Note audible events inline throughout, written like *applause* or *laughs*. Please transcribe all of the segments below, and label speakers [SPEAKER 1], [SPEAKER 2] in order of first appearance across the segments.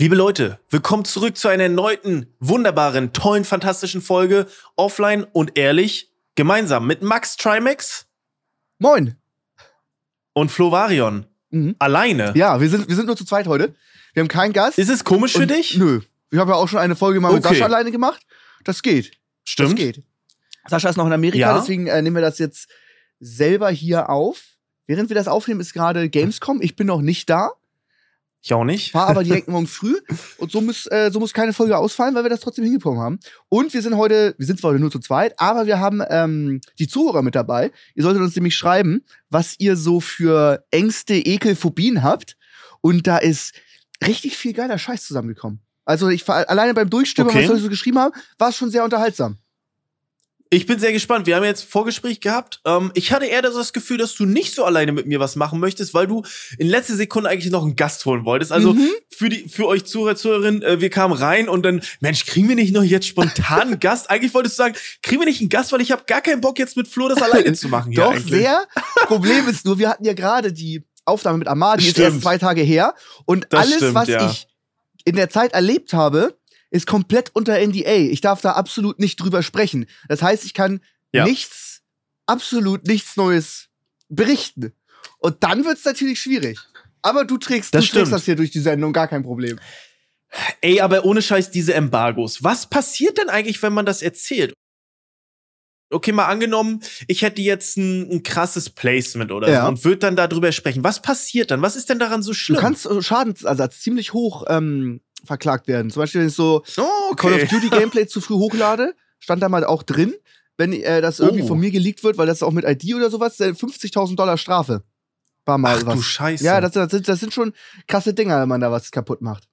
[SPEAKER 1] Liebe Leute, willkommen zurück zu einer erneuten, wunderbaren, tollen, fantastischen Folge Offline und Ehrlich, gemeinsam mit Max Trimax
[SPEAKER 2] Moin.
[SPEAKER 1] und Flo Varion.
[SPEAKER 2] Mhm.
[SPEAKER 1] Alleine.
[SPEAKER 2] Ja, wir sind, wir sind nur zu zweit heute. Wir haben keinen Gast.
[SPEAKER 1] Ist es komisch für
[SPEAKER 2] Und-
[SPEAKER 1] dich?
[SPEAKER 2] Nö. Ich habe ja auch schon eine Folge mal mit
[SPEAKER 1] Okay.
[SPEAKER 2] Sascha alleine gemacht. Das geht.
[SPEAKER 1] Stimmt.
[SPEAKER 2] Das geht. Sascha ist noch in Amerika,
[SPEAKER 1] Ja.
[SPEAKER 2] deswegen äh, nehmen wir das jetzt selber hier auf. Während wir das aufnehmen, ist gerade Gamescom. Ich bin noch nicht da,
[SPEAKER 1] Ich auch nicht.
[SPEAKER 2] war aber direkt *laughs* morgen früh. Und so muss, äh, so muss keine Folge ausfallen, weil wir das trotzdem hingekommen haben. Und wir sind heute, wir sind zwar heute nur zu zweit, aber wir haben ähm, die Zuhörer mit dabei. Ihr solltet uns nämlich schreiben, was ihr so für Ängste, Ekel, Phobien habt. Und da ist richtig viel geiler Scheiß zusammengekommen. Also ich war alleine beim Durchstimmen,
[SPEAKER 1] Okay.
[SPEAKER 2] was Leute so geschrieben haben, war es schon sehr unterhaltsam.
[SPEAKER 1] Ich bin sehr gespannt. Wir haben jetzt Vorgespräch gehabt. Ähm, ich hatte eher das Gefühl, dass du nicht so alleine mit mir was machen möchtest, weil du in letzter Sekunde eigentlich noch einen Gast holen wolltest. Also
[SPEAKER 2] Mhm.
[SPEAKER 1] für die für euch Zuhörer, Zuhörerinnen, äh, wir kamen rein und dann, Mensch, kriegen wir nicht noch jetzt spontan einen Gast? Eigentlich wolltest du sagen, kriegen wir nicht einen Gast, weil ich habe gar keinen Bock jetzt mit Flo das alleine zu machen.
[SPEAKER 2] Doch
[SPEAKER 1] eigentlich.
[SPEAKER 2] sehr. Problem ist nur, wir hatten ja gerade die Aufnahme mit Amadi, ist erst zwei Tage her. Und
[SPEAKER 1] Das
[SPEAKER 2] alles,
[SPEAKER 1] stimmt,
[SPEAKER 2] was
[SPEAKER 1] ja.
[SPEAKER 2] ich in der Zeit erlebt habe, ist komplett unter NDA. Ich darf da absolut nicht drüber sprechen. Das heißt, ich kann
[SPEAKER 1] Ja.
[SPEAKER 2] nichts, absolut nichts Neues berichten. Und dann wird's natürlich schwierig. Aber du trägst,
[SPEAKER 1] Das
[SPEAKER 2] du trägst das hier durch die Sendung, gar kein Problem.
[SPEAKER 1] Ey, aber ohne Scheiß diese Embargos. Was passiert denn eigentlich, wenn man das erzählt? Okay, mal angenommen, ich hätte jetzt ein, ein krasses Placement oder
[SPEAKER 2] Ja.
[SPEAKER 1] so und würde dann darüber sprechen. Was passiert dann? Was ist denn daran so
[SPEAKER 2] Du
[SPEAKER 1] schlimm?
[SPEAKER 2] kannst äh, Schadensersatz ziemlich hoch ähm, verklagt werden. Zum Beispiel, wenn ich so
[SPEAKER 1] oh,
[SPEAKER 2] Call of
[SPEAKER 1] okay.
[SPEAKER 2] Duty Gameplay zu früh hochlade, stand da mal auch drin, wenn äh, das irgendwie
[SPEAKER 1] Oh.
[SPEAKER 2] von mir geleakt wird, weil das auch mit ID oder sowas, äh, 50.000 Dollar Strafe. War mal
[SPEAKER 1] Ach
[SPEAKER 2] was.
[SPEAKER 1] du Scheiße.
[SPEAKER 2] ja, das, das, sind, das sind schon krasse Dinger, wenn man da was kaputt macht.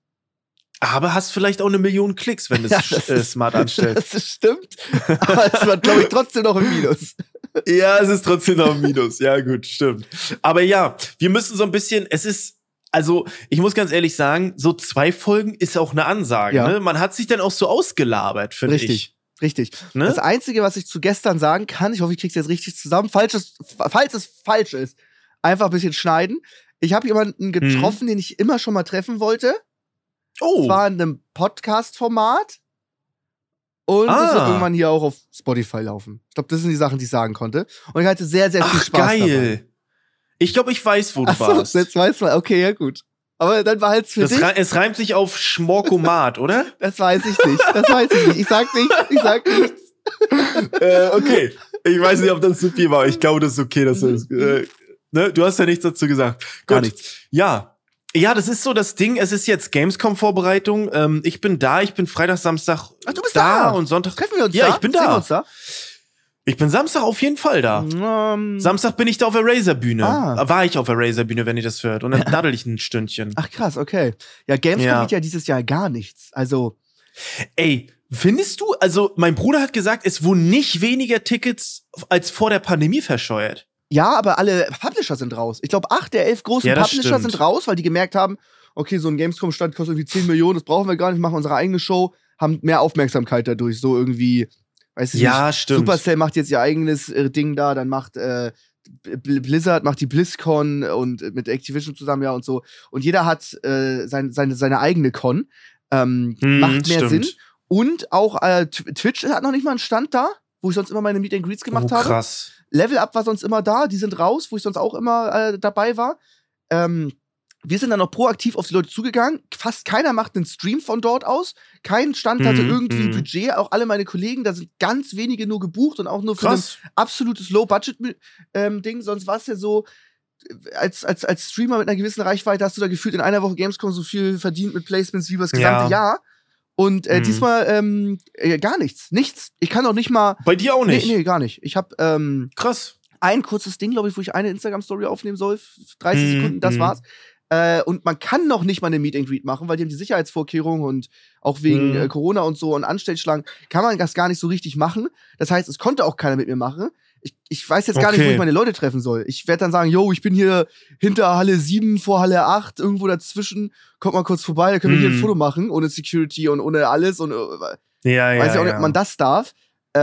[SPEAKER 1] aber hast vielleicht auch eine Million Klicks, wenn *laughs* du
[SPEAKER 2] Ja,
[SPEAKER 1] es
[SPEAKER 2] das
[SPEAKER 1] äh, smart anstellst. *laughs*
[SPEAKER 2] Das stimmt. Aber es war, glaube ich, trotzdem noch im Minus. *laughs*
[SPEAKER 1] ja, es ist trotzdem noch ein Minus. Ja, gut, stimmt. Aber ja, wir müssen so ein bisschen, es ist, also ich muss ganz ehrlich sagen, so zwei Folgen ist auch eine Ansage.
[SPEAKER 2] Ja.
[SPEAKER 1] Ne? Man hat sich dann auch so ausgelabert, finde ich.
[SPEAKER 2] Richtig. Richtig.
[SPEAKER 1] Ne?
[SPEAKER 2] Das Einzige, was ich zu gestern sagen kann, ich hoffe, ich krieg's jetzt richtig zusammen, falls es, falls es falsch ist, einfach ein bisschen schneiden. Ich habe jemanden getroffen, den ich immer schon mal treffen wollte.
[SPEAKER 1] Oh,
[SPEAKER 2] Es war in einem Podcast-Format. Und es
[SPEAKER 1] Ah.
[SPEAKER 2] wird irgendwann hier auch auf Spotify laufen. Ich glaube, das sind die Sachen, die ich sagen konnte. Und ich hatte sehr, sehr viel
[SPEAKER 1] ach
[SPEAKER 2] Spaß
[SPEAKER 1] geil. Ich glaube, ich weiß, wo du
[SPEAKER 2] dabei. Achso,
[SPEAKER 1] warst.
[SPEAKER 2] jetzt weißt du. Okay, ja gut. Aber dann war halt für
[SPEAKER 1] Das
[SPEAKER 2] dich.
[SPEAKER 1] es reimt sich auf Schmorkomat, *laughs* oder?
[SPEAKER 2] Das weiß ich nicht. Das weiß ich nicht. Ich sag nicht. Ich sag nichts. *laughs*
[SPEAKER 1] äh, okay. Ich weiß nicht, ob das zu viel war. Ich glaube, das ist okay, dass du das, äh, ne? Du hast ja nichts dazu gesagt.
[SPEAKER 2] Gar
[SPEAKER 1] Gut. Ja. Ja, das ist so das Ding. Es ist jetzt Gamescom-Vorbereitung. Ähm, ich bin da. Ich bin Freitag, Samstag
[SPEAKER 2] Ach, du bist
[SPEAKER 1] da,
[SPEAKER 2] da.
[SPEAKER 1] und Sonntag.
[SPEAKER 2] Treffen wir uns
[SPEAKER 1] Ja,
[SPEAKER 2] da?
[SPEAKER 1] ich bin
[SPEAKER 2] Sehen
[SPEAKER 1] da.
[SPEAKER 2] wir uns da?
[SPEAKER 1] Ich bin Samstag auf jeden Fall da.
[SPEAKER 2] Ähm,
[SPEAKER 1] Samstag bin ich da auf der Razer-Bühne.
[SPEAKER 2] Ah.
[SPEAKER 1] War ich auf der Razer-Bühne, wenn ihr das hört. Und dann daddel ich ein Stündchen.
[SPEAKER 2] Ach krass, okay. Ja, Gamescom
[SPEAKER 1] Ja.
[SPEAKER 2] geht ja dieses Jahr gar nichts. Also,
[SPEAKER 1] Ey, findest du, also mein Bruder hat gesagt, es wurden nicht weniger Tickets als vor der Pandemie verscheuert.
[SPEAKER 2] ja, aber alle Publisher sind raus. Ich glaube, acht der elf großen
[SPEAKER 1] Ja,
[SPEAKER 2] Publisher
[SPEAKER 1] stimmt.
[SPEAKER 2] sind raus, weil die gemerkt haben, okay, so ein Gamescom-Stand kostet irgendwie 10 Millionen, das brauchen wir gar nicht, machen unsere eigene Show, haben mehr Aufmerksamkeit dadurch. So irgendwie, weiß ich nicht.
[SPEAKER 1] stimmt.
[SPEAKER 2] Supercell macht jetzt ihr eigenes äh, Ding da, dann macht äh, Bl- Blizzard macht die BlizzCon und mit Activision zusammen, ja, und so. Und jeder hat äh, sein, seine, seine eigene Con. Ähm,
[SPEAKER 1] Hm,
[SPEAKER 2] macht mehr
[SPEAKER 1] stimmt.
[SPEAKER 2] Sinn. Und auch äh, Tw- Twitch hat noch nicht mal einen Stand da, wo ich sonst immer meine Meet and Greets gemacht
[SPEAKER 1] oh,
[SPEAKER 2] habe.
[SPEAKER 1] krass.
[SPEAKER 2] Level Up war sonst immer da, die sind raus, wo ich sonst auch immer äh, dabei war. Ähm, wir sind dann noch proaktiv auf die Leute zugegangen. Fast keiner macht einen Stream von dort aus. Kein Stand hatte
[SPEAKER 1] Mhm,
[SPEAKER 2] irgendwie
[SPEAKER 1] mhm.
[SPEAKER 2] Budget. Auch alle meine Kollegen, da sind ganz wenige nur gebucht und auch nur für
[SPEAKER 1] Krass.
[SPEAKER 2] ein absolutes Low-Budget-Ding. Sonst war es ja so, äh, als, als, als Streamer mit einer gewissen Reichweite hast du da gefühlt in einer Woche Gamescom so viel verdient mit Placements wie über das gesamte
[SPEAKER 1] Ja.
[SPEAKER 2] Jahr. Und äh,
[SPEAKER 1] Mhm.
[SPEAKER 2] diesmal ähm, äh, gar nichts. Nichts. Ich kann auch nicht mal.
[SPEAKER 1] Bei dir auch nicht.
[SPEAKER 2] Nee, nee, gar nicht. Ich habe ähm,
[SPEAKER 1] Krass.
[SPEAKER 2] ein kurzes Ding, glaube ich, wo ich eine Instagram-Story aufnehmen soll. 30
[SPEAKER 1] Mhm,
[SPEAKER 2] Sekunden, das
[SPEAKER 1] mhm.
[SPEAKER 2] war's. Äh, und man kann noch nicht mal eine Meet and Greet machen, weil die haben die Sicherheitsvorkehrungen und auch wegen
[SPEAKER 1] Mhm.
[SPEAKER 2] äh, Corona und so und Anstellschlangen kann man das gar nicht so richtig machen. Das heißt, es konnte auch keiner mit mir machen. Ich, ich weiß jetzt gar nicht, wo
[SPEAKER 1] Okay.
[SPEAKER 2] ich meine Leute treffen soll. Ich werde dann sagen, yo, ich bin hier hinter Halle 7 vor Halle 8, irgendwo dazwischen. Kommt mal kurz vorbei, da können wir hier ein
[SPEAKER 1] Mhm.
[SPEAKER 2] Foto machen, ohne Security und ohne alles und äh,
[SPEAKER 1] Ja, ja.
[SPEAKER 2] weiß ich auch nicht,
[SPEAKER 1] ja.
[SPEAKER 2] ob man das darf. Äh,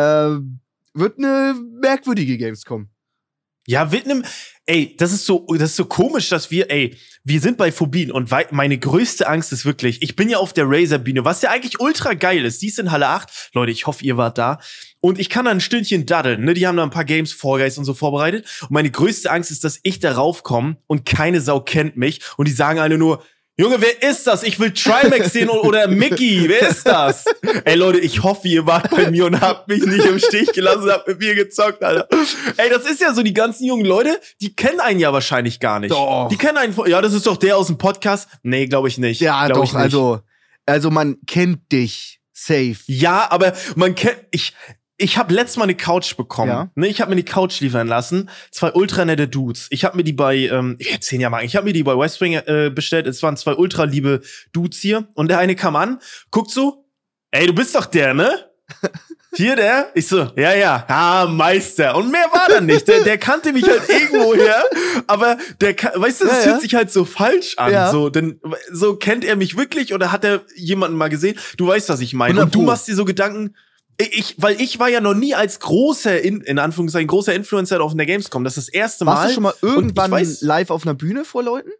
[SPEAKER 2] wird eine merkwürdige Gamescom.
[SPEAKER 1] Ja, Vietnam, ey, das ist so, das ist so komisch, dass wir, ey, wir sind bei Phobien und meine größte Angst ist wirklich, ich bin ja auf der Razer-Bühne, was ja eigentlich ultra geil ist. Die ist in Halle 8. Leute, ich hoffe, ihr wart da. Und ich kann da ein Stündchen daddeln, ne? Die haben da ein paar Games, Fall Guys und so vorbereitet. Und meine größte Angst ist, dass ich da raufkomme und keine Sau kennt mich und die sagen alle nur, Junge, wer ist das? Ich will Trimax sehen oder Mickey. Wer ist das? Ey Leute, ich hoffe, ihr wart bei mir und habt mich nicht im Stich gelassen und habt mit mir gezockt, Alter. Ey, das ist ja so, die ganzen jungen Leute, die kennen einen ja wahrscheinlich gar nicht.
[SPEAKER 2] Doch.
[SPEAKER 1] Die kennen einen, ja, das ist doch der aus dem Podcast. Nee, glaube ich nicht.
[SPEAKER 2] Ja,
[SPEAKER 1] Glaub
[SPEAKER 2] doch,
[SPEAKER 1] ich nicht.
[SPEAKER 2] also, also man kennt dich safe.
[SPEAKER 1] Ja, aber man kennt, ich, ich habe letztes Mal eine Couch bekommen.
[SPEAKER 2] Ja.
[SPEAKER 1] Ne, ich habe mir die Couch liefern lassen. Zwei ultra nette Dudes. Ich habe mir die bei, ähm, ich erzähl ja mal, ich habe mir die bei Westwing äh, bestellt. Es waren zwei ultra liebe Dudes hier. Und der eine kam an, guckt so, ey, du bist doch der, ne? *laughs* Hier der? Ich so, ja, ja, ah, Meister. Und mehr war da nicht. Der, der kannte mich halt *laughs* irgendwoher, aber der, weißt du, das
[SPEAKER 2] Ja, ja.
[SPEAKER 1] hört sich halt so falsch an.
[SPEAKER 2] Ja.
[SPEAKER 1] So, denn so kennt er mich wirklich oder hat er jemanden mal gesehen? Du weißt, was ich meine.
[SPEAKER 2] 100
[SPEAKER 1] Und du machst dir so Gedanken, ich, weil ich war ja noch nie als großer, in, in Anführungszeichen, großer Influencer auf einer Gamescom. Das ist das erste Mal.
[SPEAKER 2] Warst du schon mal irgendwann
[SPEAKER 1] ich weiß-
[SPEAKER 2] live auf einer Bühne vor Leuten?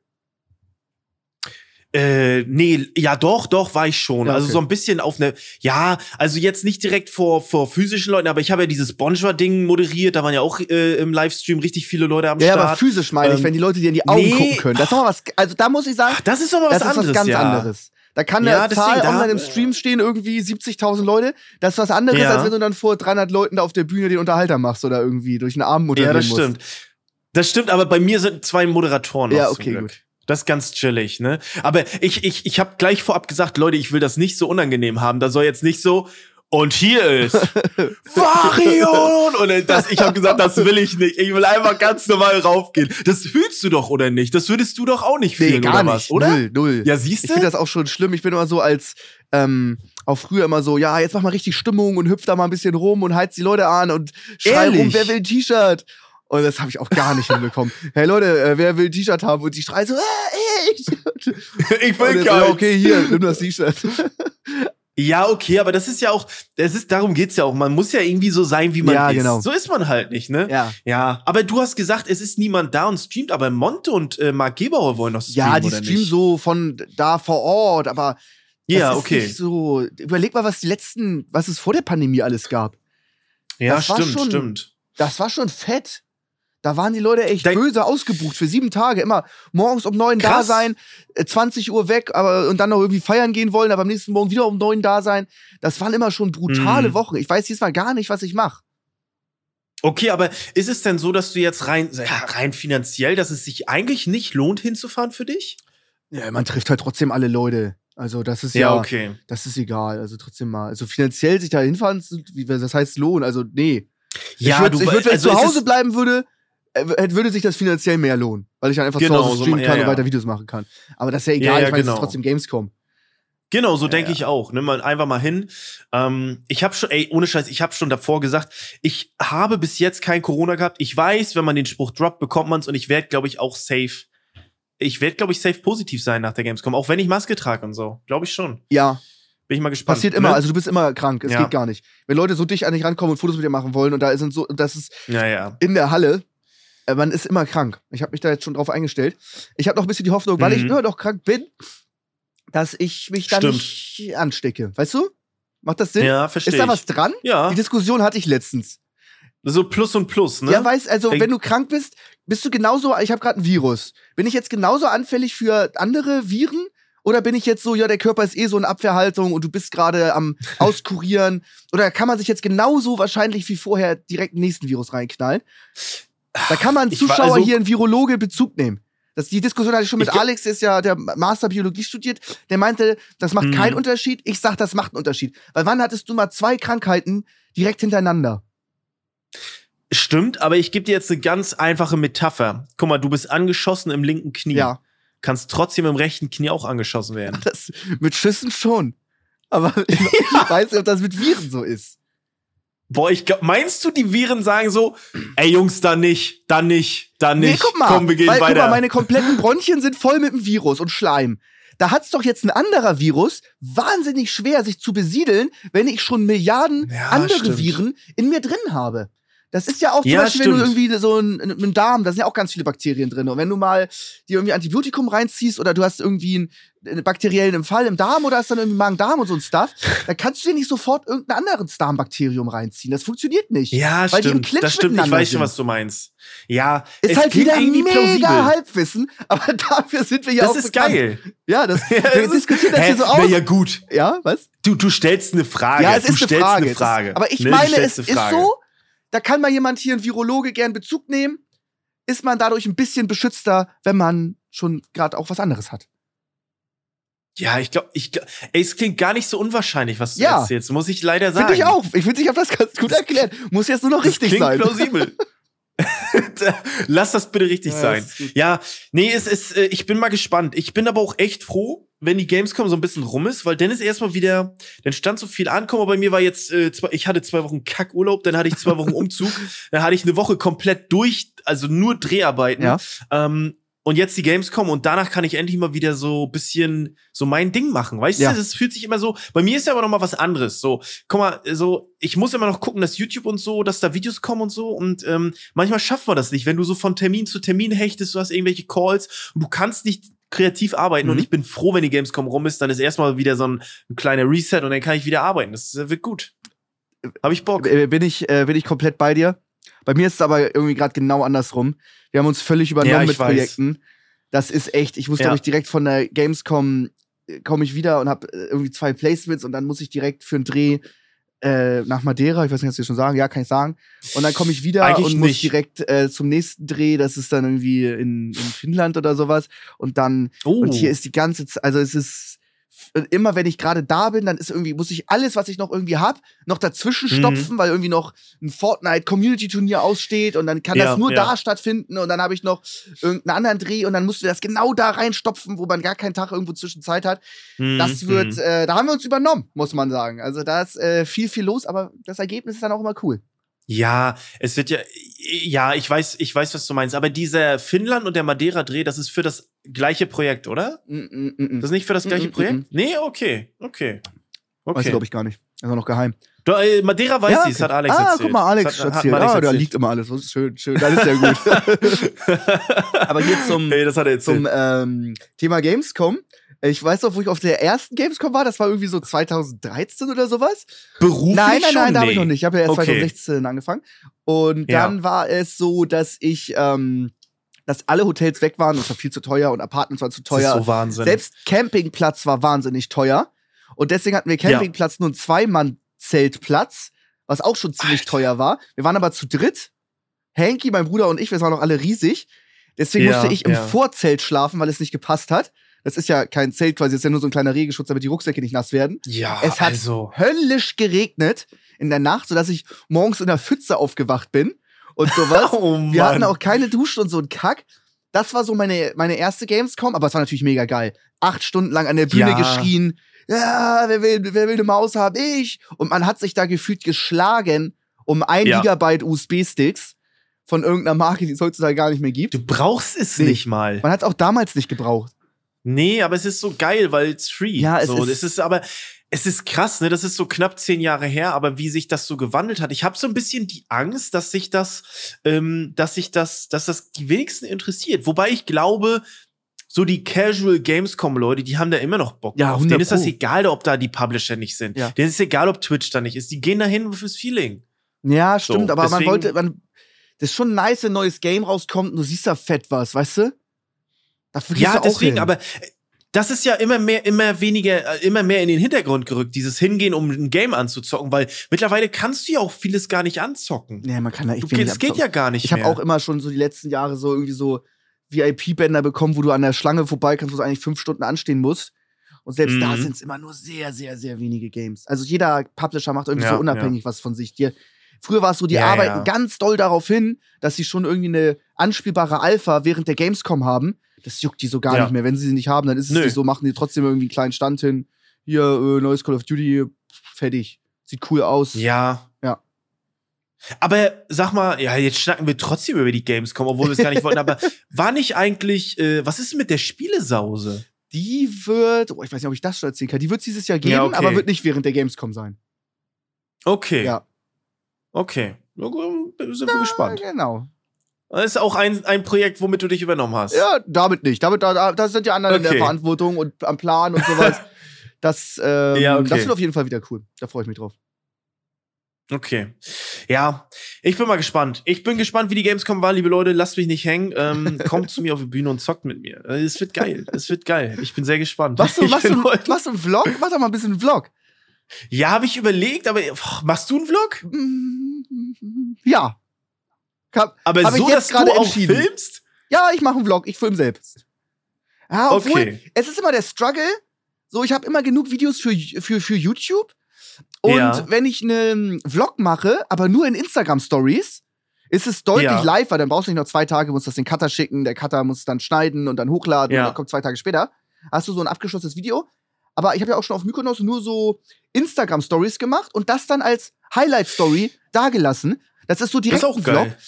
[SPEAKER 1] Äh, nee, ja doch, doch, war ich schon.
[SPEAKER 2] Ja,
[SPEAKER 1] Also
[SPEAKER 2] okay.
[SPEAKER 1] so ein bisschen auf eine, ja, also jetzt nicht direkt vor, vor physischen Leuten, aber ich habe ja dieses Bonjour-Ding moderiert, da waren ja auch äh, im Livestream richtig viele Leute am
[SPEAKER 2] Ja,
[SPEAKER 1] Start.
[SPEAKER 2] aber physisch meine ich,
[SPEAKER 1] Ähm,
[SPEAKER 2] wenn die Leute dir in die Augen
[SPEAKER 1] nee.
[SPEAKER 2] gucken können. Das ist mal was, also da muss ich sagen,
[SPEAKER 1] Ach, das ist aber was
[SPEAKER 2] das ist
[SPEAKER 1] anderes,
[SPEAKER 2] was ganz
[SPEAKER 1] ja.
[SPEAKER 2] anderes. Da kann
[SPEAKER 1] Ja,
[SPEAKER 2] eine Zahl online im Stream stehen, irgendwie 70.000 Leute. Das ist was anderes,
[SPEAKER 1] Ja.
[SPEAKER 2] als wenn du dann vor 300 Leuten da auf der Bühne den Unterhalter machst oder irgendwie durch einen Arm
[SPEAKER 1] Ja,
[SPEAKER 2] moderieren
[SPEAKER 1] das
[SPEAKER 2] musst.
[SPEAKER 1] stimmt. Das stimmt, aber bei mir sind zwei Moderatoren
[SPEAKER 2] Ja, okay, gut.
[SPEAKER 1] Das ist ganz chillig, ne? Aber ich, ich, ich habe gleich vorab gesagt, Leute, ich will das nicht so unangenehm haben. Da soll jetzt nicht so, und hier ist *laughs* Varion. Und das, ich habe gesagt, das will ich nicht. Ich will einfach ganz normal raufgehen. Das fühlst du doch, oder nicht? Das würdest du doch auch nicht
[SPEAKER 2] Nee,
[SPEAKER 1] fühlen,
[SPEAKER 2] gar
[SPEAKER 1] oder
[SPEAKER 2] nicht.
[SPEAKER 1] was, oder?
[SPEAKER 2] Null, null.
[SPEAKER 1] Ja, siehst
[SPEAKER 2] Ich
[SPEAKER 1] du?
[SPEAKER 2] finde das auch schon schlimm. Ich bin immer so als, ähm, auch früher immer so, ja, jetzt mach mal richtig Stimmung und hüpf da mal ein bisschen rum und heiz die Leute an und schrei rum, wer will ein T-Shirt? Und das habe ich auch gar nicht *laughs* hinbekommen. Hey Leute, äh, wer will ein T-Shirt haben? Und die schreien so, äh, ich. *laughs*
[SPEAKER 1] ich will keins.
[SPEAKER 2] okay, hier, nimm das T-Shirt.
[SPEAKER 1] Ja, okay, aber das ist ja auch, das ist, darum geht's ja auch. Man muss ja irgendwie so sein, wie man
[SPEAKER 2] Ja,
[SPEAKER 1] ist.
[SPEAKER 2] genau.
[SPEAKER 1] So ist man halt nicht, ne?
[SPEAKER 2] ja.
[SPEAKER 1] Ja, aber du hast gesagt, es ist niemand da und streamt, aber Monte und äh, Marc Gebauer wollen noch streamen,
[SPEAKER 2] Ja, die streamen so von da vor Ort, aber das
[SPEAKER 1] Ja,
[SPEAKER 2] ist
[SPEAKER 1] okay.
[SPEAKER 2] nicht so. Überleg mal, was die letzten, was es vor der Pandemie alles gab.
[SPEAKER 1] Ja, stimmt,
[SPEAKER 2] schon-
[SPEAKER 1] stimmt.
[SPEAKER 2] Das war schon fett. Da waren die Leute echt
[SPEAKER 1] Denk-
[SPEAKER 2] böse ausgebucht für sieben Tage. Immer morgens um neun da sein, äh, 20 Uhr weg, aber und dann noch irgendwie feiern gehen wollen, aber am nächsten Morgen wieder um neun da sein. Das waren immer schon brutale
[SPEAKER 1] Mhm.
[SPEAKER 2] Wochen. Ich weiß diesmal gar nicht, was ich mache.
[SPEAKER 1] Okay, aber ist es denn so, dass du jetzt rein, ja, rein finanziell, dass es sich eigentlich nicht lohnt, hinzufahren für dich?
[SPEAKER 2] Ja, man trifft halt trotzdem alle Leute. Also das ist ja,
[SPEAKER 1] okay.
[SPEAKER 2] das ist egal. Also trotzdem mal. Also finanziell sich da hinfahren, das heißt Lohn. Also nee.
[SPEAKER 1] Ja,
[SPEAKER 2] ich würde,
[SPEAKER 1] du
[SPEAKER 2] ich würd, wenn
[SPEAKER 1] also
[SPEAKER 2] ich zu Hause bleiben würde, äh, würde sich das finanziell mehr lohnen, weil ich dann einfach
[SPEAKER 1] Genau,
[SPEAKER 2] zu Hause
[SPEAKER 1] so
[SPEAKER 2] streamen
[SPEAKER 1] ma-
[SPEAKER 2] kann
[SPEAKER 1] ja,
[SPEAKER 2] und weiter Videos machen kann. Aber das ist ja egal, ich meine, es
[SPEAKER 1] genau.
[SPEAKER 2] ist trotzdem Gamescom.
[SPEAKER 1] Genau, so denke ich auch. Nimm mal einfach mal hin. Ähm, ich habe schon, ey, ohne Scheiß, ich habe schon davor gesagt, ich habe bis jetzt kein Corona gehabt. Ich weiß, wenn man den Spruch droppt, bekommt man's und ich werde, glaube ich, auch safe. Ich werde, glaube ich, safe positiv sein nach der Gamescom, auch wenn ich Maske trage und so. Glaube ich schon.
[SPEAKER 2] Ja,
[SPEAKER 1] Bin ich mal gespannt.
[SPEAKER 2] passiert immer.
[SPEAKER 1] ne?
[SPEAKER 2] Also du bist immer krank. Es
[SPEAKER 1] Ja.
[SPEAKER 2] geht gar nicht. Wenn Leute so dicht an dich rankommen und Fotos mit dir machen wollen und da sind so, das ist
[SPEAKER 1] ja, ja.
[SPEAKER 2] in der Halle, äh, man ist immer krank. Ich habe mich da jetzt schon drauf eingestellt. Ich habe noch ein bisschen die Hoffnung, weil ich
[SPEAKER 1] Mhm.
[SPEAKER 2] immer noch krank bin, dass ich mich da
[SPEAKER 1] Stimmt.
[SPEAKER 2] nicht anstecke. Weißt du? Macht das Sinn?
[SPEAKER 1] Ja, verstehe
[SPEAKER 2] ist da was dran?
[SPEAKER 1] Ja,
[SPEAKER 2] Die Diskussion hatte ich letztens.
[SPEAKER 1] so Plus und Plus, ne?
[SPEAKER 2] Ja, weißt also, wenn du krank bist, bist du genauso, ich habe gerade ein Virus. Bin ich jetzt genauso anfällig für andere Viren? Oder bin ich jetzt so, ja, der Körper ist eh so in Abwehrhaltung und du bist gerade am *laughs* Auskurieren? Oder kann man sich jetzt genauso wahrscheinlich wie vorher direkt einen nächsten Virus reinknallen? Da kann man Zuschauer
[SPEAKER 1] also-
[SPEAKER 2] hier in Virologe Bezug nehmen. Das, die Diskussion hatte ich schon mit
[SPEAKER 1] Ich-
[SPEAKER 2] Alex, der ist ja der Master Biologie studiert. Der meinte, das macht
[SPEAKER 1] Mhm.
[SPEAKER 2] keinen Unterschied. Ich sag, das macht einen Unterschied. Weil wann hattest du mal zwei Krankheiten direkt hintereinander?
[SPEAKER 1] Stimmt, aber ich gebe dir jetzt eine ganz einfache Metapher. Guck mal, du bist angeschossen im linken Knie.
[SPEAKER 2] Ja.
[SPEAKER 1] Kannst trotzdem im rechten Knie auch angeschossen werden. *laughs*
[SPEAKER 2] Das, mit Schüssen schon. Aber ich *laughs* weiß nicht, ob das mit Viren so ist.
[SPEAKER 1] Boah, ich glaub, meinst du, die Viren sagen so, ey Jungs, da nicht, da nicht, da nicht.
[SPEAKER 2] Nee, guck mal.
[SPEAKER 1] Komm, wir gehen
[SPEAKER 2] weil,
[SPEAKER 1] weiter.
[SPEAKER 2] Guck mal, meine kompletten Bronchien sind voll mit dem Virus und Schleim. Da hat's doch jetzt ein anderer Virus wahnsinnig schwer, sich zu besiedeln, wenn ich schon Milliarden
[SPEAKER 1] Ja,
[SPEAKER 2] andere
[SPEAKER 1] stimmt.
[SPEAKER 2] Viren in mir drin habe. Das ist ja auch zum
[SPEAKER 1] Ja,
[SPEAKER 2] Beispiel, wenn du
[SPEAKER 1] stimmt.
[SPEAKER 2] irgendwie so ein, ein Darm, da sind ja auch ganz viele Bakterien drin. Und wenn du mal dir irgendwie Antibiotikum reinziehst oder du hast irgendwie einen, einen bakteriellen Fall im Darm oder hast dann irgendwie Magen-Darm und so ein Stuff, *laughs* dann kannst du dir nicht sofort irgendein anderes Darmbakterium reinziehen. Das funktioniert nicht.
[SPEAKER 1] Ja,
[SPEAKER 2] Weil die im
[SPEAKER 1] stimmt. Das stimmt. Ich weiß schon, was du meinst. Ja,
[SPEAKER 2] Ist
[SPEAKER 1] es
[SPEAKER 2] halt wieder mega
[SPEAKER 1] plausibel.
[SPEAKER 2] Halbwissen, *laughs* aber dafür sind wir ja auch
[SPEAKER 1] das ist
[SPEAKER 2] bekannt.
[SPEAKER 1] geil.
[SPEAKER 2] Ja, das, *laughs*
[SPEAKER 1] Ja,
[SPEAKER 2] wir diskutieren das hier so aus.
[SPEAKER 1] ja gut.
[SPEAKER 2] Ja, was?
[SPEAKER 1] Du, du stellst eine Frage.
[SPEAKER 2] Ja, es
[SPEAKER 1] du
[SPEAKER 2] ist eine Frage.
[SPEAKER 1] eine
[SPEAKER 2] Es ist-
[SPEAKER 1] Frage.
[SPEAKER 2] aber ich
[SPEAKER 1] Ne,
[SPEAKER 2] meine, es ist
[SPEAKER 1] Frage.
[SPEAKER 2] so, da kann mal jemand hier, ein Virologe, gern Bezug nehmen. Ist man dadurch ein bisschen beschützter, wenn man schon gerade auch was anderes hat.
[SPEAKER 1] Ja, ich glaube, ich, ey, es klingt gar nicht so unwahrscheinlich, was du
[SPEAKER 2] Ja.
[SPEAKER 1] erzählst, muss ich leider sagen.
[SPEAKER 2] Finde ich auch. Ich finde, ich habe das ganz gut erklärt. Muss jetzt nur noch
[SPEAKER 1] Das
[SPEAKER 2] richtig
[SPEAKER 1] klingt
[SPEAKER 2] sein.
[SPEAKER 1] plausibel. *laughs* *laughs* Lass das bitte richtig
[SPEAKER 2] Ja,
[SPEAKER 1] sein.
[SPEAKER 2] das.
[SPEAKER 1] Ja, nee, es ist, äh, ich bin mal gespannt. Ich bin aber auch echt froh, wenn die Gamescom so ein bisschen rum ist, weil dann ist erstmal wieder, dann stand so viel an. Mal, bei mir war jetzt, äh, zwei, ich hatte zwei Wochen Kackurlaub, dann hatte ich zwei Wochen Umzug, *laughs* dann hatte ich eine Woche komplett durch, also nur Dreharbeiten.
[SPEAKER 2] Ja.
[SPEAKER 1] Ähm, und jetzt die Gamescom und danach kann ich endlich mal wieder so bisschen so mein Ding machen. Weißt
[SPEAKER 2] Ja.
[SPEAKER 1] du, das fühlt sich immer so. Bei mir ist ja aber noch mal was anderes. So, guck mal, so ich muss immer noch gucken, dass YouTube und so, dass da Videos kommen und so. Und ähm, manchmal schaffen wir das nicht, wenn du so von Termin zu Termin hechtest, du hast irgendwelche Calls und du kannst nicht kreativ arbeiten.
[SPEAKER 2] Mhm.
[SPEAKER 1] Und ich bin froh, wenn die Gamescom rum ist, dann ist erstmal wieder so ein, ein kleiner Reset und dann kann ich wieder arbeiten. Das äh, wird gut. Hab ich Bock.
[SPEAKER 2] Äh, Bin ich, äh, bin ich komplett bei dir. Bei mir ist es aber irgendwie gerade genau andersrum. Wir haben uns völlig übernommen
[SPEAKER 1] Ja,
[SPEAKER 2] mit
[SPEAKER 1] weiß.
[SPEAKER 2] Projekten. Das ist echt, ich muss,
[SPEAKER 1] Ja.
[SPEAKER 2] glaube ich, direkt von der Gamescom äh, komme ich wieder und habe irgendwie zwei Placements und dann muss ich direkt für einen Dreh äh, nach Madeira, ich weiß nicht, was wir schon sagen, ja, kann ich sagen. Und dann komme ich wieder
[SPEAKER 1] Eigentlich
[SPEAKER 2] und muss
[SPEAKER 1] nicht.
[SPEAKER 2] direkt äh, zum nächsten Dreh, das ist dann irgendwie in, in Finnland oder sowas. Und dann
[SPEAKER 1] Oh.
[SPEAKER 2] und hier ist die ganze Zeit, also es ist immer, wenn ich gerade da bin, dann ist irgendwie, muss ich alles, was ich noch irgendwie hab, noch dazwischen
[SPEAKER 1] Mhm.
[SPEAKER 2] stopfen, weil irgendwie noch ein Fortnite-Community-Turnier aussteht und dann kann
[SPEAKER 1] Ja,
[SPEAKER 2] das nur
[SPEAKER 1] ja.
[SPEAKER 2] da stattfinden und dann habe ich noch irgendeinen anderen Dreh und dann musst du das genau da reinstopfen, wo man gar keinen Tag irgendwo zwischen Zeit hat.
[SPEAKER 1] Mhm,
[SPEAKER 2] Das wird,
[SPEAKER 1] mhm.
[SPEAKER 2] äh, da haben wir uns übernommen, muss man sagen. Also da ist äh, viel, viel los, aber das Ergebnis ist dann auch immer cool.
[SPEAKER 1] Ja, es wird ja, ja, ich weiß, ich weiß, was du meinst. Aber dieser Finnland und der Madeira-Dreh, das ist für das gleiche Projekt, oder?
[SPEAKER 2] Mm, mm, mm, mm.
[SPEAKER 1] Das ist nicht für das gleiche
[SPEAKER 2] Mm, mm,
[SPEAKER 1] Projekt?
[SPEAKER 2] mm.
[SPEAKER 1] Nee, okay, okay.
[SPEAKER 2] Weiß
[SPEAKER 1] Okay.
[SPEAKER 2] glaube ich gar nicht. Das ist noch geheim.
[SPEAKER 1] Du, äh, Madeira weiß
[SPEAKER 2] Ja,
[SPEAKER 1] sie, das hat Alex
[SPEAKER 2] ah,
[SPEAKER 1] erzählt.
[SPEAKER 2] guck mal, Alex
[SPEAKER 1] hat, hat
[SPEAKER 2] erzählt.
[SPEAKER 1] Alex
[SPEAKER 2] Ah, da
[SPEAKER 1] erzählt.
[SPEAKER 2] liegt immer alles. Das ist schön, schön. Das ist ja gut. *laughs* Aber hier zum,
[SPEAKER 1] Hey, hat
[SPEAKER 2] zum ähm, Thema Gamescom. Ich weiß noch, wo ich auf der ersten Gamescom war. Das war irgendwie so 2013 oder sowas.
[SPEAKER 1] Beruflich
[SPEAKER 2] nein, nein, nein, da habe ich noch nicht. Ich habe ja erst
[SPEAKER 1] Okay.
[SPEAKER 2] 2016 angefangen. Und
[SPEAKER 1] Ja.
[SPEAKER 2] dann war es so, dass ich, ähm, dass alle Hotels weg waren. Es war viel zu teuer und Apartments waren zu
[SPEAKER 1] Das ist
[SPEAKER 2] teuer.
[SPEAKER 1] so Wahnsinn.
[SPEAKER 2] Selbst Campingplatz war wahnsinnig teuer. Und deswegen hatten wir Campingplatz nur einen Zweimann-Zeltplatz, was auch schon ziemlich
[SPEAKER 1] Alter.
[SPEAKER 2] teuer war. Wir waren aber zu dritt. Hanky, mein Bruder und ich, wir waren noch alle riesig. Deswegen
[SPEAKER 1] Ja,
[SPEAKER 2] musste ich im
[SPEAKER 1] ja.
[SPEAKER 2] Vorzelt schlafen, weil es nicht gepasst hat. Das ist ja kein Zelt quasi, das ist ja nur so ein kleiner Regenschutz, damit die Rucksäcke nicht nass werden.
[SPEAKER 1] ja,
[SPEAKER 2] es hat
[SPEAKER 1] also.
[SPEAKER 2] Höllisch geregnet in der Nacht, sodass ich morgens in der Pfütze aufgewacht bin und sowas. *laughs*
[SPEAKER 1] Oh, Mann.
[SPEAKER 2] Wir hatten auch keine Dusche und so ein Kack. Das war so meine, meine erste Gamescom, aber es war natürlich mega geil. Acht Stunden lang an der Bühne
[SPEAKER 1] Ja.
[SPEAKER 2] geschrien. Ja, wer will, wer will eine Maus haben? Ich. Und man hat sich da gefühlt geschlagen um ein
[SPEAKER 1] Ja.
[SPEAKER 2] Gigabyte USB-Sticks von irgendeiner Marke, die es heutzutage gar nicht mehr gibt.
[SPEAKER 1] Du brauchst es
[SPEAKER 2] Nee.
[SPEAKER 1] nicht mal.
[SPEAKER 2] Man hat es auch damals nicht gebraucht.
[SPEAKER 1] Nee, aber es ist so geil, weil it's free.
[SPEAKER 2] Ja, es
[SPEAKER 1] so,
[SPEAKER 2] ist-
[SPEAKER 1] das ist aber, es ist krass, ne? Das ist so knapp zehn Jahre her, aber wie sich das so gewandelt hat. Ich habe so ein bisschen die Angst, dass sich das, ähm, dass sich das, dass das die wenigsten interessiert. Wobei ich glaube, so die Casual Gamescom-Leute, die haben da immer noch Bock
[SPEAKER 2] Ja. 100
[SPEAKER 1] Denen ist das egal, ob da die Publisher nicht sind.
[SPEAKER 2] Ja.
[SPEAKER 1] Denen ist egal, ob Twitch da nicht ist. Die gehen dahin fürs Feeling.
[SPEAKER 2] Ja, stimmt, aber man wollte, man, das ist schon nice, wenn ein neues Game rauskommt und du siehst da fett was, weißt du? Dafür
[SPEAKER 1] Ja, deswegen, aber äh, das ist ja immer mehr, immer weniger, äh, immer mehr in den Hintergrund gerückt, dieses Hingehen, um ein Game anzuzocken, weil mittlerweile kannst du ja auch vieles gar nicht anzocken.
[SPEAKER 2] Nee, man kann da echt
[SPEAKER 1] Du,
[SPEAKER 2] wenig
[SPEAKER 1] das geht ja gar nicht
[SPEAKER 2] Ich habe auch immer schon so die letzten Jahre so irgendwie so VIP-Bänder bekommen, wo du an der Schlange vorbei kannst, wo du eigentlich fünf Stunden anstehen musst. Und selbst da
[SPEAKER 1] Mhm.
[SPEAKER 2] sind es immer nur sehr, sehr, sehr wenige Games. Also jeder Publisher macht irgendwie
[SPEAKER 1] Ja,
[SPEAKER 2] so unabhängig was von sich. Die, früher war es so, die
[SPEAKER 1] Ja,
[SPEAKER 2] arbeiten
[SPEAKER 1] ja.
[SPEAKER 2] ganz doll darauf hin, dass sie schon irgendwie eine anspielbare Alpha während der Gamescom haben. Das juckt die so gar
[SPEAKER 1] Ja.
[SPEAKER 2] nicht mehr. Wenn sie sie nicht haben, dann ist es
[SPEAKER 1] Nö.
[SPEAKER 2] nicht so, machen die trotzdem irgendwie einen kleinen Stand hin. Hier, äh, neues Call of Duty, fertig. Sieht cool aus.
[SPEAKER 1] Ja.
[SPEAKER 2] Ja.
[SPEAKER 1] Aber sag mal, ja, jetzt schnacken wir trotzdem über die Gamescom, obwohl wir es gar nicht wollten. Aber *laughs* war nicht eigentlich, äh, was ist mit der Spielesause?
[SPEAKER 2] Die wird, oh, ich weiß nicht, ob ich das schon erzählen kann, die wird dieses Jahr geben,
[SPEAKER 1] Ja, okay.
[SPEAKER 2] aber wird nicht während der Gamescom sein.
[SPEAKER 1] Okay.
[SPEAKER 2] Ja.
[SPEAKER 1] Okay. Na sind wir gespannt.
[SPEAKER 2] Genau.
[SPEAKER 1] Das ist auch ein, ein Projekt, womit du dich übernommen hast.
[SPEAKER 2] Ja, damit nicht. Damit, da, da sind die anderen in der
[SPEAKER 1] Okay.
[SPEAKER 2] Verantwortung und am Plan und sowas. *laughs* Das, ähm,
[SPEAKER 1] Ja, okay.
[SPEAKER 2] das wird auf jeden Fall wieder cool. Da freue ich mich drauf.
[SPEAKER 1] Okay. Ja, ich bin mal gespannt. Ich bin gespannt, wie die Gamescom war, liebe Leute. Lasst mich nicht hängen. Ähm, *laughs* kommt zu mir auf die Bühne und zockt mit mir. Äh, Es wird geil. Es wird geil. Ich bin sehr gespannt.
[SPEAKER 2] Machst du, machst, du, machst du einen Vlog? Mach doch mal ein bisschen einen Vlog.
[SPEAKER 1] ja, habe ich überlegt, aber boah, machst du einen Vlog?
[SPEAKER 2] Ja. Hab,
[SPEAKER 1] Aber
[SPEAKER 2] Hab ich
[SPEAKER 1] so,
[SPEAKER 2] jetzt
[SPEAKER 1] dass du
[SPEAKER 2] gerade
[SPEAKER 1] auch
[SPEAKER 2] entschieden.
[SPEAKER 1] filmst?
[SPEAKER 2] ja, ich mache einen Vlog. Ich film selbst. Ja, obwohl,
[SPEAKER 1] Okay.
[SPEAKER 2] es ist immer der Struggle. So, ich habe immer genug Videos für, für, für YouTube. Und
[SPEAKER 1] Ja.
[SPEAKER 2] wenn ich einen Vlog mache, aber nur in Instagram Stories, ist es deutlich
[SPEAKER 1] Ja.
[SPEAKER 2] live, weil dann brauchst du nicht noch zwei Tage, musst das den Cutter schicken, der Cutter muss dann schneiden und dann hochladen
[SPEAKER 1] Ja.
[SPEAKER 2] und dann kommt zwei Tage später. Hast du so ein abgeschlossenes Video. Aber ich habe ja auch schon auf Mykonos nur so Instagram Stories gemacht und das dann als Highlight Story dagelassen. Das ist so
[SPEAKER 1] Das
[SPEAKER 2] direkt
[SPEAKER 1] ist auch
[SPEAKER 2] ein Vlog.
[SPEAKER 1] geil.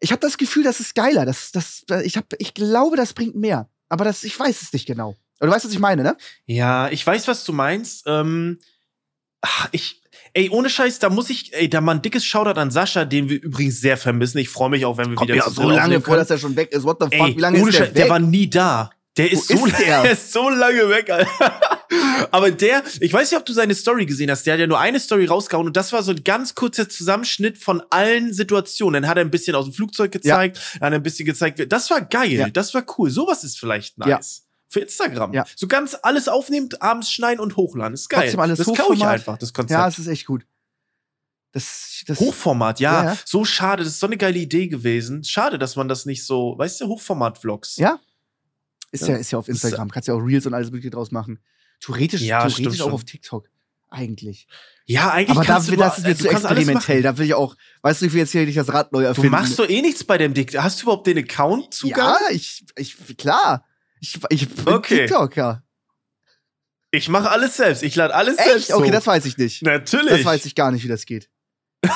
[SPEAKER 2] Ich habe das Gefühl, das ist geiler. Das, das, ich, hab, ich glaube, das bringt mehr. Aber das, ich weiß es nicht genau. Aber du weißt, was ich meine, ne?
[SPEAKER 1] Ja, ich weiß, was du meinst. Ähm, ach, ich, ey, ohne Scheiß, da muss ich, ey, da mal ein dickes Shoutout an Sascha, den wir übrigens sehr vermissen. Ich freue mich auch, wenn wir
[SPEAKER 2] Kommt
[SPEAKER 1] wieder
[SPEAKER 2] ja so lange vor, dass er schon weg ist. What the fuck?
[SPEAKER 1] Ey,
[SPEAKER 2] Wie lange
[SPEAKER 1] ohne
[SPEAKER 2] ist der
[SPEAKER 1] Scheiß,
[SPEAKER 2] weg?
[SPEAKER 1] der war nie da. Der ist,
[SPEAKER 2] Wo
[SPEAKER 1] so,
[SPEAKER 2] ist *laughs* der?
[SPEAKER 1] der ist so lange weg, Alter. Aber der, ich weiß nicht, ob du seine Story gesehen hast. Der hat ja nur eine Story rausgehauen und das war so ein ganz kurzer Zusammenschnitt von allen Situationen. Dann hat er ein bisschen aus dem Flugzeug gezeigt, dann hat er ein bisschen gezeigt. Das war geil,
[SPEAKER 2] Ja.
[SPEAKER 1] das war cool. Sowas ist vielleicht nice.
[SPEAKER 2] Ja.
[SPEAKER 1] Für Instagram.
[SPEAKER 2] Ja.
[SPEAKER 1] So ganz alles aufnehmt, abends schneiden und hochladen. Ist geil. Das kau ich einfach, das Konzept.
[SPEAKER 2] ja, es ist echt gut. Das, das
[SPEAKER 1] Hochformat, ja,
[SPEAKER 2] Ja, ja.
[SPEAKER 1] So schade, das ist so eine geile Idee gewesen. Schade, dass man das nicht so, weißt du, Hochformat-Vlogs.
[SPEAKER 2] Ja. ist ja,
[SPEAKER 1] Ja.
[SPEAKER 2] ist ja auf Instagram. Kannst ja auch Reels und alles Mögliche draus machen. Theoretisch,
[SPEAKER 1] Ja,
[SPEAKER 2] theoretisch auch
[SPEAKER 1] schon.
[SPEAKER 2] auf TikTok. Eigentlich.
[SPEAKER 1] Ja, eigentlich
[SPEAKER 2] Aber da,
[SPEAKER 1] du
[SPEAKER 2] das ist mir zu
[SPEAKER 1] du alles
[SPEAKER 2] experimentell. Da will ich auch, weißt du, ich will jetzt hier nicht das Rad neu
[SPEAKER 1] Du
[SPEAKER 2] erfinden.
[SPEAKER 1] machst doch eh nichts bei dem Dick. Hast du überhaupt den Account Zugang?
[SPEAKER 2] Ja, ich, ich, klar. Ich, ich bin
[SPEAKER 1] Okay.
[SPEAKER 2] TikToker.
[SPEAKER 1] Ich mache alles selbst. Ich lade alles selbst
[SPEAKER 2] Echt? Okay,
[SPEAKER 1] hoch.
[SPEAKER 2] das weiß ich nicht.
[SPEAKER 1] Natürlich.
[SPEAKER 2] Das weiß ich gar nicht, wie das geht. *laughs*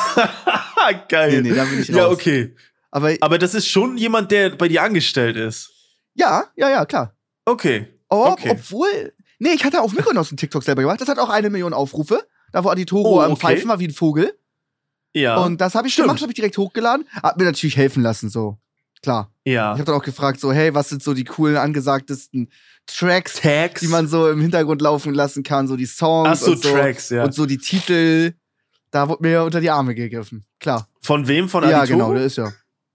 [SPEAKER 1] Geil.
[SPEAKER 2] Nee, nee, da bin ich
[SPEAKER 1] ja,
[SPEAKER 2] raus.
[SPEAKER 1] okay.
[SPEAKER 2] Aber
[SPEAKER 1] Aber das ist schon jemand, der bei dir angestellt ist.
[SPEAKER 2] ja, ja, ja, klar.
[SPEAKER 1] Okay.
[SPEAKER 2] Oh,
[SPEAKER 1] Okay.
[SPEAKER 2] obwohl. Nee, ich hatte auf Mykonos einen TikTok selber gemacht. Das hat auch eine Million Aufrufe. Da wo Aditoro
[SPEAKER 1] Oh,
[SPEAKER 2] am
[SPEAKER 1] okay.
[SPEAKER 2] Pfeifen war wie ein Vogel.
[SPEAKER 1] Ja.
[SPEAKER 2] Und das habe ich
[SPEAKER 1] Stimmt.
[SPEAKER 2] gemacht, habe ich direkt hochgeladen. Hab mir natürlich helfen lassen, so. Klar.
[SPEAKER 1] ja.
[SPEAKER 2] Ich habe dann auch gefragt, so, hey, was sind so die coolen, angesagtesten Tracks,
[SPEAKER 1] Tags.
[SPEAKER 2] die man so im Hintergrund laufen lassen kann, so die Songs
[SPEAKER 1] Ach so,
[SPEAKER 2] und so.
[SPEAKER 1] Tracks, ja.
[SPEAKER 2] Und so die Titel. Da wurde mir unter die Arme gegriffen. Klar.
[SPEAKER 1] Von wem? Von
[SPEAKER 2] ja,
[SPEAKER 1] Aditoro?
[SPEAKER 2] genau, der ist ja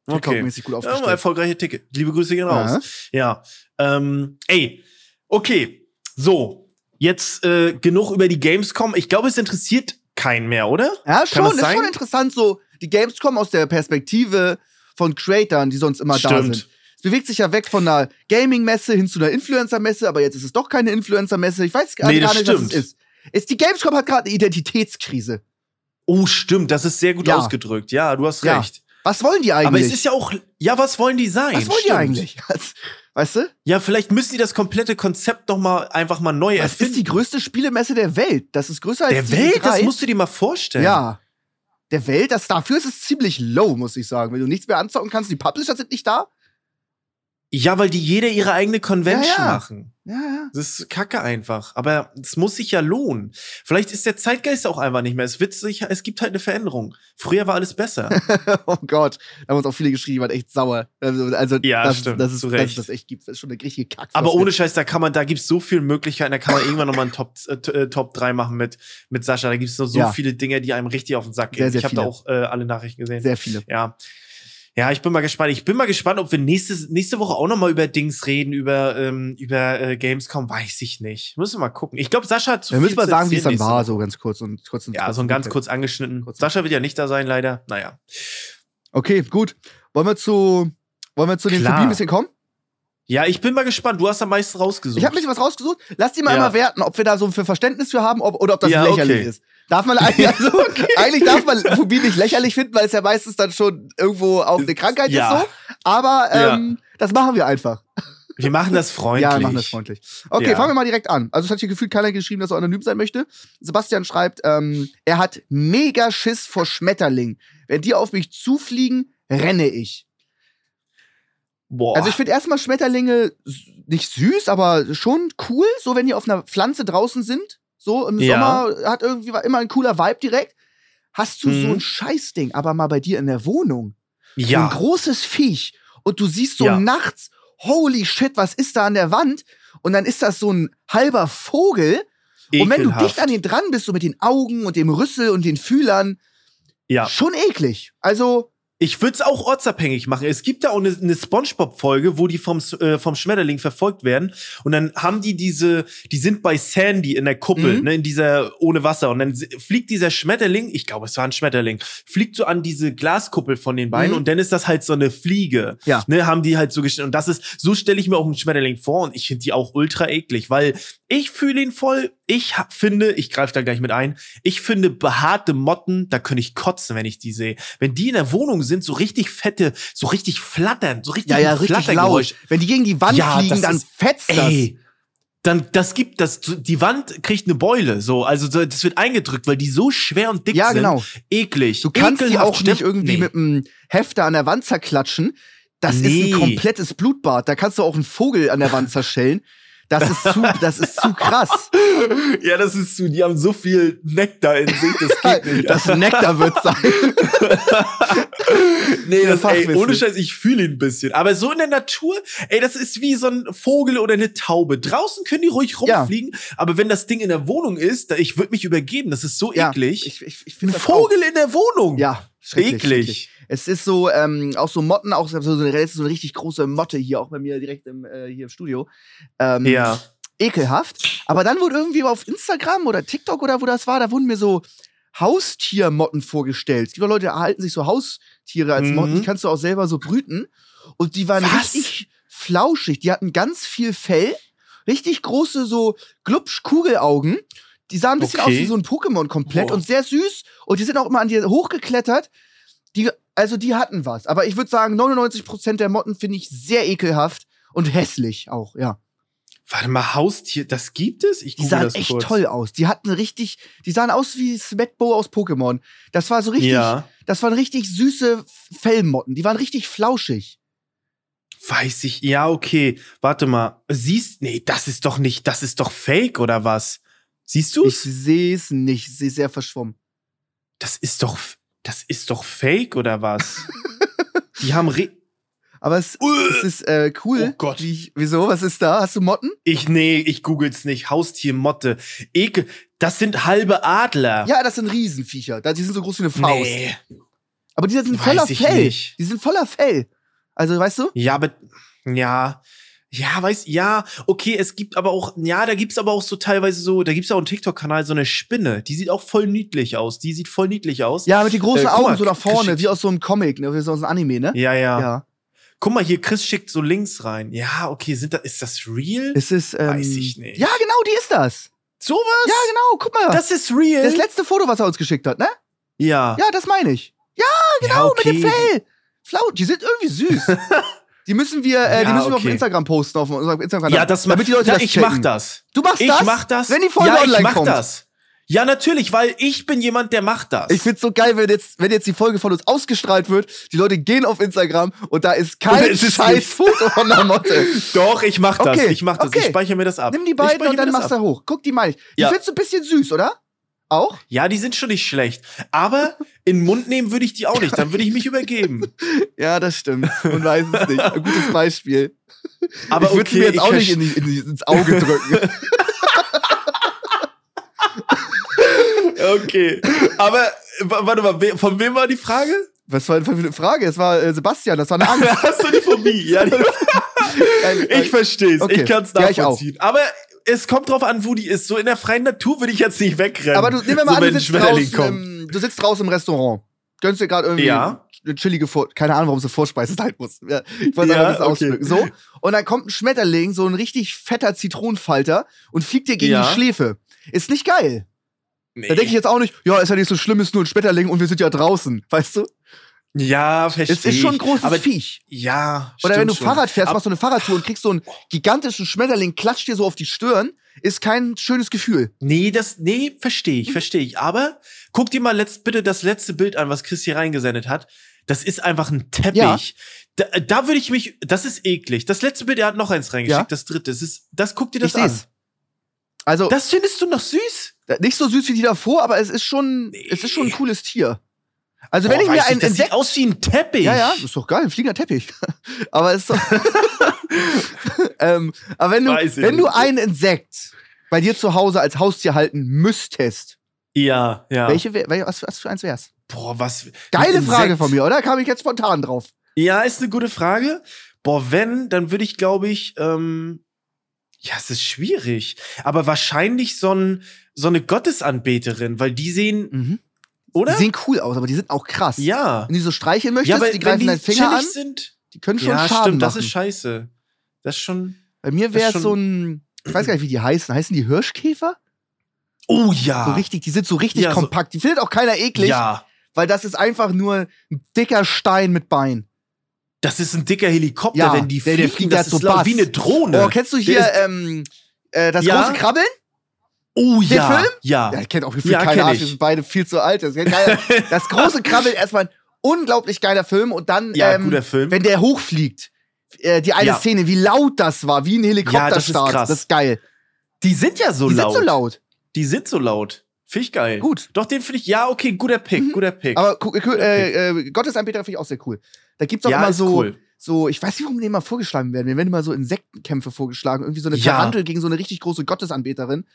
[SPEAKER 1] Okay.
[SPEAKER 2] TikTok-mäßig gut
[SPEAKER 1] Ja,
[SPEAKER 2] aufgestellt.
[SPEAKER 1] erfolgreiche Ticket. Liebe Grüße gehen raus. Ja. Ähm, ey, okay. So, jetzt äh, genug über die Gamescom. Ich glaube, es interessiert keinen mehr, oder?
[SPEAKER 2] Ja, schon.
[SPEAKER 1] das
[SPEAKER 2] Ist
[SPEAKER 1] sein?
[SPEAKER 2] schon interessant, so die Gamescom aus der Perspektive von Creatern, die sonst immer da
[SPEAKER 1] Stimmt.
[SPEAKER 2] sind. Es bewegt sich ja weg von einer Gaming-Messe hin zu einer Influencer-Messe, aber jetzt ist es doch keine Influencer-Messe. Ich weiß gar
[SPEAKER 1] Nee,
[SPEAKER 2] gar nicht, was es
[SPEAKER 1] stimmt.
[SPEAKER 2] ist. ist. Die Gamescom hat gerade eine Identitätskrise.
[SPEAKER 1] Oh, stimmt. Das ist sehr gut
[SPEAKER 2] Ja.
[SPEAKER 1] ausgedrückt. Ja, du hast
[SPEAKER 2] Ja.
[SPEAKER 1] recht.
[SPEAKER 2] Was wollen die eigentlich?
[SPEAKER 1] Aber es ist ja auch, ja, was wollen die sein?
[SPEAKER 2] was wollen die
[SPEAKER 1] Stimmt.
[SPEAKER 2] eigentlich? *laughs* Weißt du?
[SPEAKER 1] Ja, vielleicht müssen die das komplette Konzept noch mal einfach mal neu
[SPEAKER 2] Das
[SPEAKER 1] erfinden.
[SPEAKER 2] ist die größte Spielemesse der Welt. Das ist größer als
[SPEAKER 1] der
[SPEAKER 2] die
[SPEAKER 1] Welt, das
[SPEAKER 2] E3.
[SPEAKER 1] musst du dir mal vorstellen.
[SPEAKER 2] Ja. Der Welt, das dafür ist es ziemlich low, muss ich sagen. Wenn du nichts mehr anzocken kannst, die Publisher sind nicht da.
[SPEAKER 1] Ja, weil die jeder ihre eigene Convention
[SPEAKER 2] Ja, ja.
[SPEAKER 1] machen.
[SPEAKER 2] Ja, ja.
[SPEAKER 1] Das ist kacke einfach. Aber es muss sich ja lohnen. Vielleicht ist der Zeitgeist auch einfach nicht mehr. Es wird sich, es gibt halt eine Veränderung. Früher war alles besser. *laughs*
[SPEAKER 2] oh Gott, da haben uns auch viele geschrieben, die waren echt sauer. Also, also
[SPEAKER 1] Ja,
[SPEAKER 2] das,
[SPEAKER 1] stimmt,
[SPEAKER 2] das ist,
[SPEAKER 1] zu Recht.
[SPEAKER 2] es das echt gibt. Das ist schon eine richtige Kack.
[SPEAKER 1] Aber ohne Scheiß, da kann man, da gibt's so viele Möglichkeiten, da kann man irgendwann nochmal einen Top, äh, äh, Top 3 machen mit, mit Sascha. Da gibt's noch so
[SPEAKER 2] Ja.
[SPEAKER 1] viele Dinge, die einem richtig auf den Sack
[SPEAKER 2] Sehr,
[SPEAKER 1] gehen.
[SPEAKER 2] sehr
[SPEAKER 1] ich habe da auch äh, alle Nachrichten gesehen.
[SPEAKER 2] Sehr viele.
[SPEAKER 1] Ja. Ja, ich bin mal gespannt. Ich bin mal gespannt, ob wir nächste, nächste Woche auch noch mal über Dings reden, über, ähm, über äh, Gamescom. Weiß ich nicht. Müssen wir mal gucken. Ich glaube, Sascha hat zu
[SPEAKER 2] Wir
[SPEAKER 1] viel
[SPEAKER 2] müssen mal sagen, wie es dann war, so ganz kurz und kurz und
[SPEAKER 1] Ja, so ein ganz kurz angeschnitten.
[SPEAKER 2] Kurz-
[SPEAKER 1] Sascha wird ja nicht da sein, leider. Naja.
[SPEAKER 2] Okay, gut. Wollen wir zu, wollen wir zu den. Phobien ein bisschen kommen?
[SPEAKER 1] Ja, ich bin mal gespannt. Du hast am meisten rausgesucht.
[SPEAKER 2] Ich habe ein bisschen was rausgesucht. Lass die mal
[SPEAKER 1] Ja.
[SPEAKER 2] immer werten, ob wir da so für Verständnis für haben ob, oder ob das
[SPEAKER 1] Ja,
[SPEAKER 2] lächerlich
[SPEAKER 1] okay.
[SPEAKER 2] ist. Darf man *laughs* eigentlich, also, eigentlich darf man Phobie nicht lächerlich finden, weil es ja meistens dann schon irgendwo auch eine Krankheit
[SPEAKER 1] Ja.
[SPEAKER 2] ist so. Aber ähm, das machen wir einfach.
[SPEAKER 1] wir machen das freundlich. *laughs*
[SPEAKER 2] Ja, wir machen das freundlich. Okay,
[SPEAKER 1] Ja.
[SPEAKER 2] fangen wir mal direkt an. Also es hat hier gefühlt keiner geschrieben, dass er anonym sein möchte. Sebastian schreibt, ähm, er hat mega Schiss vor Schmetterlingen. Wenn die auf mich zufliegen, renne ich.
[SPEAKER 1] Boah.
[SPEAKER 2] Also ich finde erstmal Schmetterlinge nicht süß, aber schon cool, so wenn die auf einer Pflanze draußen sind. So im
[SPEAKER 1] Ja.
[SPEAKER 2] Sommer hat irgendwie war immer ein cooler Vibe direkt. hast du so
[SPEAKER 1] Mhm.
[SPEAKER 2] ein Scheißding, aber mal bei dir in der Wohnung. So ein
[SPEAKER 1] Ja.
[SPEAKER 2] großes Viech. Und du siehst so
[SPEAKER 1] Ja.
[SPEAKER 2] nachts, holy shit, was ist da an der Wand? Und dann ist das so ein halber Vogel. Und wenn du
[SPEAKER 1] Ekelhaft.
[SPEAKER 2] dicht an den dran bist, so mit den Augen und dem Rüssel und den Fühlern,
[SPEAKER 1] Ja.
[SPEAKER 2] schon eklig. Also,
[SPEAKER 1] Ich würde es auch ortsabhängig machen. Es gibt da auch eine, eine Spongebob-Folge, wo die vom, äh, vom Schmetterling verfolgt werden. Und dann haben die diese, die sind bei Sandy in der Kuppel,
[SPEAKER 2] Mhm.
[SPEAKER 1] ne, in dieser ohne Wasser. Und dann fliegt dieser Schmetterling, ich glaube, es war ein Schmetterling, fliegt so an diese Glaskuppel von den beiden.
[SPEAKER 2] Mhm.
[SPEAKER 1] Und dann ist das halt so eine Fliege.
[SPEAKER 2] Ja.
[SPEAKER 1] Ne, haben die halt so gestellt. Und das ist, so stelle ich mir auch einen Schmetterling vor. Und ich finde die auch ultra eklig, weil ich fühle ihn voll. Ich finde, ich greife da gleich mit ein, ich finde behaarte Motten, da könnte ich kotzen, wenn ich die sehe. Wenn die in der Wohnung sind, so richtig fette, so richtig flattern, so richtig
[SPEAKER 2] ja, ja, richtig laut. Wenn die gegen die Wand
[SPEAKER 1] Ja,
[SPEAKER 2] fliegen, dann
[SPEAKER 1] ist-
[SPEAKER 2] fetzt das.
[SPEAKER 1] Ey, dann das gibt das die Wand kriegt eine Beule, so also so, das wird eingedrückt, weil die so schwer und dick
[SPEAKER 2] Ja,
[SPEAKER 1] sind.
[SPEAKER 2] genau.
[SPEAKER 1] Eklig.
[SPEAKER 2] Du kannst die
[SPEAKER 1] Ekelhaft,
[SPEAKER 2] auch nicht irgendwie
[SPEAKER 1] Nee.
[SPEAKER 2] mit einem Hefter an der Wand zerklatschen. Das
[SPEAKER 1] Nee.
[SPEAKER 2] ist ein komplettes Blutbad. Da kannst du auch einen Vogel an der Wand zerschellen. Das ist zu, das ist zu krass. *laughs*
[SPEAKER 1] Ja, das ist zu, die haben so viel Nektar in sich, das geht *laughs* nicht.
[SPEAKER 2] Das Nektar wird *laughs* sein.
[SPEAKER 1] nee,
[SPEAKER 2] Ja,
[SPEAKER 1] das, ey, ohne Scheiß, ich fühle ihn ein bisschen. Aber so in der Natur, ey, das ist wie so ein Vogel oder eine Taube. Draußen können die ruhig
[SPEAKER 2] Ja.
[SPEAKER 1] rumfliegen, aber wenn das Ding in der Wohnung ist, da, ich würde mich übergeben. Das ist so
[SPEAKER 2] Ja,
[SPEAKER 1] eklig.
[SPEAKER 2] Ich, ich, ich
[SPEAKER 1] ein
[SPEAKER 2] das
[SPEAKER 1] Vogel in der Wohnung.
[SPEAKER 2] Auch, ja, schrecklich,
[SPEAKER 1] eklig.
[SPEAKER 2] schrecklich. Es ist so, ähm, auch so Motten, auch so eine, so eine richtig große Motte hier, auch bei mir direkt im, äh, hier im Studio. Ähm,
[SPEAKER 1] Ja.
[SPEAKER 2] ekelhaft. Aber dann wurde irgendwie auf Instagram oder TikTok oder wo das war, da wurden mir so Haustiermotten vorgestellt. Es gibt auch Leute, die erhalten sich so Haustiere als
[SPEAKER 1] Mhm.
[SPEAKER 2] Motten, die kannst du auch selber so brüten. Und die waren
[SPEAKER 1] Was?
[SPEAKER 2] richtig flauschig. Die hatten ganz viel Fell, richtig große so Glubsch-Kugelaugen. Die sahen ein bisschen
[SPEAKER 1] Okay.
[SPEAKER 2] aus wie so ein Pokémon komplett
[SPEAKER 1] Boah.
[SPEAKER 2] und sehr süß. Und die sind auch immer an dir hochgeklettert. Die, also die hatten was. Aber ich würde sagen, 99% der Motten finde ich sehr ekelhaft und hässlich auch, ja.
[SPEAKER 1] Warte mal, Haustier, das gibt es? Ich
[SPEAKER 2] Die sahen
[SPEAKER 1] das
[SPEAKER 2] echt
[SPEAKER 1] kurz.
[SPEAKER 2] toll aus. Die hatten richtig, die sahen aus wie Smetbo aus Pokémon. Das war so richtig,
[SPEAKER 1] Ja.
[SPEAKER 2] das waren richtig süße Fellmotten. Die waren richtig flauschig.
[SPEAKER 1] Weiß ich, ja, okay. Warte mal. Siehst, nee, das ist doch nicht, das ist doch fake oder was? Siehst
[SPEAKER 2] Ich
[SPEAKER 1] du's?
[SPEAKER 2] sehe es nicht, ich sehe sehr verschwommen.
[SPEAKER 1] Das ist doch, das ist doch fake oder was? *laughs* Die haben re
[SPEAKER 2] Aber es, es ist äh, cool.
[SPEAKER 1] Oh Gott.
[SPEAKER 2] Ich, wieso? Was ist da? Hast du Motten?
[SPEAKER 1] ich, nee, ich google's nicht. Haustier, Motte. Ekel. Das sind halbe Adler.
[SPEAKER 2] Ja, das sind Riesenviecher. Da- Die sind so groß wie eine Faust.
[SPEAKER 1] Nee.
[SPEAKER 2] Aber die sind voller Fell.
[SPEAKER 1] nicht.
[SPEAKER 2] Die sind voller Fell. Also, weißt du?
[SPEAKER 1] Ja, aber, ja. Ja, weiß, ja, okay, es gibt aber auch, ja, da gibt's aber auch so teilweise so, da gibt's auch einen TikTok-Kanal, so eine Spinne, die sieht auch voll niedlich aus, die sieht voll niedlich aus.
[SPEAKER 2] Ja, mit den großen
[SPEAKER 1] Äh,
[SPEAKER 2] Augen
[SPEAKER 1] mal,
[SPEAKER 2] so nach vorne, wie aus so einem Comic, ne? Wie so aus einem Anime, ne?
[SPEAKER 1] Ja, ja.
[SPEAKER 2] ja.
[SPEAKER 1] Guck mal, hier, Chris schickt so Links rein. Ja, okay, sind da, ist das real?
[SPEAKER 2] Es ist, ähm,
[SPEAKER 1] Weiß ich nicht.
[SPEAKER 2] Ja, genau, die ist das.
[SPEAKER 1] Sowas?
[SPEAKER 2] Ja, genau, guck mal.
[SPEAKER 1] Das ist real?
[SPEAKER 2] Das letzte Foto, was er uns geschickt hat, ne?
[SPEAKER 1] ja.
[SPEAKER 2] Ja, das meine ich.
[SPEAKER 1] genau,
[SPEAKER 2] Mit dem Fell. Flau, die sind irgendwie süß. *laughs* die müssen wir, äh, die
[SPEAKER 1] Ja,
[SPEAKER 2] müssen wir auf
[SPEAKER 1] okay.
[SPEAKER 2] Instagram posten, auf unserem Instagram-Kanal.
[SPEAKER 1] Ja, das
[SPEAKER 2] damit die Leute
[SPEAKER 1] ja,
[SPEAKER 2] das
[SPEAKER 1] ich
[SPEAKER 2] checken.
[SPEAKER 1] mach das.
[SPEAKER 2] Du machst
[SPEAKER 1] Ich
[SPEAKER 2] das?
[SPEAKER 1] mach das.
[SPEAKER 2] Wenn die Folge
[SPEAKER 1] ja,
[SPEAKER 2] online
[SPEAKER 1] ich mach
[SPEAKER 2] kommt.
[SPEAKER 1] das. Ja, natürlich, weil ich bin jemand, der macht das.
[SPEAKER 2] Ich find's so geil, wenn jetzt, wenn jetzt die Folge von uns ausgestrahlt wird, die Leute gehen auf Instagram und da ist kein *laughs*
[SPEAKER 1] ist
[SPEAKER 2] scheiß. Foto von der Motte. *laughs*
[SPEAKER 1] Doch, ich mach das.
[SPEAKER 2] Okay,
[SPEAKER 1] Ich mach das.
[SPEAKER 2] okay.
[SPEAKER 1] Ich speichere mir das ab.
[SPEAKER 2] Nimm die
[SPEAKER 1] Ich
[SPEAKER 2] beiden und dann machst du
[SPEAKER 1] ab.
[SPEAKER 2] hoch. Guck, die meine ich. Die
[SPEAKER 1] Ja.
[SPEAKER 2] findest du ein bisschen süß, oder? Auch?
[SPEAKER 1] Ja, die sind schon nicht schlecht. Aber in den Mund nehmen würde ich die auch nicht. Dann würde ich mich übergeben. *laughs*
[SPEAKER 2] Ja, das stimmt. Und weiß es nicht. Ein gutes Beispiel.
[SPEAKER 1] Aber
[SPEAKER 2] ich würde
[SPEAKER 1] okay,
[SPEAKER 2] mir jetzt auch nicht in die, in die, ins Auge drücken.
[SPEAKER 1] Okay. Aber warte mal, von wem war die Frage?
[SPEAKER 2] Was war denn für eine Frage? Es war äh, Sebastian, das war eine Angst. *laughs*
[SPEAKER 1] Hast du die Phobie? Ja, die *laughs* ich verstehe es.
[SPEAKER 2] Okay.
[SPEAKER 1] Ich kann es
[SPEAKER 2] Ja,
[SPEAKER 1] nachvollziehen. Aber es kommt drauf an, wo die ist. So in der freien Natur würde ich jetzt nicht wegrennen.
[SPEAKER 2] Aber du, nehmen wir mal
[SPEAKER 1] so,
[SPEAKER 2] an,
[SPEAKER 1] wenn
[SPEAKER 2] du sitzt, draußen im, du sitzt draußen im Restaurant. Gönnst dir gerade irgendwie
[SPEAKER 1] Ja.
[SPEAKER 2] eine chillige Vor keine Ahnung, warum es eine Vorspeise sein muss. Ja, ich wollte
[SPEAKER 1] Ja,
[SPEAKER 2] einfach das
[SPEAKER 1] okay.
[SPEAKER 2] ausdrücken. So. Und dann kommt ein Schmetterling, so ein richtig fetter Zitronenfalter und fliegt dir gegen
[SPEAKER 1] Ja.
[SPEAKER 2] die Schläfe. Ist nicht geil.
[SPEAKER 1] Nee.
[SPEAKER 2] Da denke ich jetzt auch nicht, ja, ist ja nicht so schlimm, ist nur ein Schmetterling und wir sind ja draußen. Weißt du?
[SPEAKER 1] Ja, verstehe
[SPEAKER 2] Es ist schon ein großes
[SPEAKER 1] Aber
[SPEAKER 2] Viech.
[SPEAKER 1] ja,
[SPEAKER 2] Oder wenn du
[SPEAKER 1] schon.
[SPEAKER 2] Fahrrad fährst, machst du eine Fahrradtour und kriegst so einen gigantischen Schmetterling, klatscht dir so auf die Stirn, ist kein schönes Gefühl.
[SPEAKER 1] Nee, das, nee, verstehe
[SPEAKER 2] Mhm.
[SPEAKER 1] ich, verstehe ich. Aber guck dir mal letzt, bitte das letzte Bild an, was Chris hier reingesendet hat. Das ist einfach ein Teppich. Da, da würde ich mich, das ist eklig. Das letzte Bild, er hat noch eins reingeschickt,
[SPEAKER 2] Ja.
[SPEAKER 1] das dritte. Das ist, das guck dir das
[SPEAKER 2] Ich
[SPEAKER 1] an.
[SPEAKER 2] seh's. Also
[SPEAKER 1] Das findest du noch süß?
[SPEAKER 2] nicht so süß wie die davor, aber es ist schon, es ist schon ein cooles Tier. Also wenn
[SPEAKER 1] Boah,
[SPEAKER 2] ich mir ein
[SPEAKER 1] das sieht
[SPEAKER 2] Insekt
[SPEAKER 1] aus wie ein Teppich.
[SPEAKER 2] Ja, ja, ist doch geil, ein fliegender Teppich. *laughs* aber ist doch. *laughs* ähm, aber wenn du, wenn du ein Insekt bei dir zu Hause als Haustier halten müsstest,
[SPEAKER 1] Ja, ja.
[SPEAKER 2] welche wär, wel- was, was für eins wär's?
[SPEAKER 1] Boah, was.
[SPEAKER 2] Geile Frage
[SPEAKER 1] Insekt.
[SPEAKER 2] von mir, oder? Kam ich jetzt spontan drauf.
[SPEAKER 1] Ja, ist eine gute Frage. Boah, wenn, dann würde ich, glaube ich, ähm, ja, es ist schwierig. Aber wahrscheinlich so, ein, so eine Gottesanbeterin, weil die sehen,
[SPEAKER 2] Mhm.
[SPEAKER 1] Oder?
[SPEAKER 2] Die sehen cool aus, aber die sind auch krass.
[SPEAKER 1] ja.
[SPEAKER 2] Wenn du die so streicheln möchtest,
[SPEAKER 1] Ja,
[SPEAKER 2] die greifen deinen Finger an,
[SPEAKER 1] sind.
[SPEAKER 2] die können schon
[SPEAKER 1] Ja,
[SPEAKER 2] Schaden
[SPEAKER 1] stimmt, das
[SPEAKER 2] machen.
[SPEAKER 1] ist scheiße. Das ist schon.
[SPEAKER 2] Bei mir
[SPEAKER 1] das
[SPEAKER 2] wäre es so ein, ich weiß gar nicht, wie die heißen. Heißen die Hirschkäfer?
[SPEAKER 1] Oh ja.
[SPEAKER 2] So richtig, die sind so richtig
[SPEAKER 1] Ja, so-
[SPEAKER 2] kompakt. Die findet auch keiner eklig,
[SPEAKER 1] Ja.
[SPEAKER 2] weil das ist einfach nur ein dicker Stein mit Bein.
[SPEAKER 1] Das ist ein dicker Helikopter,
[SPEAKER 2] Ja,
[SPEAKER 1] wenn die
[SPEAKER 2] der- der
[SPEAKER 1] fliegen,
[SPEAKER 2] fliegt
[SPEAKER 1] das
[SPEAKER 2] da so
[SPEAKER 1] ist
[SPEAKER 2] Bass.
[SPEAKER 1] wie eine Drohne.
[SPEAKER 2] Oh, kennst du
[SPEAKER 1] Der
[SPEAKER 2] hier ähm, äh, das große Krabbeln?
[SPEAKER 1] Oh
[SPEAKER 2] der
[SPEAKER 1] ja.
[SPEAKER 2] Film?
[SPEAKER 1] Ja.
[SPEAKER 2] Ja, kennt auch gefühlt
[SPEAKER 1] Ja,
[SPEAKER 2] Arsch,
[SPEAKER 1] ich.
[SPEAKER 2] wir sind beide viel zu alt. Das, *laughs* das große Krabbeln, erstmal ein unglaublich geiler Film und dann,
[SPEAKER 1] Ja,
[SPEAKER 2] ähm,
[SPEAKER 1] guter Film.
[SPEAKER 2] wenn der hochfliegt, äh, die eine
[SPEAKER 1] Ja.
[SPEAKER 2] Szene, wie laut das war, wie ein Helikopterstart.
[SPEAKER 1] Ja, das ist krass.
[SPEAKER 2] Das ist geil.
[SPEAKER 1] Die sind ja so
[SPEAKER 2] die
[SPEAKER 1] laut.
[SPEAKER 2] sind so laut.
[SPEAKER 1] Die sind so laut. Finde ich geil.
[SPEAKER 2] Gut.
[SPEAKER 1] Doch, den finde ich, ja, okay, guter Pick,
[SPEAKER 2] Mhm.
[SPEAKER 1] guter Pick.
[SPEAKER 2] Aber äh, äh, Gottesanbeter finde ich auch sehr cool. Da gibt's auch
[SPEAKER 1] ja,
[SPEAKER 2] immer so,
[SPEAKER 1] cool.
[SPEAKER 2] so, ich weiß nicht, warum die immer vorgeschlagen werden. Mir werden immer so Insektenkämpfe vorgeschlagen. Irgendwie so eine
[SPEAKER 1] Ja.
[SPEAKER 2] Tarantel gegen so eine richtig große Gottesanbeterin.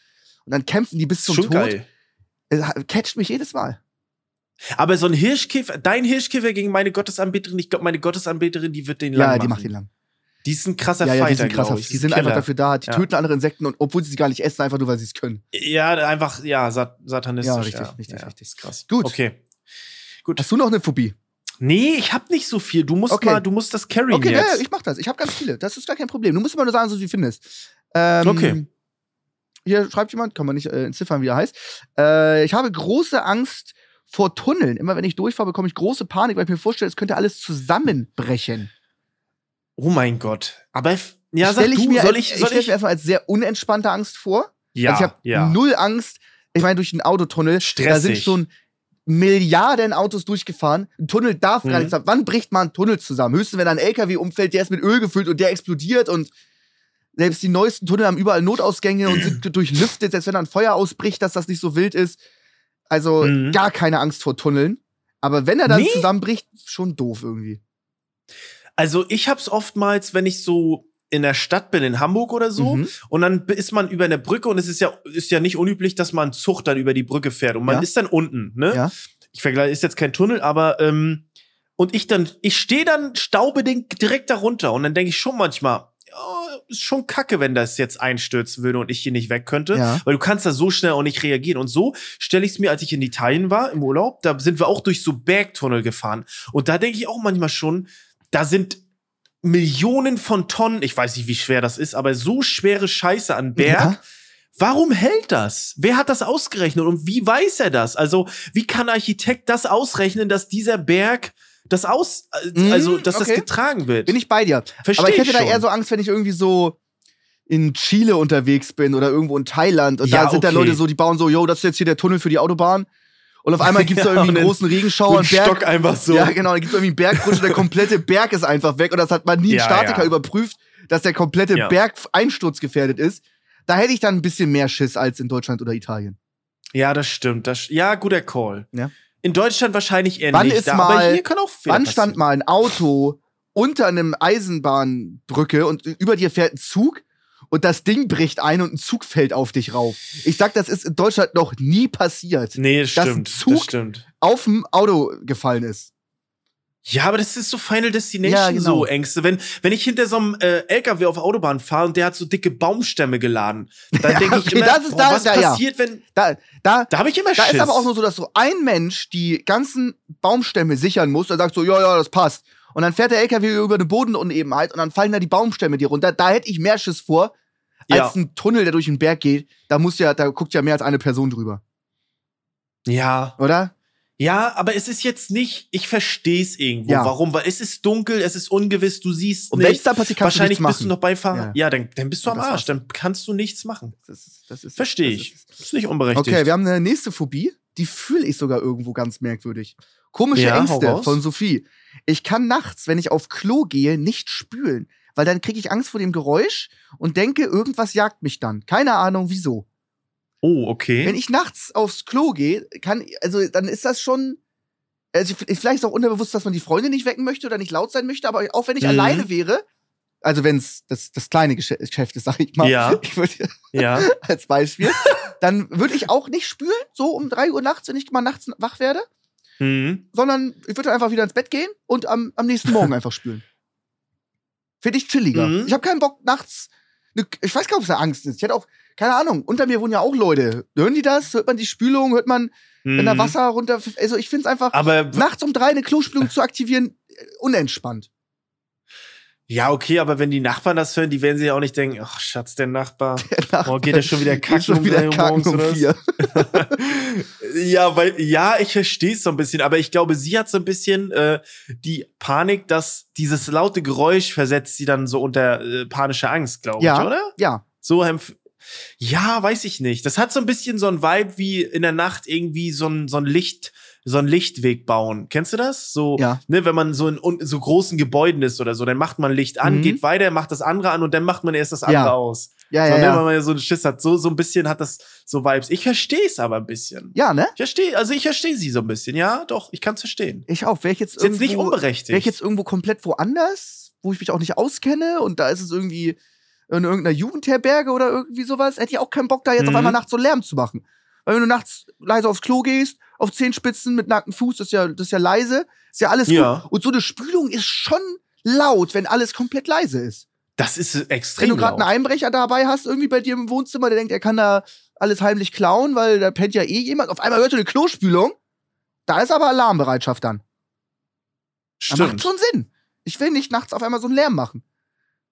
[SPEAKER 2] Und dann kämpfen die bis zum
[SPEAKER 1] Schon
[SPEAKER 2] Tod.
[SPEAKER 1] geil.
[SPEAKER 2] Es catcht mich jedes Mal.
[SPEAKER 1] Aber so ein Hirschkäfer, dein Hirschkäfer gegen meine Gottesanbeterin, ich glaube, meine Gottesanbeterin, die wird den lang
[SPEAKER 2] Ja,
[SPEAKER 1] machen.
[SPEAKER 2] die macht ihn lang.
[SPEAKER 1] Die ist ein krasser
[SPEAKER 2] Ja, ja, die
[SPEAKER 1] Fighter,
[SPEAKER 2] sind krasser.
[SPEAKER 1] ich.
[SPEAKER 2] Die sind einfach dafür da. Die
[SPEAKER 1] Ja.
[SPEAKER 2] töten andere Insekten, und, obwohl sie sie gar nicht essen, einfach nur, weil sie es können.
[SPEAKER 1] Ja, einfach, ja, sat satanistisch.
[SPEAKER 2] Ja, richtig, richtig,
[SPEAKER 1] ja,
[SPEAKER 2] richtig.
[SPEAKER 1] Ist krass.
[SPEAKER 2] Gut.
[SPEAKER 1] Okay. Gut.
[SPEAKER 2] Hast du noch eine Phobie?
[SPEAKER 1] Nee, ich hab nicht so viel. Du musst
[SPEAKER 2] Okay.
[SPEAKER 1] mal, du musst das carryen
[SPEAKER 2] Okay, ja,
[SPEAKER 1] jetzt.
[SPEAKER 2] ja, ich mach das. Ich habe ganz viele. Das ist gar kein Problem. Du musst immer nur sagen, so wie du findest. Ähm,
[SPEAKER 1] Okay.
[SPEAKER 2] Hier schreibt jemand, kann man nicht äh, entziffern, wie er heißt. Äh, ich habe große Angst vor Tunneln. Immer wenn ich durchfahre, bekomme ich große Panik, weil ich mir vorstelle, es könnte alles zusammenbrechen.
[SPEAKER 1] oh mein Gott. Aber, ja, sag
[SPEAKER 2] stell ich
[SPEAKER 1] du,
[SPEAKER 2] mir,
[SPEAKER 1] soll ich,
[SPEAKER 2] ich
[SPEAKER 1] soll
[SPEAKER 2] stelle
[SPEAKER 1] ich?
[SPEAKER 2] mir erstmal als sehr unentspannte Angst vor.
[SPEAKER 1] ja,
[SPEAKER 2] also ich habe
[SPEAKER 1] ja.
[SPEAKER 2] null Angst. Ich meine, durch den Autotunnel, da sind
[SPEAKER 1] Stressig.
[SPEAKER 2] schon Milliarden Autos durchgefahren. Ein Tunnel darf
[SPEAKER 1] Mhm.
[SPEAKER 2] gar nicht sein. Wann bricht man einen Tunnel zusammen? Höchstens, wenn ein LKW umfällt, der ist mit Öl gefüllt und der explodiert und selbst die neuesten Tunnel haben überall Notausgänge und sind durchlüftet, selbst wenn da ein Feuer ausbricht, dass das nicht so wild ist. Also
[SPEAKER 1] Mhm.
[SPEAKER 2] gar keine Angst vor Tunneln. Aber wenn er dann
[SPEAKER 1] Nee.
[SPEAKER 2] zusammenbricht, schon doof irgendwie.
[SPEAKER 1] Also ich hab's oftmals, wenn ich so in der Stadt bin, in Hamburg oder so,
[SPEAKER 2] Mhm.
[SPEAKER 1] und dann ist man über eine Brücke und es ist ja, ist ja nicht unüblich, dass man Zug dann über die Brücke fährt und man
[SPEAKER 2] Ja.
[SPEAKER 1] ist dann unten, ne?
[SPEAKER 2] Ja.
[SPEAKER 1] Ich vergleiche, ist jetzt kein Tunnel, aber ähm, und ich dann, ich stehe dann staubedingt direkt darunter und dann denke ich schon manchmal, ist schon kacke, wenn das jetzt einstürzen würde und ich hier nicht weg könnte.
[SPEAKER 2] Ja.
[SPEAKER 1] Weil du kannst da so schnell auch nicht reagieren. Und so stelle ich es mir, als ich in Italien war, im Urlaub, da sind wir auch durch so Bergtunnel gefahren. Und da denke ich auch manchmal schon, da sind Millionen von Tonnen, ich weiß nicht, wie schwer das ist, aber so schwere Scheiße an Berg.
[SPEAKER 2] Ja.
[SPEAKER 1] Warum hält das? Wer hat das ausgerechnet und wie weiß er das? Also, wie kann ein Architekt das ausrechnen, dass dieser Berg das aus, äh,
[SPEAKER 2] Mhm,
[SPEAKER 1] also, dass
[SPEAKER 2] okay.
[SPEAKER 1] das getragen wird?
[SPEAKER 2] Bin ich bei dir.
[SPEAKER 1] Versteh
[SPEAKER 2] Aber ich hätte da
[SPEAKER 1] schon.
[SPEAKER 2] eher so Angst, wenn ich irgendwie so in Chile unterwegs bin oder irgendwo in Thailand und
[SPEAKER 1] Ja,
[SPEAKER 2] da sind da
[SPEAKER 1] okay.
[SPEAKER 2] Leute so, die bauen so, yo, das ist jetzt hier der Tunnel für die Autobahn. Und auf einmal gibt's *laughs* da
[SPEAKER 1] Ja,
[SPEAKER 2] irgendwie einen großen Regenschauer
[SPEAKER 1] ein
[SPEAKER 2] und Berg.
[SPEAKER 1] Stock einfach so.
[SPEAKER 2] Ja, genau, dann gibt's irgendwie einen Bergrutsch und der *laughs* komplette Berg ist einfach weg und das hat man nie ein
[SPEAKER 1] Ja,
[SPEAKER 2] Statiker
[SPEAKER 1] ja.
[SPEAKER 2] überprüft, dass der komplette
[SPEAKER 1] Ja.
[SPEAKER 2] Berg einsturzgefährdet ist. Da hätte ich dann ein bisschen mehr Schiss als in Deutschland oder Italien.
[SPEAKER 1] Ja, das stimmt. Das, ja, guter Call.
[SPEAKER 2] Ja.
[SPEAKER 1] In Deutschland wahrscheinlich eher
[SPEAKER 2] Wann
[SPEAKER 1] nicht.
[SPEAKER 2] ist
[SPEAKER 1] da,
[SPEAKER 2] mal-
[SPEAKER 1] aber hier kann auch Fehler
[SPEAKER 2] Wann stand
[SPEAKER 1] passieren.
[SPEAKER 2] mal ein Auto unter einem Eisenbahnbrücke und über dir fährt ein Zug und das Ding bricht ein und ein Zug fällt auf dich rauf? Ich sag, das ist in Deutschland noch nie passiert.
[SPEAKER 1] Nee, das
[SPEAKER 2] dass ein
[SPEAKER 1] stimmt.
[SPEAKER 2] Zug-
[SPEAKER 1] das stimmt.
[SPEAKER 2] Auf dem Auto gefallen ist.
[SPEAKER 1] Ja, aber das ist so Final Destination,
[SPEAKER 2] Ja, genau.
[SPEAKER 1] so Ängste. Wenn, wenn ich hinter so einem äh, LKW auf Autobahn fahre und der hat so dicke Baumstämme geladen, dann
[SPEAKER 2] Ja,
[SPEAKER 1] denke ich
[SPEAKER 2] okay,
[SPEAKER 1] immer,
[SPEAKER 2] das ist
[SPEAKER 1] boah,
[SPEAKER 2] da-
[SPEAKER 1] was
[SPEAKER 2] da, ja.
[SPEAKER 1] passiert, wenn.
[SPEAKER 2] Da, da,
[SPEAKER 1] Da habe ich immer
[SPEAKER 2] da
[SPEAKER 1] Schiss.
[SPEAKER 2] ist aber auch nur so, dass so ein Mensch die ganzen Baumstämme sichern muss. Der sagt so, ja, ja, das passt. Und dann fährt der LKW über eine Bodenunebenheit und dann fallen da die Baumstämme dir runter. Da hätte ich mehr Schiss vor, als
[SPEAKER 1] Ja.
[SPEAKER 2] ein Tunnel, der durch den Berg geht. Da muss ja, da guckt ja mehr als eine Person drüber.
[SPEAKER 1] Ja.
[SPEAKER 2] Oder?
[SPEAKER 1] Ja, aber es ist jetzt nicht, ich verstehe es irgendwo.
[SPEAKER 2] Ja.
[SPEAKER 1] Warum? Weil es ist dunkel, es ist ungewiss, du siehst
[SPEAKER 2] Und wenn es
[SPEAKER 1] nicht.
[SPEAKER 2] da passiert, kannst
[SPEAKER 1] Wahrscheinlich
[SPEAKER 2] du nichts
[SPEAKER 1] bist du noch Beifahrer.
[SPEAKER 2] Ja.
[SPEAKER 1] Ja, dann, dann bist du am
[SPEAKER 2] das
[SPEAKER 1] Arsch. Dann kannst du nichts machen.
[SPEAKER 2] Das das ist,
[SPEAKER 1] Verstehe
[SPEAKER 2] das
[SPEAKER 1] ich.
[SPEAKER 2] ist-
[SPEAKER 1] Das ist nicht unberechtigt.
[SPEAKER 2] Okay, wir haben eine nächste Phobie. Die fühle ich sogar irgendwo ganz merkwürdig. Komische
[SPEAKER 1] Ja,
[SPEAKER 2] Ängste von Sophie. Ich kann nachts, wenn ich auf Klo gehe, nicht spülen, weil dann kriege ich Angst vor dem Geräusch und denke, irgendwas jagt mich dann. Keine Ahnung, wieso.
[SPEAKER 1] Oh, okay.
[SPEAKER 2] Wenn ich nachts aufs Klo gehe, kann, also dann ist das schon, also vielleicht ist auch unterbewusst, dass man die Freunde nicht wecken möchte oder nicht laut sein möchte, aber auch wenn ich
[SPEAKER 1] Mhm.
[SPEAKER 2] alleine wäre, also wenn es das, das kleine Geschäft ist, sag ich mal,
[SPEAKER 1] Ja. *laughs*
[SPEAKER 2] ich würd,
[SPEAKER 1] ja. *laughs*
[SPEAKER 2] als Beispiel, dann würde ich auch nicht spülen, so um drei Uhr nachts, wenn ich mal nachts wach werde,
[SPEAKER 1] Mhm.
[SPEAKER 2] sondern ich würde einfach wieder ins Bett gehen und am, am nächsten Morgen *laughs* einfach spülen. Finde ich chilliger.
[SPEAKER 1] Mhm.
[SPEAKER 2] Ich habe keinen Bock nachts. Ne, ich weiß gar nicht, ob es eine Angst ist. Ich hätte auch, keine Ahnung, unter mir wohnen ja auch Leute. Hören die das? Hört man die Spülung? Hört man, wenn da
[SPEAKER 1] Mhm.
[SPEAKER 2] Wasser runter. Also ich finde es einfach,
[SPEAKER 1] Aber
[SPEAKER 2] nachts um drei eine Klospülung zu aktivieren, äh, unentspannt.
[SPEAKER 1] ja, okay, aber wenn die Nachbarn das hören, die werden sich ja auch nicht denken, ach Schatz, der Nachbar. *laughs*
[SPEAKER 2] Der
[SPEAKER 1] Oh, geht er schon wieder kacken
[SPEAKER 2] schon
[SPEAKER 1] um
[SPEAKER 2] wieder kacken um vier. *laughs*
[SPEAKER 1] ja, weil, ja, ich verstehe es so ein bisschen, aber ich glaube, sie hat so ein bisschen äh, die Panik, dass dieses laute Geräusch versetzt sie dann so unter äh, panische Angst, glaube
[SPEAKER 2] Ja.
[SPEAKER 1] ich, oder?
[SPEAKER 2] Ja,
[SPEAKER 1] So empf ja, weiß ich nicht. Das hat so ein bisschen so ein Vibe wie in der Nacht irgendwie so ein, so ein Licht, so ein Lichtweg bauen. Kennst du das? So,
[SPEAKER 2] Ja.
[SPEAKER 1] ne, wenn man so in so großen Gebäuden ist oder so, dann macht man Licht an,
[SPEAKER 2] Mhm.
[SPEAKER 1] geht weiter, macht das andere an und dann macht man erst das andere
[SPEAKER 2] Ja.
[SPEAKER 1] aus.
[SPEAKER 2] ja,
[SPEAKER 1] so,
[SPEAKER 2] ja.
[SPEAKER 1] ne,
[SPEAKER 2] Ja,
[SPEAKER 1] wenn man ja so einen Schiss hat. So, so ein bisschen hat das so Vibes. Ich verstehe es aber ein bisschen.
[SPEAKER 2] ja ne?
[SPEAKER 1] Ich verstehe, also ich verstehe sie so ein bisschen, ja, doch, ich kann es verstehen.
[SPEAKER 2] Ich auch. Wäre ich jetzt
[SPEAKER 1] Ist jetzt nicht
[SPEAKER 2] irgendwo-
[SPEAKER 1] unberechtigt.
[SPEAKER 2] Wäre ich jetzt irgendwo komplett woanders, wo ich mich auch nicht auskenne und da ist es irgendwie in irgendeiner Jugendherberge oder irgendwie sowas, hätte ich auch keinen Bock, da jetzt auf
[SPEAKER 1] Mhm.
[SPEAKER 2] einmal nachts so Lärm zu machen. Weil wenn du nachts leise aufs Klo gehst, auf Zehenspitzen mit nacktem Fuß, das ist ja, das ist ja leise, ist ja alles
[SPEAKER 1] Ja.
[SPEAKER 2] gut. Und so eine Spülung ist schon laut, wenn alles komplett leise ist.
[SPEAKER 1] das ist
[SPEAKER 2] Wenn
[SPEAKER 1] extrem
[SPEAKER 2] du gerade einen Einbrecher dabei hast, irgendwie bei dir im Wohnzimmer, der denkt, er kann da alles heimlich klauen, weil da pennt ja eh jemand. Auf einmal hört du eine Klospülung. Da ist aber Alarmbereitschaft dann. Das macht
[SPEAKER 1] Stimmt.
[SPEAKER 2] schon Sinn. Ich will nicht nachts auf einmal so einen Lärm machen.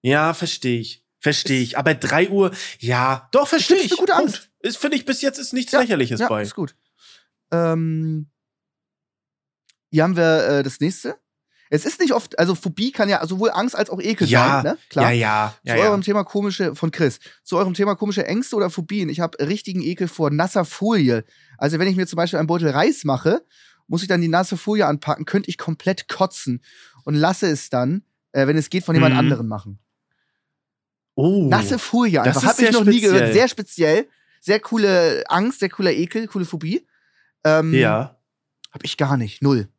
[SPEAKER 1] Ja, verstehe ich. Verstehe ich. Aber 3 Uhr, ja, doch, verstehe ich.
[SPEAKER 2] du gute
[SPEAKER 1] Punkt.
[SPEAKER 2] Angst?
[SPEAKER 1] Ist, finde ich, bis jetzt ist nichts
[SPEAKER 2] Ja,
[SPEAKER 1] Lächerliches
[SPEAKER 2] ja,
[SPEAKER 1] bei.
[SPEAKER 2] ist gut. Ähm, hier haben wir äh, das nächste. Es ist nicht oft, also Phobie kann ja sowohl Angst als auch Ekel
[SPEAKER 1] Ja,
[SPEAKER 2] sein, ne? Klar.
[SPEAKER 1] Ja, ja, ja,
[SPEAKER 2] Zu
[SPEAKER 1] ja.
[SPEAKER 2] eurem Thema komische, von Chris, zu eurem Thema komische Ängste oder Phobien. Ich habe richtigen Ekel vor nasser Folie. Also wenn ich mir zum Beispiel einen Beutel Reis mache, muss ich dann die nasse Folie anpacken, könnte ich komplett kotzen und lasse es dann, äh, wenn es geht, von jemand
[SPEAKER 1] Mhm.
[SPEAKER 2] anderen machen.
[SPEAKER 1] Oh.
[SPEAKER 2] Nasse Folie
[SPEAKER 1] das
[SPEAKER 2] einfach. Habe ich noch nie
[SPEAKER 1] speziell.
[SPEAKER 2] gehört. Sehr speziell. Sehr coole Angst, sehr cooler Ekel, coole Phobie. Ähm,
[SPEAKER 1] Ja.
[SPEAKER 2] Hab ich gar nicht. Null.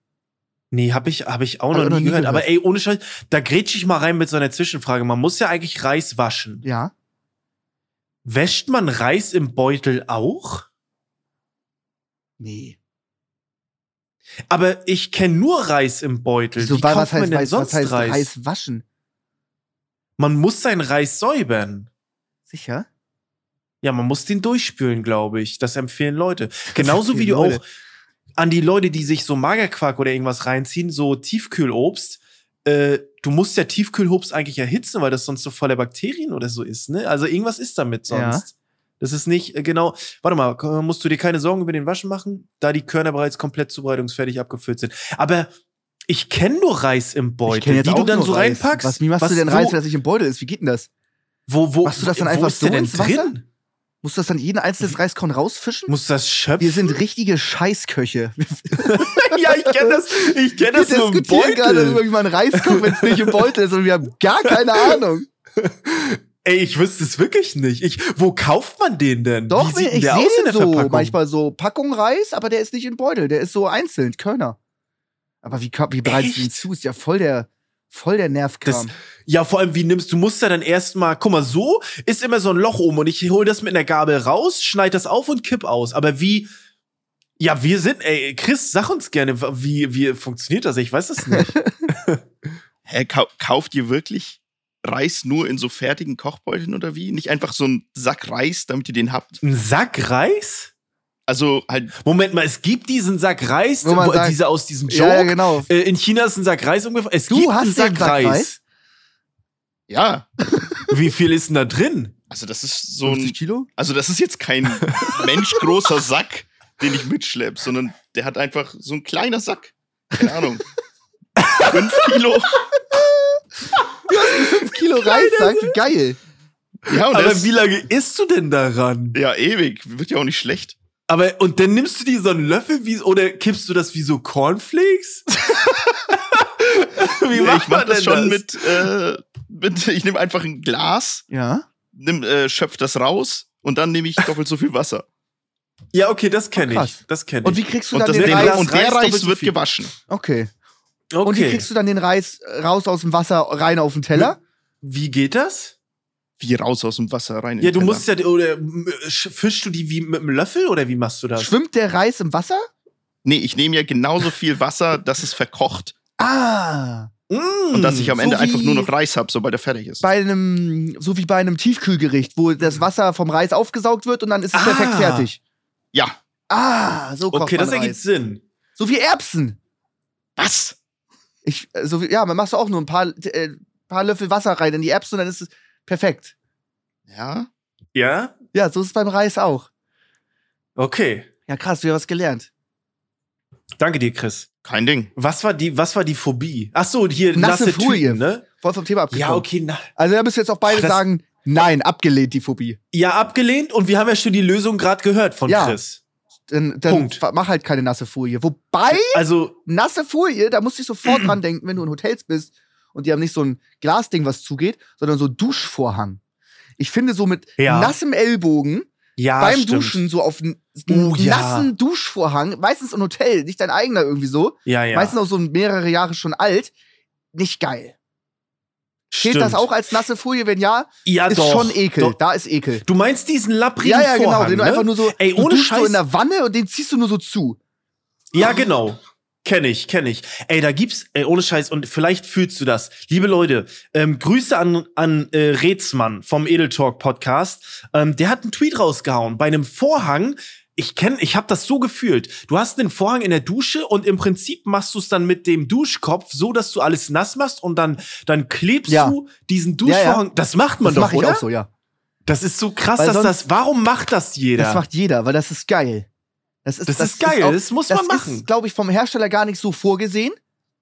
[SPEAKER 1] Nee, hab ich, hab ich auch noch nie
[SPEAKER 2] noch nie
[SPEAKER 1] gehört.
[SPEAKER 2] gehört.
[SPEAKER 1] Aber ey, ohne Scheiß, da grätsch ich mal rein mit so einer Zwischenfrage. Man muss ja eigentlich Reis waschen.
[SPEAKER 2] Ja.
[SPEAKER 1] Wäscht man Reis im Beutel auch?
[SPEAKER 2] Nee.
[SPEAKER 1] Aber ich kenne nur Reis im Beutel.
[SPEAKER 2] Wieso,
[SPEAKER 1] Wie kauft
[SPEAKER 2] was heißt,
[SPEAKER 1] man denn
[SPEAKER 2] Reis,
[SPEAKER 1] sonst
[SPEAKER 2] was heißt
[SPEAKER 1] Reis?
[SPEAKER 2] Reis waschen?
[SPEAKER 1] Man muss seinen Reis säubern.
[SPEAKER 2] Sicher?
[SPEAKER 1] Ja, man muss den durchspülen, glaube ich. Das empfehlen Leute. Genauso wie du
[SPEAKER 2] Leute.
[SPEAKER 1] auch an die Leute, die sich so Magerquark oder irgendwas reinziehen, so Tiefkühlobst. Äh, du musst ja Tiefkühlobst eigentlich erhitzen, weil das sonst so voller Bakterien oder so ist, ne? Also irgendwas ist damit
[SPEAKER 2] Ja.
[SPEAKER 1] sonst. Das ist nicht äh, genau. Warte mal, musst du dir keine Sorgen über den Waschen machen, da die Körner bereits komplett zubereitungsfertig abgefüllt sind. Aber ich kenne nur Reis im Beutel, die du dann
[SPEAKER 2] nur
[SPEAKER 1] so
[SPEAKER 2] Reis.
[SPEAKER 1] reinpackst.
[SPEAKER 2] Was, wie machst du denn Reis, wenn das nicht im Beutel ist? Wie geht denn das?
[SPEAKER 1] Wo, wo,
[SPEAKER 2] Machst du das dann einfach so
[SPEAKER 1] denn
[SPEAKER 2] ins Wasser?
[SPEAKER 1] drin?
[SPEAKER 2] Musst du das dann jeden einzelnen Reiskorn rausfischen?
[SPEAKER 1] Muss das schöpfen?
[SPEAKER 2] Wir sind richtige Scheißköche. *laughs*
[SPEAKER 1] Ja, ich kenne das. Ich kenne das so im
[SPEAKER 2] diskutieren gerade
[SPEAKER 1] Beutel.
[SPEAKER 2] darüber, wie man Reis kocht, wenn es nicht im Beutel ist und wir haben gar keine Ahnung. *laughs*
[SPEAKER 1] Ey, ich wüsste es wirklich nicht. Ich, wo kauft man den denn?
[SPEAKER 2] Doch, ich sehe den so.
[SPEAKER 1] Verpackung?
[SPEAKER 2] Manchmal so Packung Reis, aber der ist nicht in Beutel. Der ist so einzeln, Körner. Aber wie, wie bereitest du ihn zu? Ist ja voll der, voll der Nervkram.
[SPEAKER 1] Das, ja, vor allem, wie nimmst du, musst ja dann erstmal, guck mal, so ist immer so ein Loch oben und ich hole das mit einer Gabel raus, schneid das auf und kipp aus. Aber wie, ja, wir sind, ey, Chris, sag uns gerne, wie, wie funktioniert das? Ich weiß es nicht. *laughs*
[SPEAKER 3] Hä, kau kauft ihr wirklich Reis nur in so fertigen Kochbeuteln oder wie? Nicht einfach so einen Sack Reis, damit ihr den habt?
[SPEAKER 1] Ein Sack Reis?
[SPEAKER 3] Also halt,
[SPEAKER 1] Moment mal, es gibt diesen Sack Reis,
[SPEAKER 2] Wo man
[SPEAKER 1] wo,
[SPEAKER 2] sagt-
[SPEAKER 1] dieser aus diesem Joke.
[SPEAKER 2] ja, ja, genau.
[SPEAKER 1] Äh, in China ist ein Sack Reis ungefähr. Es
[SPEAKER 2] Du
[SPEAKER 1] gibt
[SPEAKER 2] hast
[SPEAKER 1] einen Sack,
[SPEAKER 2] Sack
[SPEAKER 1] Reis.
[SPEAKER 2] Reis?
[SPEAKER 3] ja, *laughs*
[SPEAKER 1] Wie viel ist denn da drin?
[SPEAKER 3] also das ist so
[SPEAKER 2] 50
[SPEAKER 3] ein,
[SPEAKER 2] Kilo?
[SPEAKER 3] also das ist jetzt kein *laughs* menschgroßer Sack, den ich mitschlepp, sondern der hat einfach so ein kleiner Sack. Keine Ahnung. *laughs* Fünf Kilo.
[SPEAKER 2] 5 Kilo Reis, sag, wie geil.
[SPEAKER 3] Ja, und
[SPEAKER 1] Aber wie lange isst du denn daran?
[SPEAKER 3] ja, ewig. Wird ja auch nicht schlecht.
[SPEAKER 1] Aber, und dann nimmst du dir so einen Löffel wie, oder kippst du das wie so Cornflakes? *laughs* wie macht
[SPEAKER 3] ich mach
[SPEAKER 1] man
[SPEAKER 3] das
[SPEAKER 1] denn
[SPEAKER 3] schon mit, äh, mit, ich nehme einfach ein Glas,
[SPEAKER 2] Ja.
[SPEAKER 3] nimm, äh, schöpf das raus und dann nehme ich doppelt so viel Wasser.
[SPEAKER 1] Ja, okay, das kenne
[SPEAKER 2] Oh,
[SPEAKER 1] ich. Das kenne
[SPEAKER 2] Und wie
[SPEAKER 1] ich.
[SPEAKER 2] kriegst du
[SPEAKER 3] Und,
[SPEAKER 2] dann
[SPEAKER 3] das,
[SPEAKER 2] den
[SPEAKER 3] der,
[SPEAKER 2] Reis?
[SPEAKER 3] und der
[SPEAKER 1] Reis
[SPEAKER 3] Reis wird
[SPEAKER 1] viel.
[SPEAKER 3] gewaschen.
[SPEAKER 2] Okay.
[SPEAKER 1] Okay.
[SPEAKER 2] Und wie kriegst du dann den Reis raus aus dem Wasser rein auf den Teller?
[SPEAKER 1] Wie geht das?
[SPEAKER 3] Wie raus aus dem Wasser rein. in
[SPEAKER 1] Ja, du
[SPEAKER 3] Teller.
[SPEAKER 1] musst ja, oder sch- fischst du die wie mit einem Löffel oder wie machst du das?
[SPEAKER 2] Schwimmt der Reis im Wasser?
[SPEAKER 3] Nee, ich nehme ja genauso viel Wasser, *laughs* dass es verkocht.
[SPEAKER 2] Ah.
[SPEAKER 1] Mm.
[SPEAKER 3] Und dass ich am
[SPEAKER 2] So
[SPEAKER 3] Ende einfach
[SPEAKER 2] wie-
[SPEAKER 3] nur noch Reis habe, sobald er fertig ist.
[SPEAKER 2] Bei einem, so wie bei einem Tiefkühlgericht, wo das Wasser vom Reis aufgesaugt wird und dann ist es
[SPEAKER 1] Ah.
[SPEAKER 2] perfekt fertig.
[SPEAKER 3] Ja.
[SPEAKER 2] Ah, so kocht
[SPEAKER 1] Okay,
[SPEAKER 2] man
[SPEAKER 1] das ergibt
[SPEAKER 2] Reis.
[SPEAKER 1] Sinn.
[SPEAKER 2] So wie Erbsen.
[SPEAKER 3] Was?
[SPEAKER 2] Ich, äh, so wie, ja, man machst du auch nur ein paar, äh, paar Löffel Wasser rein in die Erbsen und dann ist es perfekt.
[SPEAKER 3] Ja?
[SPEAKER 1] Ja?
[SPEAKER 2] Ja, so ist es beim Reis auch.
[SPEAKER 1] Okay.
[SPEAKER 2] Ja, krass, wir haben was gelernt.
[SPEAKER 1] Danke dir, Chris.
[SPEAKER 3] Kein Ding.
[SPEAKER 1] Was war die, was war die Phobie? Ach so, hier
[SPEAKER 2] Nasse
[SPEAKER 1] nasse,
[SPEAKER 2] Folie.
[SPEAKER 1] Tüten, ne?
[SPEAKER 2] Voll vom Thema abgekommen.
[SPEAKER 1] Ja, okay. Na,
[SPEAKER 2] Also da müssen jetzt auch beide
[SPEAKER 1] Ach,
[SPEAKER 2] sagen, nein, abgelehnt die Phobie.
[SPEAKER 1] ja, abgelehnt und wir haben ja schon die Lösung gerade gehört von
[SPEAKER 2] Ja.
[SPEAKER 1] Chris.
[SPEAKER 2] Dann, dann
[SPEAKER 1] Punkt.
[SPEAKER 2] mach halt keine nasse Folie. Wobei,
[SPEAKER 1] Also,
[SPEAKER 2] nasse Folie, da musst du dich sofort *clears throat* dran denken, wenn du in Hotels bist und die haben nicht so ein Glasding, was zugeht, sondern so Duschvorhang. Ich finde so mit
[SPEAKER 1] Ja.
[SPEAKER 2] nassem Ellbogen
[SPEAKER 1] ja,
[SPEAKER 2] beim
[SPEAKER 1] stimmt.
[SPEAKER 2] Duschen so auf einen
[SPEAKER 1] Oh, ja.
[SPEAKER 2] nassen Duschvorhang, meistens im Hotel, nicht dein eigener irgendwie so,
[SPEAKER 1] Ja, ja.
[SPEAKER 2] meistens auch so mehrere Jahre schon alt, nicht geil. Steht das auch als nasse Folie? Wenn ja,
[SPEAKER 1] Ja,
[SPEAKER 2] ist
[SPEAKER 1] doch.
[SPEAKER 2] schon Ekel.
[SPEAKER 1] Doch.
[SPEAKER 2] Da ist Ekel.
[SPEAKER 1] Du meinst diesen lapprigen
[SPEAKER 2] Ja, ja, genau.
[SPEAKER 1] Vorhang,
[SPEAKER 2] Den du
[SPEAKER 1] ne?
[SPEAKER 2] einfach nur so,
[SPEAKER 1] Ey,
[SPEAKER 2] du
[SPEAKER 1] ohne
[SPEAKER 2] so
[SPEAKER 1] Scheiß.
[SPEAKER 2] in der Wanne und den ziehst du nur so zu.
[SPEAKER 1] Ja, genau. Kenn ich, kenn ich. Ey, da gibt's, ey, ohne Scheiß, und vielleicht fühlst du das. Liebe Leute, ähm, Grüße an, an äh, Rätsmann vom Edel Talk Podcast. Ähm, der hat einen Tweet rausgehauen. Bei einem Vorhang, ich kenn, ich habe das so gefühlt. Du hast den Vorhang in der Dusche und im Prinzip machst du es dann mit dem Duschkopf so, dass du alles nass machst und dann, dann klebst
[SPEAKER 2] Ja.
[SPEAKER 1] du diesen
[SPEAKER 2] Ja, ja.
[SPEAKER 1] Duschvorhang. Das macht man
[SPEAKER 2] Das
[SPEAKER 1] doch,
[SPEAKER 2] mache ich
[SPEAKER 1] oder?
[SPEAKER 2] auch so, ja.
[SPEAKER 1] Das ist so krass,
[SPEAKER 2] Weil
[SPEAKER 1] dass das, warum macht das jeder?
[SPEAKER 2] Das macht jeder, weil das ist geil. Das ist,
[SPEAKER 1] Das ist geil,
[SPEAKER 2] auch-
[SPEAKER 1] das muss
[SPEAKER 2] das
[SPEAKER 1] man machen.
[SPEAKER 2] ist, glaube ich, vom Hersteller gar nicht so vorgesehen,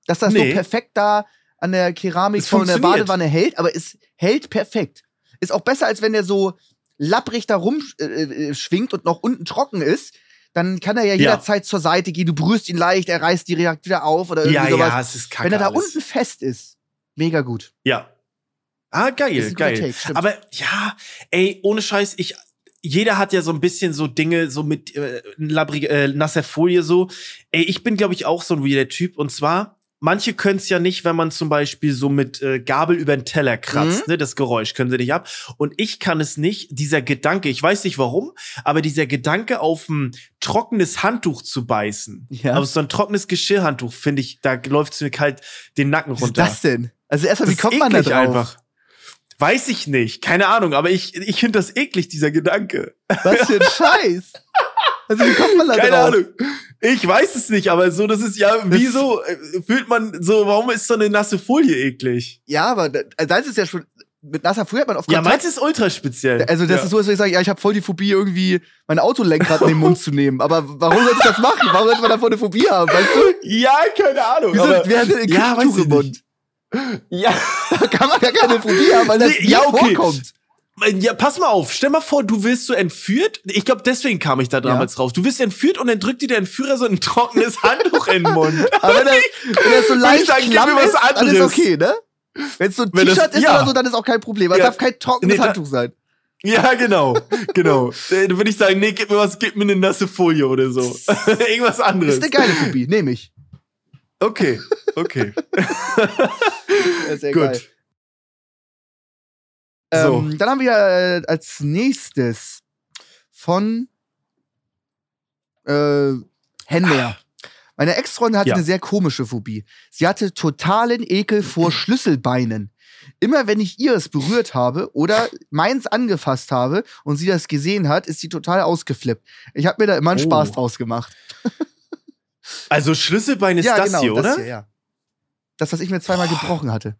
[SPEAKER 2] dass das
[SPEAKER 1] Nee.
[SPEAKER 2] so perfekt da an der Keramik von der. Badewanne hält, aber es hält perfekt. Ist auch besser, als wenn der so lapprig da rumschwingt äh, äh, schwingt und noch unten trocken ist. Dann kann er ja
[SPEAKER 1] Ja.
[SPEAKER 2] jederzeit zur Seite gehen. Du berührst ihn leicht, er reißt direkt wieder auf oder irgendwie
[SPEAKER 1] ja,
[SPEAKER 2] sowas.
[SPEAKER 1] ja, es ist kacke.
[SPEAKER 2] wenn er da
[SPEAKER 1] alles.
[SPEAKER 2] unten fest ist, mega gut.
[SPEAKER 1] Ja. Ah,
[SPEAKER 2] Ist
[SPEAKER 1] geil, geil.
[SPEAKER 2] Take.
[SPEAKER 1] Aber ja, ey, ohne Scheiß, ich. Jeder hat ja so ein bisschen so Dinge, so mit äh, labbrige, äh, nasser Folie so. Ey, ich bin, glaube ich, auch so ein weirder Typ. Und zwar, manche können es ja nicht, wenn man zum Beispiel so mit äh, Gabel über den Teller kratzt,
[SPEAKER 2] Mhm.
[SPEAKER 1] ne? Das Geräusch können sie nicht ab. Und ich kann es nicht, dieser Gedanke, ich weiß nicht warum, aber dieser Gedanke, auf ein trockenes Handtuch zu beißen,
[SPEAKER 2] Ja.
[SPEAKER 1] auf so ein trockenes Geschirrhandtuch, finde ich, da läuft es mir kalt den Nacken
[SPEAKER 2] Was ist
[SPEAKER 1] runter.
[SPEAKER 2] das denn? Also erstmal, wie kommt man da drauf?
[SPEAKER 1] Einfach. Weiß ich nicht, keine Ahnung, aber ich, ich finde das eklig, dieser Gedanke.
[SPEAKER 2] Was für ein Scheiß. Also wie kommt man da
[SPEAKER 1] Keine
[SPEAKER 2] drauf?
[SPEAKER 1] Ahnung. Ich weiß es nicht, aber so, das ist ja, wieso äh, fühlt man so, warum ist so eine nasse Folie eklig?
[SPEAKER 2] Ja, aber da, also da ist es ja schon, mit nasser Folie hat man
[SPEAKER 1] Ja,
[SPEAKER 2] Kontakt.
[SPEAKER 1] meins ist ultra speziell.
[SPEAKER 2] also das
[SPEAKER 1] ja.
[SPEAKER 2] ist so, als wenn ich sage, ja, ich habe voll die Phobie, irgendwie mein Autolenkrad in den Mund zu nehmen. Aber warum sollte ich das machen? Warum sollte man davon eine Phobie haben, weißt du?
[SPEAKER 1] Ja, keine Ahnung.
[SPEAKER 2] Wieso,
[SPEAKER 1] aber,
[SPEAKER 2] wer hat denn ein
[SPEAKER 1] Ja, weiß
[SPEAKER 2] Küchentuch im Mund?
[SPEAKER 1] Ja, *laughs*
[SPEAKER 2] Da kann man gar keine Phobie haben, weil das
[SPEAKER 1] Nee, ja, okay.
[SPEAKER 2] vorkommt.
[SPEAKER 1] ja, pass mal auf, stell mal vor, du wirst so entführt. Ich glaube, deswegen kam ich da damals drauf. Du wirst entführt und dann drückt dir der Entführer so ein trockenes Handtuch in den Mund. *laughs*
[SPEAKER 2] Aber wenn das, *laughs* wenn das so leicht
[SPEAKER 1] sagen,
[SPEAKER 2] klamm ist, dann ist
[SPEAKER 1] anderes.
[SPEAKER 2] okay, ne? Wenn es so ein T-Shirt ist
[SPEAKER 1] ja.
[SPEAKER 2] oder so, dann ist auch kein Problem. Aber
[SPEAKER 1] Ja.
[SPEAKER 2] Es darf kein trockenes
[SPEAKER 1] Nee,
[SPEAKER 2] Handtuch sein.
[SPEAKER 1] Ja, genau, genau. Äh, Dann würde ich sagen, nee, gib mir was, gib mir eine nasse Folie oder so. Irgendwas anderes.
[SPEAKER 2] Ist eine geile Phobie, nehme ich.
[SPEAKER 1] Okay, okay. *laughs*
[SPEAKER 2] Ja, Sehr
[SPEAKER 1] Gut.
[SPEAKER 2] geil.
[SPEAKER 1] So.
[SPEAKER 2] Ähm, dann haben wir äh, als nächstes von äh, Henner. Meine Ex-Freundin hatte
[SPEAKER 1] Ja.
[SPEAKER 2] eine sehr komische Phobie. Sie hatte totalen Ekel vor Schlüsselbeinen. Immer wenn ich ihr es berührt habe oder meins angefasst habe und sie das gesehen hat, ist sie total ausgeflippt. Ich habe mir da immer einen
[SPEAKER 1] Oh.
[SPEAKER 2] Spaß draus gemacht. *laughs*
[SPEAKER 1] Also Schlüsselbein ist das hier, oder?
[SPEAKER 2] Das hier, ja. Das, was ich mir zweimal gebrochen hatte.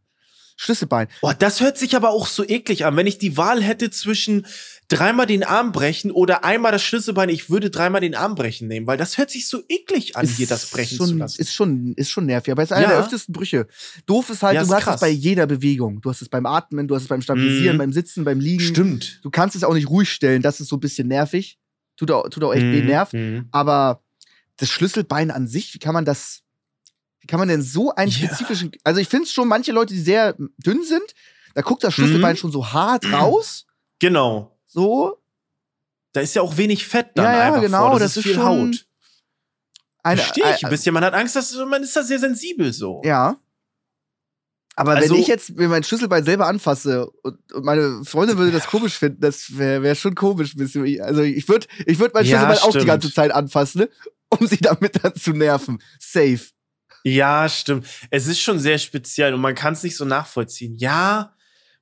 [SPEAKER 2] Schlüsselbein.
[SPEAKER 1] Boah, das hört sich aber auch so eklig an. Wenn ich die Wahl hätte zwischen dreimal den Arm brechen oder einmal das Schlüsselbein, ich würde dreimal den Arm brechen nehmen, weil das hört sich so eklig an, hier das brechen
[SPEAKER 2] schon,
[SPEAKER 1] zu lassen.
[SPEAKER 2] Ist schon, ist schon nervig, aber es ist einer
[SPEAKER 1] Ja.
[SPEAKER 2] der öftesten Brüche. Doof ist halt,
[SPEAKER 1] Ja,
[SPEAKER 2] du
[SPEAKER 1] ist
[SPEAKER 2] hast
[SPEAKER 1] krass.
[SPEAKER 2] es bei jeder Bewegung. Du hast es beim Atmen, du hast es beim Stabilisieren,
[SPEAKER 1] Mhm.
[SPEAKER 2] beim Sitzen, beim Liegen.
[SPEAKER 1] Stimmt.
[SPEAKER 2] Du kannst es auch nicht ruhig stellen, das ist so ein bisschen nervig. Tut auch, tut auch echt weh,
[SPEAKER 1] Mhm,
[SPEAKER 2] nervt.
[SPEAKER 1] mhm.
[SPEAKER 2] Aber das Schlüsselbein an sich, wie kann man das, wie kann man denn so einen
[SPEAKER 1] Ja.
[SPEAKER 2] spezifischen, also ich finde es schon, manche Leute, die sehr dünn sind, da guckt das Schlüsselbein
[SPEAKER 1] Mhm.
[SPEAKER 2] schon so hart *clears throat* raus,
[SPEAKER 1] Genau.
[SPEAKER 2] so.
[SPEAKER 1] Da ist ja auch wenig Fett dann
[SPEAKER 2] Ja, ja,
[SPEAKER 1] einfach
[SPEAKER 2] genau,
[SPEAKER 1] vor. Das,
[SPEAKER 2] das
[SPEAKER 1] ist
[SPEAKER 2] ist
[SPEAKER 1] viel Haut. Verstehe ich
[SPEAKER 2] äh,
[SPEAKER 1] ein bisschen. Man hat Angst, dass man ist da sehr sensibel so.
[SPEAKER 2] Ja. Aber
[SPEAKER 1] Also-
[SPEAKER 2] wenn ich jetzt mir mein Schlüsselbein selber anfasse und, und meine Freundin würde das komisch finden, das wäre wär schon komisch. bisschen. Also ich würde ich würd mein
[SPEAKER 1] Ja,
[SPEAKER 2] Schlüsselbein auch die ganze Zeit anfassen, ne? Um sie damit dann zu nerven. Safe.
[SPEAKER 1] Ja, stimmt. Es ist schon sehr speziell und man kann es nicht so nachvollziehen. Ja,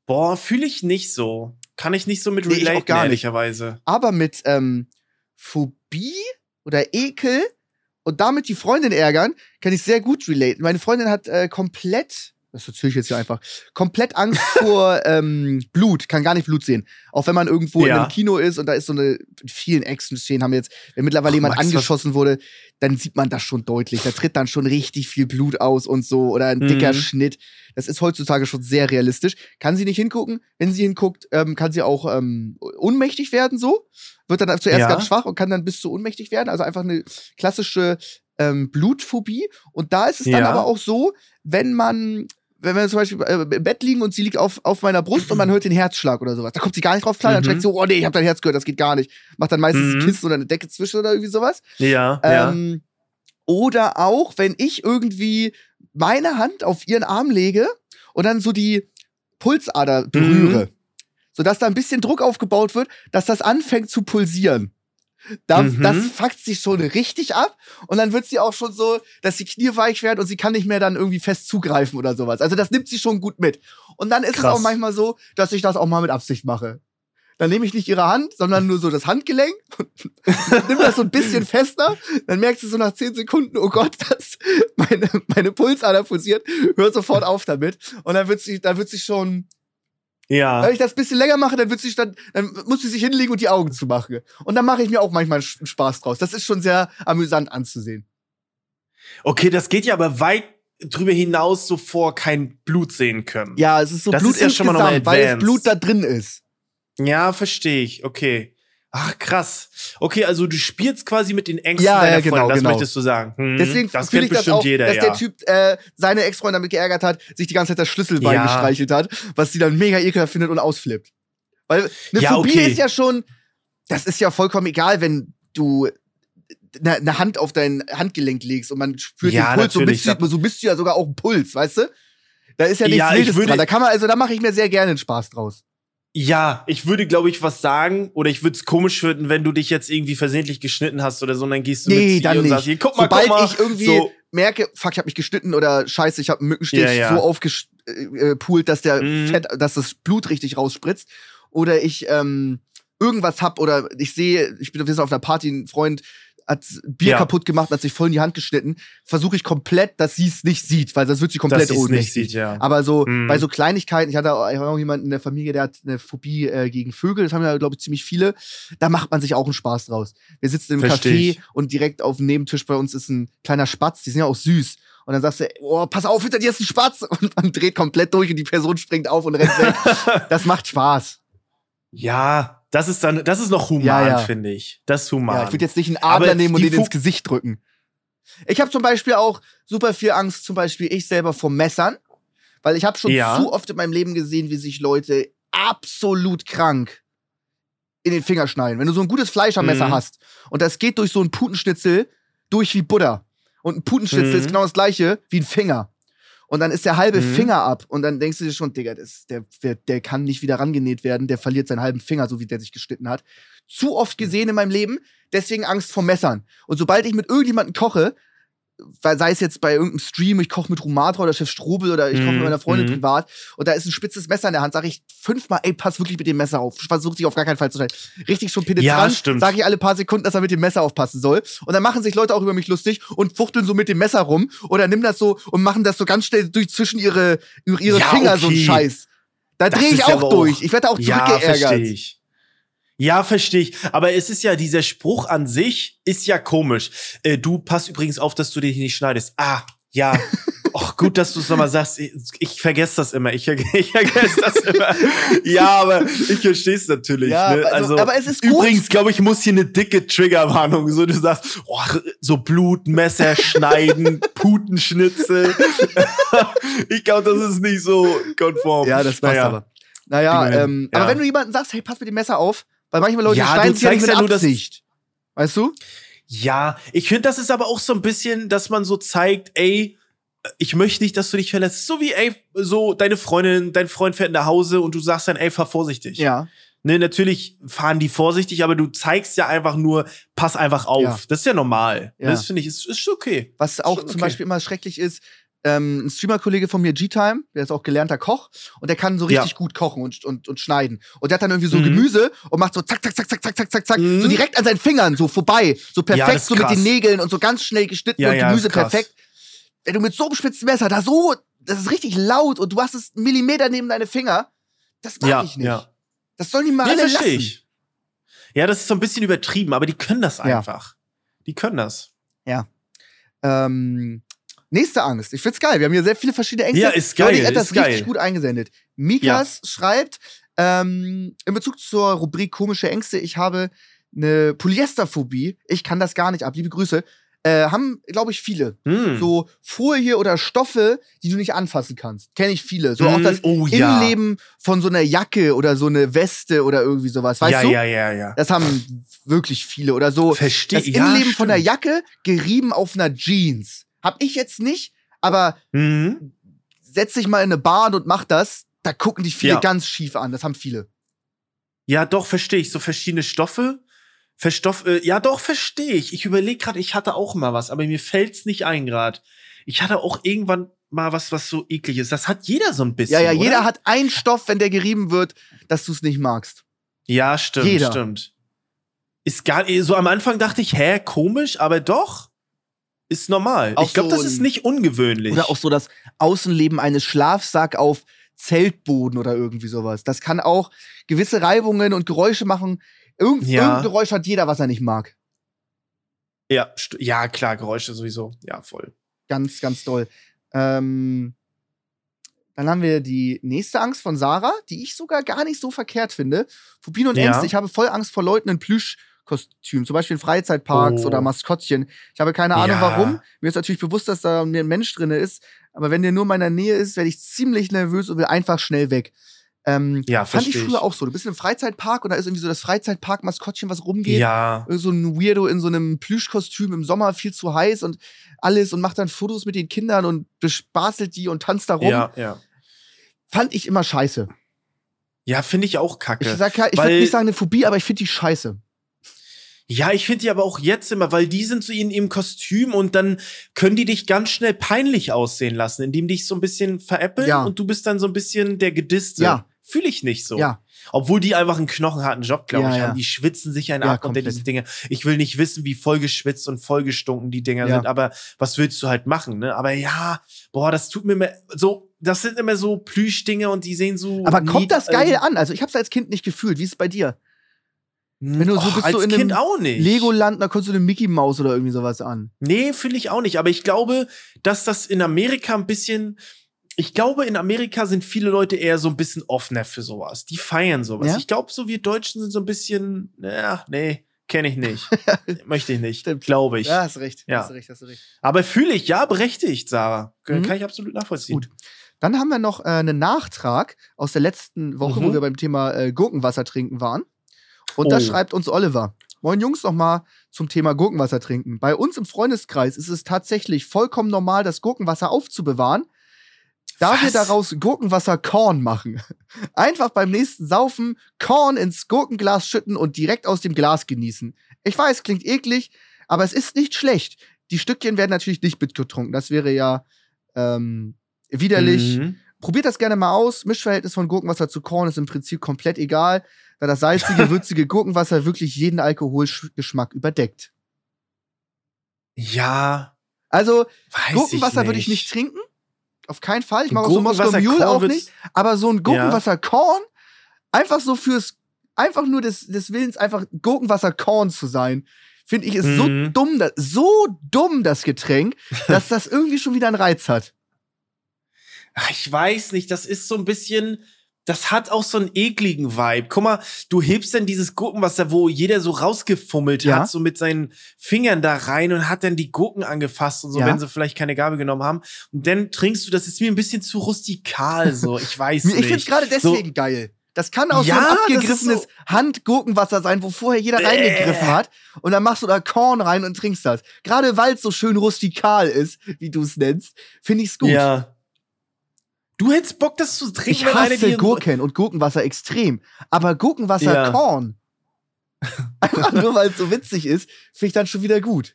[SPEAKER 1] boah, fühle ich nicht so. Kann ich nicht so mit
[SPEAKER 2] Nee, ich auch
[SPEAKER 1] relaten,
[SPEAKER 2] gar nicht.
[SPEAKER 1] ehrlicherweise.
[SPEAKER 2] Aber mit ähm, Phobie oder Ekel und damit die Freundin ärgern, kann ich sehr gut relaten. Meine Freundin hat äh, komplett, das erzähle ich jetzt hier einfach, komplett Angst *laughs* vor ähm, Blut, kann gar nicht Blut sehen. Auch wenn man irgendwo in
[SPEAKER 1] Ja.
[SPEAKER 2] einem Kino ist und da ist so eine, in vielen Action-Szenen haben wir jetzt, wenn mittlerweile
[SPEAKER 1] Ach,
[SPEAKER 2] jemand
[SPEAKER 1] Max,
[SPEAKER 2] angeschossen wurde, dann sieht man das schon deutlich. Da tritt dann schon richtig viel Blut aus und so oder ein dicker
[SPEAKER 1] Mhm.
[SPEAKER 2] Schnitt. Das ist heutzutage schon sehr realistisch. Kann sie nicht hingucken? Wenn sie hinguckt, ähm, kann sie auch ähm, ohnmächtig werden, so. Wird dann zuerst
[SPEAKER 1] Ja.
[SPEAKER 2] ganz schwach und kann dann bis zu ohnmächtig werden. Also einfach eine klassische ähm, Blutphobie. Und da ist es dann
[SPEAKER 1] Ja.
[SPEAKER 2] aber auch so, wenn man, wenn wir zum Beispiel äh, im Bett liegen und sie liegt auf, auf meiner Brust und man hört den Herzschlag oder sowas, da kommt sie gar nicht drauf klar, dann
[SPEAKER 1] Mhm.
[SPEAKER 2] schreckt sie, so, oh nee, ich hab dein Herz gehört, das geht gar nicht. Macht dann meistens
[SPEAKER 1] Mhm.
[SPEAKER 2] ein Kissen oder eine Decke zwischen oder irgendwie sowas.
[SPEAKER 1] Ja, ja.
[SPEAKER 2] Ähm, oder auch, wenn ich irgendwie meine Hand auf ihren Arm lege und dann so die Pulsader berühre,
[SPEAKER 1] Mhm.
[SPEAKER 2] sodass da ein bisschen Druck aufgebaut wird, dass das anfängt zu pulsieren. Da,
[SPEAKER 1] Mhm.
[SPEAKER 2] Das fuckt sie schon richtig ab und dann wird sie auch schon so, dass die Knie weich werden und sie kann nicht mehr dann irgendwie fest zugreifen oder sowas. Also das nimmt sie schon gut mit. Und dann ist es
[SPEAKER 1] Krass.
[SPEAKER 2] auch manchmal so, dass ich das auch mal mit Absicht mache. Dann nehme ich nicht ihre Hand, sondern nur so das Handgelenk *laughs* und nimm das so ein bisschen fester. Dann merkst du so nach 10 Sekunden, oh Gott, dass meine, meine Pulsader pulsiert. Hör sofort auf damit. Und dann wird sie, dann wird sie schon,
[SPEAKER 1] ja.
[SPEAKER 2] wenn ich das ein bisschen länger mache, dann wird sie dann, dann muss sie sich hinlegen und die Augen zumachen. Und dann mache ich mir auch manchmal einen Spaß draus. Das ist schon sehr amüsant anzusehen.
[SPEAKER 1] Okay, das geht ja aber weit drüber hinaus, so vor kein Blut sehen können.
[SPEAKER 2] Ja, es ist so
[SPEAKER 1] Das
[SPEAKER 2] Blut
[SPEAKER 1] ist ja schon mal nochmal
[SPEAKER 2] weil das. Blut da drin ist.
[SPEAKER 1] Ja, verstehe ich. Okay. Ach, krass. Okay, also du spielst quasi mit den Ängsten
[SPEAKER 2] Ja,
[SPEAKER 1] deiner
[SPEAKER 2] ja, genau,
[SPEAKER 1] Freundin, das
[SPEAKER 2] genau.
[SPEAKER 1] möchtest du sagen. Hm,
[SPEAKER 2] Deswegen
[SPEAKER 1] das
[SPEAKER 2] fühle ich das auch,
[SPEAKER 1] jeder,
[SPEAKER 2] dass
[SPEAKER 1] ja.
[SPEAKER 2] der Typ äh, seine Ex-Freundin damit geärgert hat, sich die ganze Zeit das Schlüsselbein
[SPEAKER 1] Ja.
[SPEAKER 2] gestreichelt hat, was sie dann mega ekelhaft findet und ausflippt. Weil eine
[SPEAKER 1] Ja,
[SPEAKER 2] Phobie
[SPEAKER 1] okay.
[SPEAKER 2] ist ja schon, das ist ja vollkommen egal, wenn du eine, eine Hand auf dein Handgelenk legst und man spürt
[SPEAKER 1] Ja,
[SPEAKER 2] den Puls, so bist, du, so bist du ja sogar auch ein Puls, weißt du? Da ist ja nichts
[SPEAKER 1] Ja,
[SPEAKER 2] Wildes dran. Da kann man, also da mache ich mir sehr gerne einen Spaß draus.
[SPEAKER 1] Ja, ich würde, glaube ich, was sagen, oder ich würde es komisch finden, wenn du dich jetzt irgendwie versehentlich geschnitten hast oder so, und dann gehst du
[SPEAKER 2] Nee,
[SPEAKER 1] mit
[SPEAKER 2] dann
[SPEAKER 1] und
[SPEAKER 2] nicht.
[SPEAKER 1] sagst, hier, guck mal,
[SPEAKER 2] Sobald
[SPEAKER 1] guck mal.
[SPEAKER 2] ich irgendwie
[SPEAKER 1] so,
[SPEAKER 2] merke, fuck, ich habe mich geschnitten oder scheiße, ich habe einen Mückenstich
[SPEAKER 1] Ja, ja.
[SPEAKER 2] so aufgepult, dass der
[SPEAKER 1] Mhm.
[SPEAKER 2] Fett, dass das Blut richtig rausspritzt. Oder ich ähm, irgendwas hab oder ich sehe, ich bin auf einer Party, ein Freund hat Bier
[SPEAKER 1] Ja.
[SPEAKER 2] kaputt gemacht, hat sich voll in die Hand geschnitten, versuche ich komplett, dass sie es nicht sieht, weil sonst wird sie komplett
[SPEAKER 1] es nicht sieht, ja.
[SPEAKER 2] Aber so
[SPEAKER 1] Mhm.
[SPEAKER 2] bei so Kleinigkeiten, ich hatte auch, ich hatte auch jemanden in der Familie, der hat eine Phobie äh, gegen Vögel, das haben ja, glaube ich, ziemlich viele. Da macht man sich auch einen Spaß draus. Wir sitzen im
[SPEAKER 1] Versteh
[SPEAKER 2] Café
[SPEAKER 1] ich.
[SPEAKER 2] und direkt auf dem Nebentisch bei uns ist ein kleiner Spatz, die sind ja auch süß. Und dann sagst du, oh, pass auf, hinter dir ist ein Spatz. Und man dreht komplett durch und die Person springt auf und rennt weg. *laughs* das macht Spaß.
[SPEAKER 1] Ja, das ist dann, das ist noch human,
[SPEAKER 2] Ja, ja.
[SPEAKER 1] finde ich. Das ist human.
[SPEAKER 2] Ja, ich würde jetzt nicht einen Adler
[SPEAKER 1] Aber
[SPEAKER 2] nehmen und den ins
[SPEAKER 1] Pho-
[SPEAKER 2] Gesicht drücken. Ich habe zum Beispiel auch super viel Angst, zum Beispiel ich selber vor Messern, weil ich habe schon zu oft in meinem Leben gesehen, wie sich Leute absolut krank in den Finger schneiden. Wenn du so ein gutes Fleischermesser
[SPEAKER 1] Mhm.
[SPEAKER 2] hast und das geht durch so ein Putenschnitzel durch wie Butter und ein Putenschnitzel
[SPEAKER 1] Mhm.
[SPEAKER 2] ist genau das gleiche wie ein Finger. Und dann ist der halbe
[SPEAKER 1] Mhm.
[SPEAKER 2] Finger ab und dann denkst du dir schon, Digga, das, der, der, der kann nicht wieder rangenäht werden, der verliert seinen halben Finger, so wie der sich geschnitten hat. Zu oft gesehen in meinem Leben, deswegen Angst vor Messern. Und sobald ich mit irgendjemandem koche, sei es jetzt bei irgendeinem Stream, ich koche mit Rumatra oder Chef Strobel oder ich koche
[SPEAKER 1] Mhm,
[SPEAKER 2] mit meiner Freundin
[SPEAKER 1] mhm.
[SPEAKER 2] privat und da ist ein spitzes Messer in der Hand, sage ich fünfmal, ey, pass wirklich mit dem Messer auf. Versuch dich auf gar keinen Fall zu schneiden. Richtig schon penetrant,
[SPEAKER 1] stimmt.
[SPEAKER 2] sage ich alle paar Sekunden, dass er mit dem Messer aufpassen soll. Und dann machen sich Leute auch über mich lustig und fuchteln so mit dem Messer rum oder nimm das so und machen das so ganz schnell durch zwischen ihre, ihre
[SPEAKER 1] Ja,
[SPEAKER 2] Finger so einen
[SPEAKER 1] okay.
[SPEAKER 2] Scheiß. Da drehe ich auch
[SPEAKER 1] aber auch-
[SPEAKER 2] durch. Ich werde auch
[SPEAKER 1] Ja,
[SPEAKER 2] zurückgeärgert.
[SPEAKER 1] ich. Ja, verstehe ich. Aber es ist ja, dieser Spruch an sich ist ja komisch. Äh, du pass übrigens auf, dass du dich nicht schneidest. Ah, ja. *laughs* Och, gut, dass du es nochmal sagst. Ich, ich vergesse das immer. Ich, *laughs* ich vergesse das immer. Ja, aber ich verstehe es natürlich.
[SPEAKER 2] Ja,
[SPEAKER 1] ne?
[SPEAKER 2] also,
[SPEAKER 1] also,
[SPEAKER 2] aber es ist gut.
[SPEAKER 1] Übrigens, glaube ich, muss hier eine dicke Triggerwarnung. So, du sagst, oh, so Blut, Messer schneiden, *laughs* Putenschnitzel. ich glaube, das ist nicht so konform.
[SPEAKER 2] Ja, das passt
[SPEAKER 1] Naja.
[SPEAKER 2] aber. Naja, ähm,
[SPEAKER 1] ja.
[SPEAKER 2] aber wenn du jemanden sagst, hey, pass mit dem Messer auf, Weil manchmal Leute
[SPEAKER 1] Ja,
[SPEAKER 2] schneiden sie ja nicht mit
[SPEAKER 1] ja nur das-
[SPEAKER 2] Absicht. Weißt du?
[SPEAKER 1] Ja, ich finde, das ist aber auch so ein bisschen, dass man so zeigt, ey, ich möchte nicht, dass du dich verletzt. So wie, ey, so deine Freundin, dein Freund fährt nach Hause und du sagst dann, ey, fahr vorsichtig.
[SPEAKER 2] Ja.
[SPEAKER 1] Ne, natürlich fahren die vorsichtig, aber du zeigst ja einfach nur, pass einfach auf.
[SPEAKER 2] Ja.
[SPEAKER 1] Das ist ja normal.
[SPEAKER 2] Ja.
[SPEAKER 1] Das finde ich, ist, ist okay.
[SPEAKER 2] Was auch
[SPEAKER 1] Schon
[SPEAKER 2] zum
[SPEAKER 1] okay.
[SPEAKER 2] Beispiel immer schrecklich ist, ähm, ein Streamer-Kollege von mir, G-Time, der ist auch gelernter Koch und der kann so
[SPEAKER 1] Ja.
[SPEAKER 2] richtig gut kochen und, und, und schneiden. Und der hat dann irgendwie so
[SPEAKER 1] Mhm.
[SPEAKER 2] Gemüse und macht so zack, zack, zack, zack, zack, zack, zack, zack,
[SPEAKER 1] Mhm.
[SPEAKER 2] so direkt an seinen Fingern, so vorbei. So
[SPEAKER 1] Ja,
[SPEAKER 2] perfekt,
[SPEAKER 1] ist
[SPEAKER 2] so mit den Nägeln und so ganz schnell geschnitten
[SPEAKER 1] Ja,
[SPEAKER 2] und
[SPEAKER 1] ja,
[SPEAKER 2] Gemüse perfekt. Wenn du mit so einem spitzen Messer da so, das ist richtig laut und du hast es einen Millimeter neben deine Finger, das mag
[SPEAKER 1] Ja,
[SPEAKER 2] ich nicht.
[SPEAKER 1] ja.
[SPEAKER 2] Das sollen die mal
[SPEAKER 1] Ja,
[SPEAKER 2] alle lassen.
[SPEAKER 1] ich. Ja, das ist so ein bisschen übertrieben, aber die können das
[SPEAKER 2] Ja.
[SPEAKER 1] einfach. Die können das.
[SPEAKER 2] Ähm, nächste Angst. Ich find's geil. Wir haben hier sehr viele verschiedene Ängste.
[SPEAKER 1] Ja, ist geil,
[SPEAKER 2] Leute, ihr habt das richtig
[SPEAKER 1] geil.
[SPEAKER 2] gut eingesendet. Mikas schreibt, ähm, in Bezug zur Rubrik komische Ängste, ich habe eine Polyesterphobie. Ich kann das gar nicht ab. Liebe Grüße. Äh, haben, glaube ich, viele.
[SPEAKER 1] Hm.
[SPEAKER 2] So Folie oder Stoffe, die du nicht anfassen kannst. Kenne ich viele. So auch
[SPEAKER 1] Hm,
[SPEAKER 2] das
[SPEAKER 1] oh, ja.
[SPEAKER 2] Innenleben von so einer Jacke oder so eine Weste oder irgendwie sowas. Weißt
[SPEAKER 1] ja,
[SPEAKER 2] du?
[SPEAKER 1] ja, ja, ja.
[SPEAKER 2] Das haben wirklich viele. Oder so
[SPEAKER 1] Verstehe
[SPEAKER 2] das Innenleben von einer Jacke gerieben auf einer Jeans. Hab ich jetzt nicht, aber
[SPEAKER 1] Mhm.
[SPEAKER 2] setz dich mal in eine Bahn und mach das. Da gucken dich viele
[SPEAKER 1] Ja.
[SPEAKER 2] ganz schief an. Das haben viele.
[SPEAKER 1] Ja, doch, verstehe ich. So verschiedene Stoffe. Verstoff, äh, ja, doch, verstehe ich. Ich überlege gerade, ich hatte auch mal was, aber mir fällt's nicht ein grad. Ich hatte auch irgendwann mal was, was so eklig ist. Das hat jeder so ein bisschen.
[SPEAKER 2] Ja, ja,
[SPEAKER 1] oder?
[SPEAKER 2] jeder hat einen Stoff, wenn der gerieben wird, dass du es nicht magst.
[SPEAKER 1] Ja, stimmt,
[SPEAKER 2] Jeder.
[SPEAKER 1] stimmt. Ist gar so am Anfang dachte ich, hä, komisch, aber doch. Ist normal.
[SPEAKER 2] Auch
[SPEAKER 1] ich glaube,
[SPEAKER 2] so
[SPEAKER 1] das ist nicht ungewöhnlich.
[SPEAKER 2] Oder auch so das Außenleben eines Schlafsack auf Zeltboden oder irgendwie sowas. Das kann auch gewisse Reibungen und Geräusche machen. Irgend,
[SPEAKER 1] Ja.
[SPEAKER 2] Irgendein Geräusch hat jeder, was er nicht mag.
[SPEAKER 1] ja, ja, klar, Geräusche sowieso. Ja, voll.
[SPEAKER 2] Ganz, ganz doll. Ähm, dann haben wir die nächste Angst von Sarah, die ich sogar gar nicht so verkehrt finde. Phobien und
[SPEAKER 1] Ja.
[SPEAKER 2] Ängste. Ich habe voll Angst vor Leuten in Plüschkostümen, zum Beispiel in Freizeitparks
[SPEAKER 1] Oh.
[SPEAKER 2] oder Maskottchen. Ich habe keine Ahnung
[SPEAKER 1] Ja.
[SPEAKER 2] warum. Mir ist natürlich bewusst, dass da ein Mensch drin ist. Aber wenn der nur in meiner Nähe ist, werde ich ziemlich nervös und will einfach schnell weg. Ähm,
[SPEAKER 1] Ja,
[SPEAKER 2] fand ich früher auch so. Du bist im Freizeitpark und da ist irgendwie so das Freizeitpark-Maskottchen, was rumgeht.
[SPEAKER 1] Ja.
[SPEAKER 2] Irgend so ein Weirdo in so einem Plüschkostüm im Sommer viel zu heiß und alles und macht dann Fotos mit den Kindern und bespaßelt die und tanzt da rum.
[SPEAKER 1] Ja, ja.
[SPEAKER 2] Fand ich immer scheiße.
[SPEAKER 1] Ja, finde ich auch kacke.
[SPEAKER 2] Ich, sag, ich würde nicht sagen eine Phobie, aber ich finde die scheiße.
[SPEAKER 1] Ja, ich finde die aber auch jetzt immer, weil die sind so in ihrem Kostüm und dann können die dich ganz schnell peinlich aussehen lassen, indem dich so ein bisschen veräppeln
[SPEAKER 2] Ja.
[SPEAKER 1] und du bist dann so ein bisschen der Gedisste.
[SPEAKER 2] Ja.
[SPEAKER 1] Fühle ich nicht so.
[SPEAKER 2] Ja.
[SPEAKER 1] Obwohl die einfach einen knochenharten Job, glaube
[SPEAKER 2] Ja,
[SPEAKER 1] ich, haben. Die schwitzen sich einen
[SPEAKER 2] Ja,
[SPEAKER 1] ab
[SPEAKER 2] komplett.
[SPEAKER 1] diese Dinge. Ich will nicht wissen, wie vollgeschwitzt und vollgestunken die Dinger sind, aber was willst du halt machen, ne? Aber ja, boah, das tut mir immer so, das sind immer so Plüschdinge und die sehen so.
[SPEAKER 2] Aber kommt das geil
[SPEAKER 1] ähm,
[SPEAKER 2] an? Also ich habe es als Kind nicht gefühlt. Wie ist es bei dir? Wenn du so
[SPEAKER 1] Och,
[SPEAKER 2] bist
[SPEAKER 1] als
[SPEAKER 2] so in
[SPEAKER 1] Kind auch nicht.
[SPEAKER 2] Legoland, da kommst du eine Mickey Maus oder irgendwie sowas an.
[SPEAKER 1] Nee, finde ich auch nicht. Aber ich glaube, dass das in Amerika ein bisschen. Ich glaube, in Amerika sind viele Leute eher so ein bisschen offener für sowas. Die feiern sowas.
[SPEAKER 2] Ja?
[SPEAKER 1] Ich glaube, so wir Deutschen sind so ein bisschen. Ja, nee, kenne ich nicht. *laughs* Möchte ich nicht. Glaube ich.
[SPEAKER 2] Ja, hast recht.
[SPEAKER 1] Ja.
[SPEAKER 2] Hast recht, hast recht.
[SPEAKER 1] Aber fühle ich, ja, berechtigt, Sarah.
[SPEAKER 2] Mhm.
[SPEAKER 1] Kann ich absolut nachvollziehen.
[SPEAKER 2] Gut. Dann haben wir noch äh, einen Nachtrag aus der letzten Woche, wo
[SPEAKER 1] Mhm.
[SPEAKER 2] wir beim Thema äh, Gurkenwasser trinken waren. Und da
[SPEAKER 1] Oh.
[SPEAKER 2] schreibt uns Oliver. Moin Jungs, noch mal zum Thema Gurkenwasser trinken. Bei uns im Freundeskreis ist es tatsächlich vollkommen normal, das Gurkenwasser aufzubewahren, da wir
[SPEAKER 1] Was?
[SPEAKER 2] daraus Gurkenwasser Korn machen. *laughs* Einfach beim nächsten Saufen Korn ins Gurkenglas schütten und direkt aus dem Glas genießen. Ich weiß, klingt eklig, aber es ist nicht schlecht. Die Stückchen werden natürlich nicht mitgetrunken. Das wäre ja ähm, widerlich.
[SPEAKER 1] Mhm.
[SPEAKER 2] Probiert das gerne mal aus. Mischverhältnis von Gurkenwasser zu Korn ist im Prinzip komplett egal, da das salzige, *laughs* würzige Gurkenwasser wirklich jeden Alkoholgeschmack überdeckt.
[SPEAKER 1] Ja,
[SPEAKER 2] Also,
[SPEAKER 1] weiß
[SPEAKER 2] Gurkenwasser würde ich nicht trinken. Auf keinen Fall. Ich mag auch so
[SPEAKER 1] Gurkenwasser
[SPEAKER 2] Moskau Mule
[SPEAKER 1] Korn
[SPEAKER 2] auch nicht. Aber so ein Gurkenwasser-Korn, einfach so fürs, einfach nur des, des Willens, einfach Gurkenwasser-Korn zu sein, finde ich, ist so
[SPEAKER 1] Mhm.
[SPEAKER 2] dumm, das, so dumm, das Getränk, *laughs* dass das irgendwie schon wieder einen Reiz hat.
[SPEAKER 1] Ich weiß nicht, das ist so ein bisschen, das hat auch so einen ekligen Vibe. Guck mal, du hebst dann dieses Gurkenwasser, wo jeder so rausgefummelt
[SPEAKER 2] Ja.
[SPEAKER 1] hat, so mit seinen Fingern da rein und hat dann die Gurken angefasst und so,
[SPEAKER 2] Ja.
[SPEAKER 1] wenn sie vielleicht keine Gabel genommen haben. Und dann trinkst du, das ist mir ein bisschen zu rustikal, so, ich weiß *laughs*
[SPEAKER 2] Ich
[SPEAKER 1] nicht.
[SPEAKER 2] finde es gerade
[SPEAKER 1] So-
[SPEAKER 2] deswegen geil. Das kann auch
[SPEAKER 1] Ja,
[SPEAKER 2] so ein abgegriffenes
[SPEAKER 1] so-
[SPEAKER 2] Handgurkenwasser sein, wo vorher jeder
[SPEAKER 1] Bäh.
[SPEAKER 2] reingegriffen hat. Und dann machst du da Korn rein und trinkst das. Gerade weil es so schön rustikal ist, wie du es nennst, finde ich's gut.
[SPEAKER 1] Ja. Du hättest Bock, das zu trinken,
[SPEAKER 2] Ich hasse
[SPEAKER 1] dir-
[SPEAKER 2] Gurken und Gurkenwasser extrem. Aber Gurkenwasser
[SPEAKER 1] Ja.
[SPEAKER 2] Korn. *laughs* Einfach nur, weil es so witzig ist, finde ich dann schon wieder gut.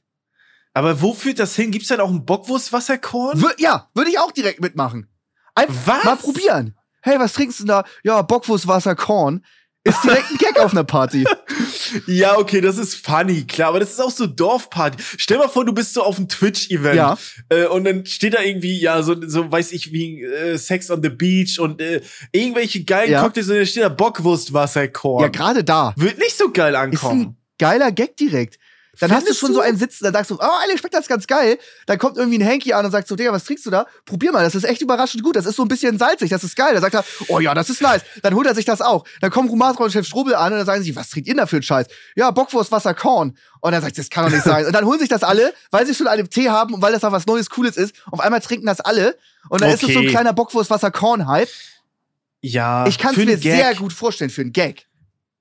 [SPEAKER 1] Aber wo führt das hin? Gibt's dann auch ein Bockwurstwasserkorn?
[SPEAKER 2] Wür ja, würde ich auch direkt mitmachen. Einfach mal probieren. Hey, was trinkst du denn da? Ja, Bockwurstwasser Korn. Ist direkt ein Gag auf einer Party. *laughs*
[SPEAKER 1] Ja, okay, das ist funny, klar, aber das ist auch so Dorfparty. Stell mal vor, du bist so auf einem Twitch-Event
[SPEAKER 2] Ja.
[SPEAKER 1] äh, und dann steht da irgendwie, ja, so, so weiß ich, wie äh, Sex on the Beach und äh, irgendwelche geilen
[SPEAKER 2] Ja.
[SPEAKER 1] Cocktails und dann steht da Bockwurstwasserkorn.
[SPEAKER 2] Ja, gerade da.
[SPEAKER 1] Wird nicht so geil
[SPEAKER 2] Ist
[SPEAKER 1] ankommen.
[SPEAKER 2] ein geiler Gag direkt. Dann hast du
[SPEAKER 1] Findest
[SPEAKER 2] schon so einen sitzen, dann sagst du, oh, eigentlich schmeckt das ganz geil. Dann kommt irgendwie ein Hanky an und sagt so, Digga, was trinkst du da? Probier mal, das ist echt überraschend gut. Das ist so ein bisschen salzig, das ist geil. Dann sagt er, oh ja, das ist nice. Dann holt er sich das auch. Dann kommt Rumatra und Chef Strobel an und dann sagen sie, was trinkt ihr denn da für einen Scheiß? Ja, Bockwurst, Wasser, Korn. Und dann sagt das kann doch nicht sein. Und dann holen sich das alle, weil sie schon einen Tee haben und weil das auch was Neues, Cooles ist. Auf einmal trinken das alle. Und dann ist es so ein
[SPEAKER 1] Okay.
[SPEAKER 2] kleiner Bockwurst, Wasser, Korn-Hype.
[SPEAKER 1] ja,
[SPEAKER 2] Ich kann es mir
[SPEAKER 1] Gag,
[SPEAKER 2] sehr gut vorstellen für einen Gag.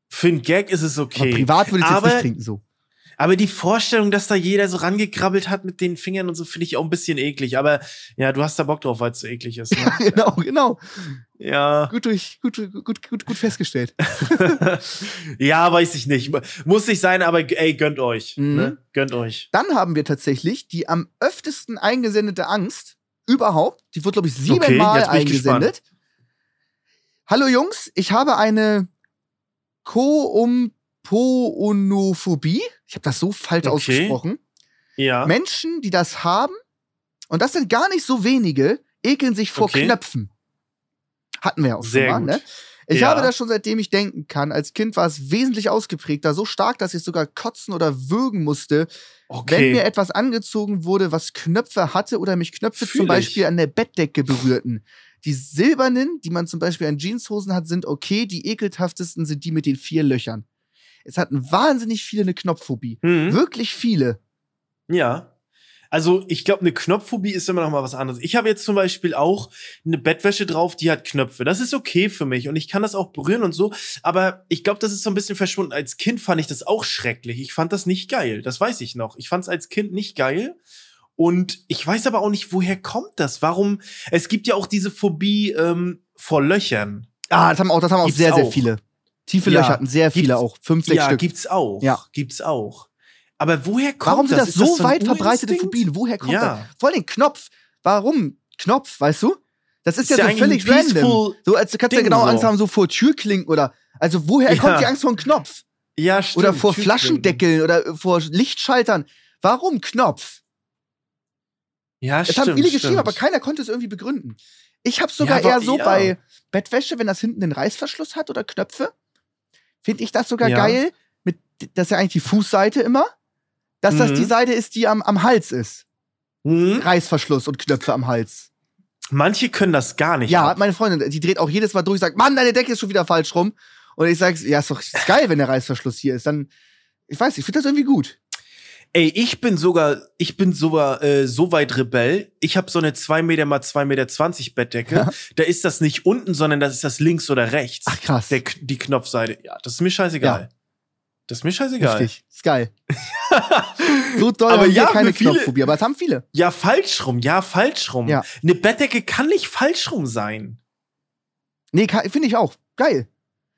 [SPEAKER 1] Für einen Gag ist es
[SPEAKER 2] Aber
[SPEAKER 1] okay.
[SPEAKER 2] privat würde ich
[SPEAKER 1] Aber-
[SPEAKER 2] nicht trinken so.
[SPEAKER 1] Aber die Vorstellung, dass da jeder so rangekrabbelt hat mit den Fingern und so, finde ich auch ein bisschen eklig. Aber ja, du hast da Bock drauf, weil es so eklig ist. Ne? *laughs*
[SPEAKER 2] genau, genau.
[SPEAKER 1] ja.
[SPEAKER 2] Gut durch, gut, gut, gut, gut festgestellt. *laughs*
[SPEAKER 1] ja, weiß ich nicht. Muss nicht sein, aber ey, gönnt euch.
[SPEAKER 2] Mhm.
[SPEAKER 1] Ne? Gönnt euch.
[SPEAKER 2] Dann haben wir tatsächlich die am öftesten eingesendete Angst überhaupt. Die wurde, glaube ich, siebenmal
[SPEAKER 1] jetzt bin ich
[SPEAKER 2] eingesendet. Hallo Jungs, ich habe eine Koumponophobie. Ich habe das so falsch
[SPEAKER 1] Okay.
[SPEAKER 2] ausgesprochen.
[SPEAKER 1] Ja.
[SPEAKER 2] Menschen, die das haben, und das sind gar nicht so wenige, ekeln sich vor
[SPEAKER 1] Okay.
[SPEAKER 2] Knöpfen. Hatten wir ja auch
[SPEAKER 1] Sehr
[SPEAKER 2] schon mal,
[SPEAKER 1] gut.
[SPEAKER 2] ne? Ich
[SPEAKER 1] Ja.
[SPEAKER 2] habe das schon seitdem ich denken kann. Als Kind war es wesentlich ausgeprägter, so stark, dass ich sogar kotzen oder würgen musste, wenn mir
[SPEAKER 1] Okay.
[SPEAKER 2] etwas angezogen wurde, was Knöpfe hatte oder mich Knöpfe
[SPEAKER 1] Fühl
[SPEAKER 2] zum
[SPEAKER 1] ich.
[SPEAKER 2] Beispiel an der Bettdecke berührten. Die silbernen, die man zum Beispiel an Jeanshosen hat, sind okay. Die ekelhaftesten sind die mit den vier Löchern. Es hatten wahnsinnig viele eine Knopfphobie.
[SPEAKER 1] Mhm.
[SPEAKER 2] Wirklich viele.
[SPEAKER 1] Ja. Also, ich glaube, eine Knopfphobie ist immer noch mal was anderes. Ich habe jetzt zum Beispiel auch eine Bettwäsche drauf, die hat Knöpfe. Das ist okay für mich und ich kann das auch berühren und so. Aber ich glaube, das ist so ein bisschen verschwunden. Als Kind fand ich das auch schrecklich. Ich fand das nicht geil. Das weiß ich noch. Ich fand es als Kind nicht geil. Und ich weiß aber auch nicht, woher kommt das? Warum? Es gibt ja auch diese Phobie ähm, vor Löchern.
[SPEAKER 2] Ah, das haben auch, das haben auch
[SPEAKER 1] Gibt's
[SPEAKER 2] sehr, sehr
[SPEAKER 1] auch.
[SPEAKER 2] viele. Tiefe
[SPEAKER 1] Ja,
[SPEAKER 2] Löcher hatten sehr viele auch. Fünf, sechs
[SPEAKER 1] ja,
[SPEAKER 2] Stück.
[SPEAKER 1] gibt's auch.
[SPEAKER 2] Ja.
[SPEAKER 1] Gibt's auch. Aber woher kommt
[SPEAKER 2] Warum sind das, so
[SPEAKER 1] ein
[SPEAKER 2] weit verbreitete? Phobien? Woher kommt
[SPEAKER 1] Ja.
[SPEAKER 2] das? Vor allem Knopf. Warum? Knopf, weißt du? Das ist,
[SPEAKER 1] Ist
[SPEAKER 2] ja,
[SPEAKER 1] ja
[SPEAKER 2] so völlig random. So, als kannst du ja genau
[SPEAKER 1] so.
[SPEAKER 2] Angst haben, so vor Türklinken oder. Also, woher
[SPEAKER 1] Ja.
[SPEAKER 2] kommt die Angst vor einem Knopf?
[SPEAKER 1] Ja, stimmt.
[SPEAKER 2] Oder vor
[SPEAKER 1] Türklinken.
[SPEAKER 2] Flaschendeckeln oder äh, vor Lichtschaltern. Warum Knopf?
[SPEAKER 1] Ja,
[SPEAKER 2] Es
[SPEAKER 1] stimmt.
[SPEAKER 2] haben viele geschrieben, aber keiner konnte es irgendwie begründen. Ich habe sogar
[SPEAKER 1] aber-
[SPEAKER 2] eher so
[SPEAKER 1] ja.
[SPEAKER 2] bei Bettwäsche, wenn das hinten den Reißverschluss hat oder Knöpfe, finde ich das sogar
[SPEAKER 1] Ja.
[SPEAKER 2] geil. Mit, das ist ja eigentlich die Fußseite immer. Dass das
[SPEAKER 1] Mhm.
[SPEAKER 2] die Seite ist, die am, am Hals ist.
[SPEAKER 1] Hm?
[SPEAKER 2] Reißverschluss und Knöpfe am Hals.
[SPEAKER 1] Manche können das gar nicht.
[SPEAKER 2] Ja,
[SPEAKER 1] ab.
[SPEAKER 2] meine Freundin, die dreht auch jedes Mal durch, sagt, Mann, deine Decke ist schon wieder falsch rum. Und ich sage, ja, ist doch ist geil, wenn der Reißverschluss hier ist. Dann, ich weiß, ich finde das irgendwie gut.
[SPEAKER 1] Ey, ich bin sogar, ich bin sogar äh, so weit Rebell. Ich habe so eine 2 Meter mal 2,20 Meter Bettdecke.
[SPEAKER 2] Ja.
[SPEAKER 1] Da ist das nicht unten, sondern das ist das links oder rechts.
[SPEAKER 2] Ach, krass.
[SPEAKER 1] Der, die Knopfseite. Ja, das ist mir scheißegal. Das ist mir scheißegal.
[SPEAKER 2] Richtig. Ist geil. *laughs* So doll
[SPEAKER 1] Aber
[SPEAKER 2] haben
[SPEAKER 1] ja,
[SPEAKER 2] keine
[SPEAKER 1] viele-
[SPEAKER 2] Knopfphobie, aber es haben viele.
[SPEAKER 1] Ja, falsch rum. Ja, falsch rum.
[SPEAKER 2] Ja.
[SPEAKER 1] Eine Bettdecke kann nicht falsch rum sein.
[SPEAKER 2] Nee, finde ich auch. Geil.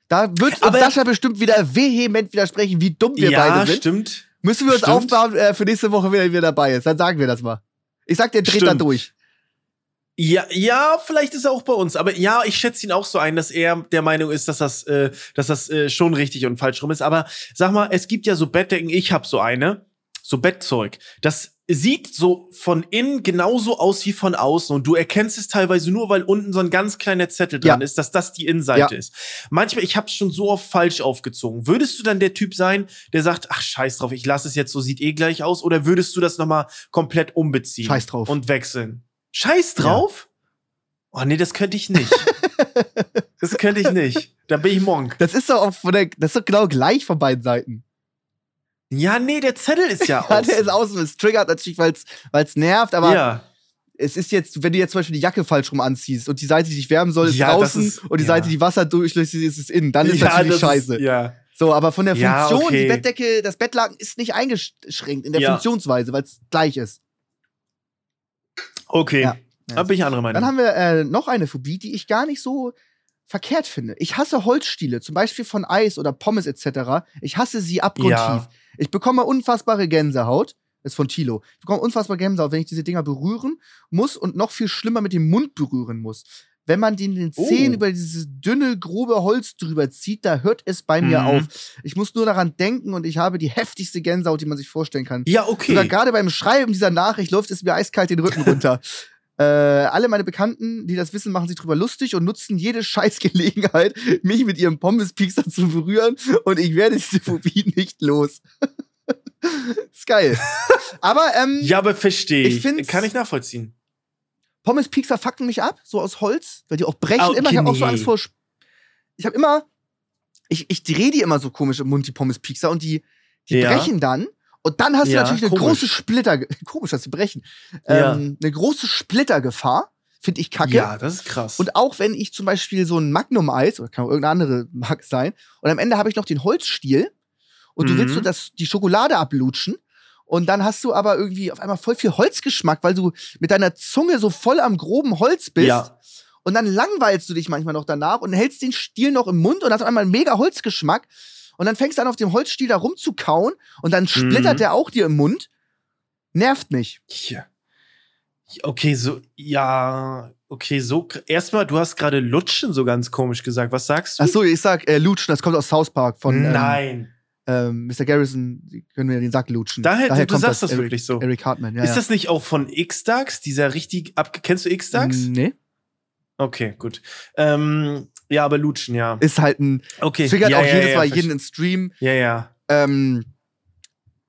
[SPEAKER 2] Da wird Sascha bestimmt wieder vehement widersprechen, wie dumm wir
[SPEAKER 1] ja,
[SPEAKER 2] beide sind.
[SPEAKER 1] stimmt.
[SPEAKER 2] Müssen wir uns
[SPEAKER 1] Stimmt.
[SPEAKER 2] aufbauen äh, für nächste Woche, wenn er wieder dabei ist. Dann sagen wir das mal. Ich sag, der dreht da
[SPEAKER 1] Stimmt.
[SPEAKER 2] durch.
[SPEAKER 1] Ja, ja, vielleicht ist er auch bei uns. Aber ja, ich schätze ihn auch so ein, dass er der Meinung ist, dass das, äh, dass das äh, schon richtig und falsch rum ist. Aber sag mal, es gibt ja so Bettdecken, ich habe so eine, so Bettzeug. Das sieht so von innen genauso aus wie von außen. Und du erkennst es teilweise nur, weil unten so ein ganz kleiner Zettel dran
[SPEAKER 2] Ja.
[SPEAKER 1] ist, dass das die Innenseite
[SPEAKER 2] Ja.
[SPEAKER 1] ist. Manchmal, ich habe schon so oft falsch aufgezogen. Würdest du dann der Typ sein, der sagt, ach scheiß drauf, ich lasse es jetzt so, sieht eh gleich aus? Oder würdest du das nochmal komplett umbeziehen?
[SPEAKER 2] Scheiß drauf.
[SPEAKER 1] Und wechseln? Scheiß drauf? Oh nee, das könnte ich nicht. *laughs* das könnte ich nicht. Da bin ich Monk.
[SPEAKER 2] Das ist doch auch von der, das ist doch genau gleich von beiden Seiten.
[SPEAKER 1] Ja, nee, der Zettel ist ja *laughs*
[SPEAKER 2] Ja,
[SPEAKER 1] aus.
[SPEAKER 2] der ist außen, es triggert natürlich, weil es nervt, aber
[SPEAKER 1] ja.
[SPEAKER 2] es ist jetzt, wenn du jetzt zum Beispiel die Jacke falsch rum anziehst und die Seite, die dich wärmen soll, ist
[SPEAKER 1] Ja,
[SPEAKER 2] draußen
[SPEAKER 1] ist-
[SPEAKER 2] und die
[SPEAKER 1] ja.
[SPEAKER 2] Seite, die Wasser durchlässig ist, ist innen, dann ist natürlich
[SPEAKER 1] das
[SPEAKER 2] scheiße.
[SPEAKER 1] ja.
[SPEAKER 2] So, aber von der
[SPEAKER 1] Ja,
[SPEAKER 2] Funktion,
[SPEAKER 1] okay.
[SPEAKER 2] die Bettdecke, das Bettlaken ist nicht eingeschränkt in der
[SPEAKER 1] Ja.
[SPEAKER 2] Funktionsweise, weil es gleich ist.
[SPEAKER 1] Okay.
[SPEAKER 2] Ja.
[SPEAKER 1] Da bin ich anderer Meinung.
[SPEAKER 2] Dann haben wir äh, noch eine Phobie, die ich gar nicht so verkehrt finde. Ich hasse Holzstiele, zum Beispiel von Eis oder Pommes etc. Ich hasse sie abgrundtief.
[SPEAKER 1] Ja.
[SPEAKER 2] Ich bekomme unfassbare Gänsehaut. Das ist von Tilo. Ich bekomme unfassbare Gänsehaut, wenn ich diese Dinger berühren muss und noch viel schlimmer mit dem Mund berühren muss. Wenn man den, den Zehen
[SPEAKER 1] Oh.
[SPEAKER 2] über dieses dünne, grobe Holz drüber zieht, da hört es bei mir
[SPEAKER 1] Mhm.
[SPEAKER 2] auf. Ich muss nur daran denken und ich habe die heftigste Gänsehaut, die man sich vorstellen kann.
[SPEAKER 1] ja, okay.
[SPEAKER 2] Sogar gerade beim Schreiben dieser Nachricht läuft es mir eiskalt den Rücken runter. *laughs* äh, alle meine Bekannten, die das wissen, machen sich drüber lustig und nutzen jede Scheißgelegenheit, *laughs* mich mit ihrem Pommespiekser zu berühren und ich werde diese Phobie *laughs* nicht los. *laughs* ist geil. Aber ähm,
[SPEAKER 1] ja, aber verstehe
[SPEAKER 2] Ich
[SPEAKER 1] ich. Kann ich nachvollziehen.
[SPEAKER 2] Pommespiekser fucken mich ab, so aus Holz, weil die auch brechen
[SPEAKER 1] Ah, okay,
[SPEAKER 2] immer. Ich habe auch so. Angst vor. Sp- Ich habe immer, ich, ich drehe die immer so komisch im Mund, die Pommespiekser, und die, die
[SPEAKER 1] Ja.
[SPEAKER 2] brechen dann. Und dann hast du
[SPEAKER 1] Ja,
[SPEAKER 2] natürlich eine
[SPEAKER 1] komisch.
[SPEAKER 2] große Splitter, *laughs* komisch, dass sie brechen,
[SPEAKER 1] Ja.
[SPEAKER 2] ähm, eine große Splittergefahr, finde ich kacke.
[SPEAKER 1] Ja, das ist krass.
[SPEAKER 2] Und auch wenn ich zum Beispiel so ein Magnum-Eis, oder kann auch irgendeine andere *laughs* Marke sein, und am Ende habe ich noch den Holzstiel und du
[SPEAKER 1] Mhm.
[SPEAKER 2] willst so das, die Schokolade ablutschen und dann hast du aber irgendwie auf einmal voll viel Holzgeschmack, weil du mit deiner Zunge so voll am groben Holz bist.
[SPEAKER 1] Ja.
[SPEAKER 2] Und dann langweilst du dich manchmal noch danach und hältst den Stiel noch im Mund und hast auf einmal einen mega Holzgeschmack. Und dann fängst du an, auf dem Holzstiel da rumzukauen und dann splittert
[SPEAKER 1] Mhm.
[SPEAKER 2] der auch dir im Mund. Nervt mich.
[SPEAKER 1] Ja. Okay, so, ja, okay, so. Erstmal, du hast gerade Lutschen so ganz komisch gesagt. Was sagst du?
[SPEAKER 2] Ach so, ich sag äh, Lutschen, das kommt aus South Park von ähm,
[SPEAKER 1] Nein.
[SPEAKER 2] ähm, Mr. Garrison, können mir den Sack lutschen.
[SPEAKER 1] Daher, du
[SPEAKER 2] kommt
[SPEAKER 1] sagst das
[SPEAKER 2] Eric,
[SPEAKER 1] wirklich so.
[SPEAKER 2] Eric Hartman, ja.
[SPEAKER 1] ist
[SPEAKER 2] ja.
[SPEAKER 1] das nicht auch von X-Dax, dieser richtig ab. Kennst du X-Dax?
[SPEAKER 2] Nee.
[SPEAKER 1] Okay, gut. Ähm, ja, aber Lutschen, ja.
[SPEAKER 2] Ist halt ein,
[SPEAKER 1] Okay.
[SPEAKER 2] triggert
[SPEAKER 1] ja,
[SPEAKER 2] auch
[SPEAKER 1] ja,
[SPEAKER 2] jedes Mal jeden im Stream.
[SPEAKER 1] Ja, ja.
[SPEAKER 2] Ähm,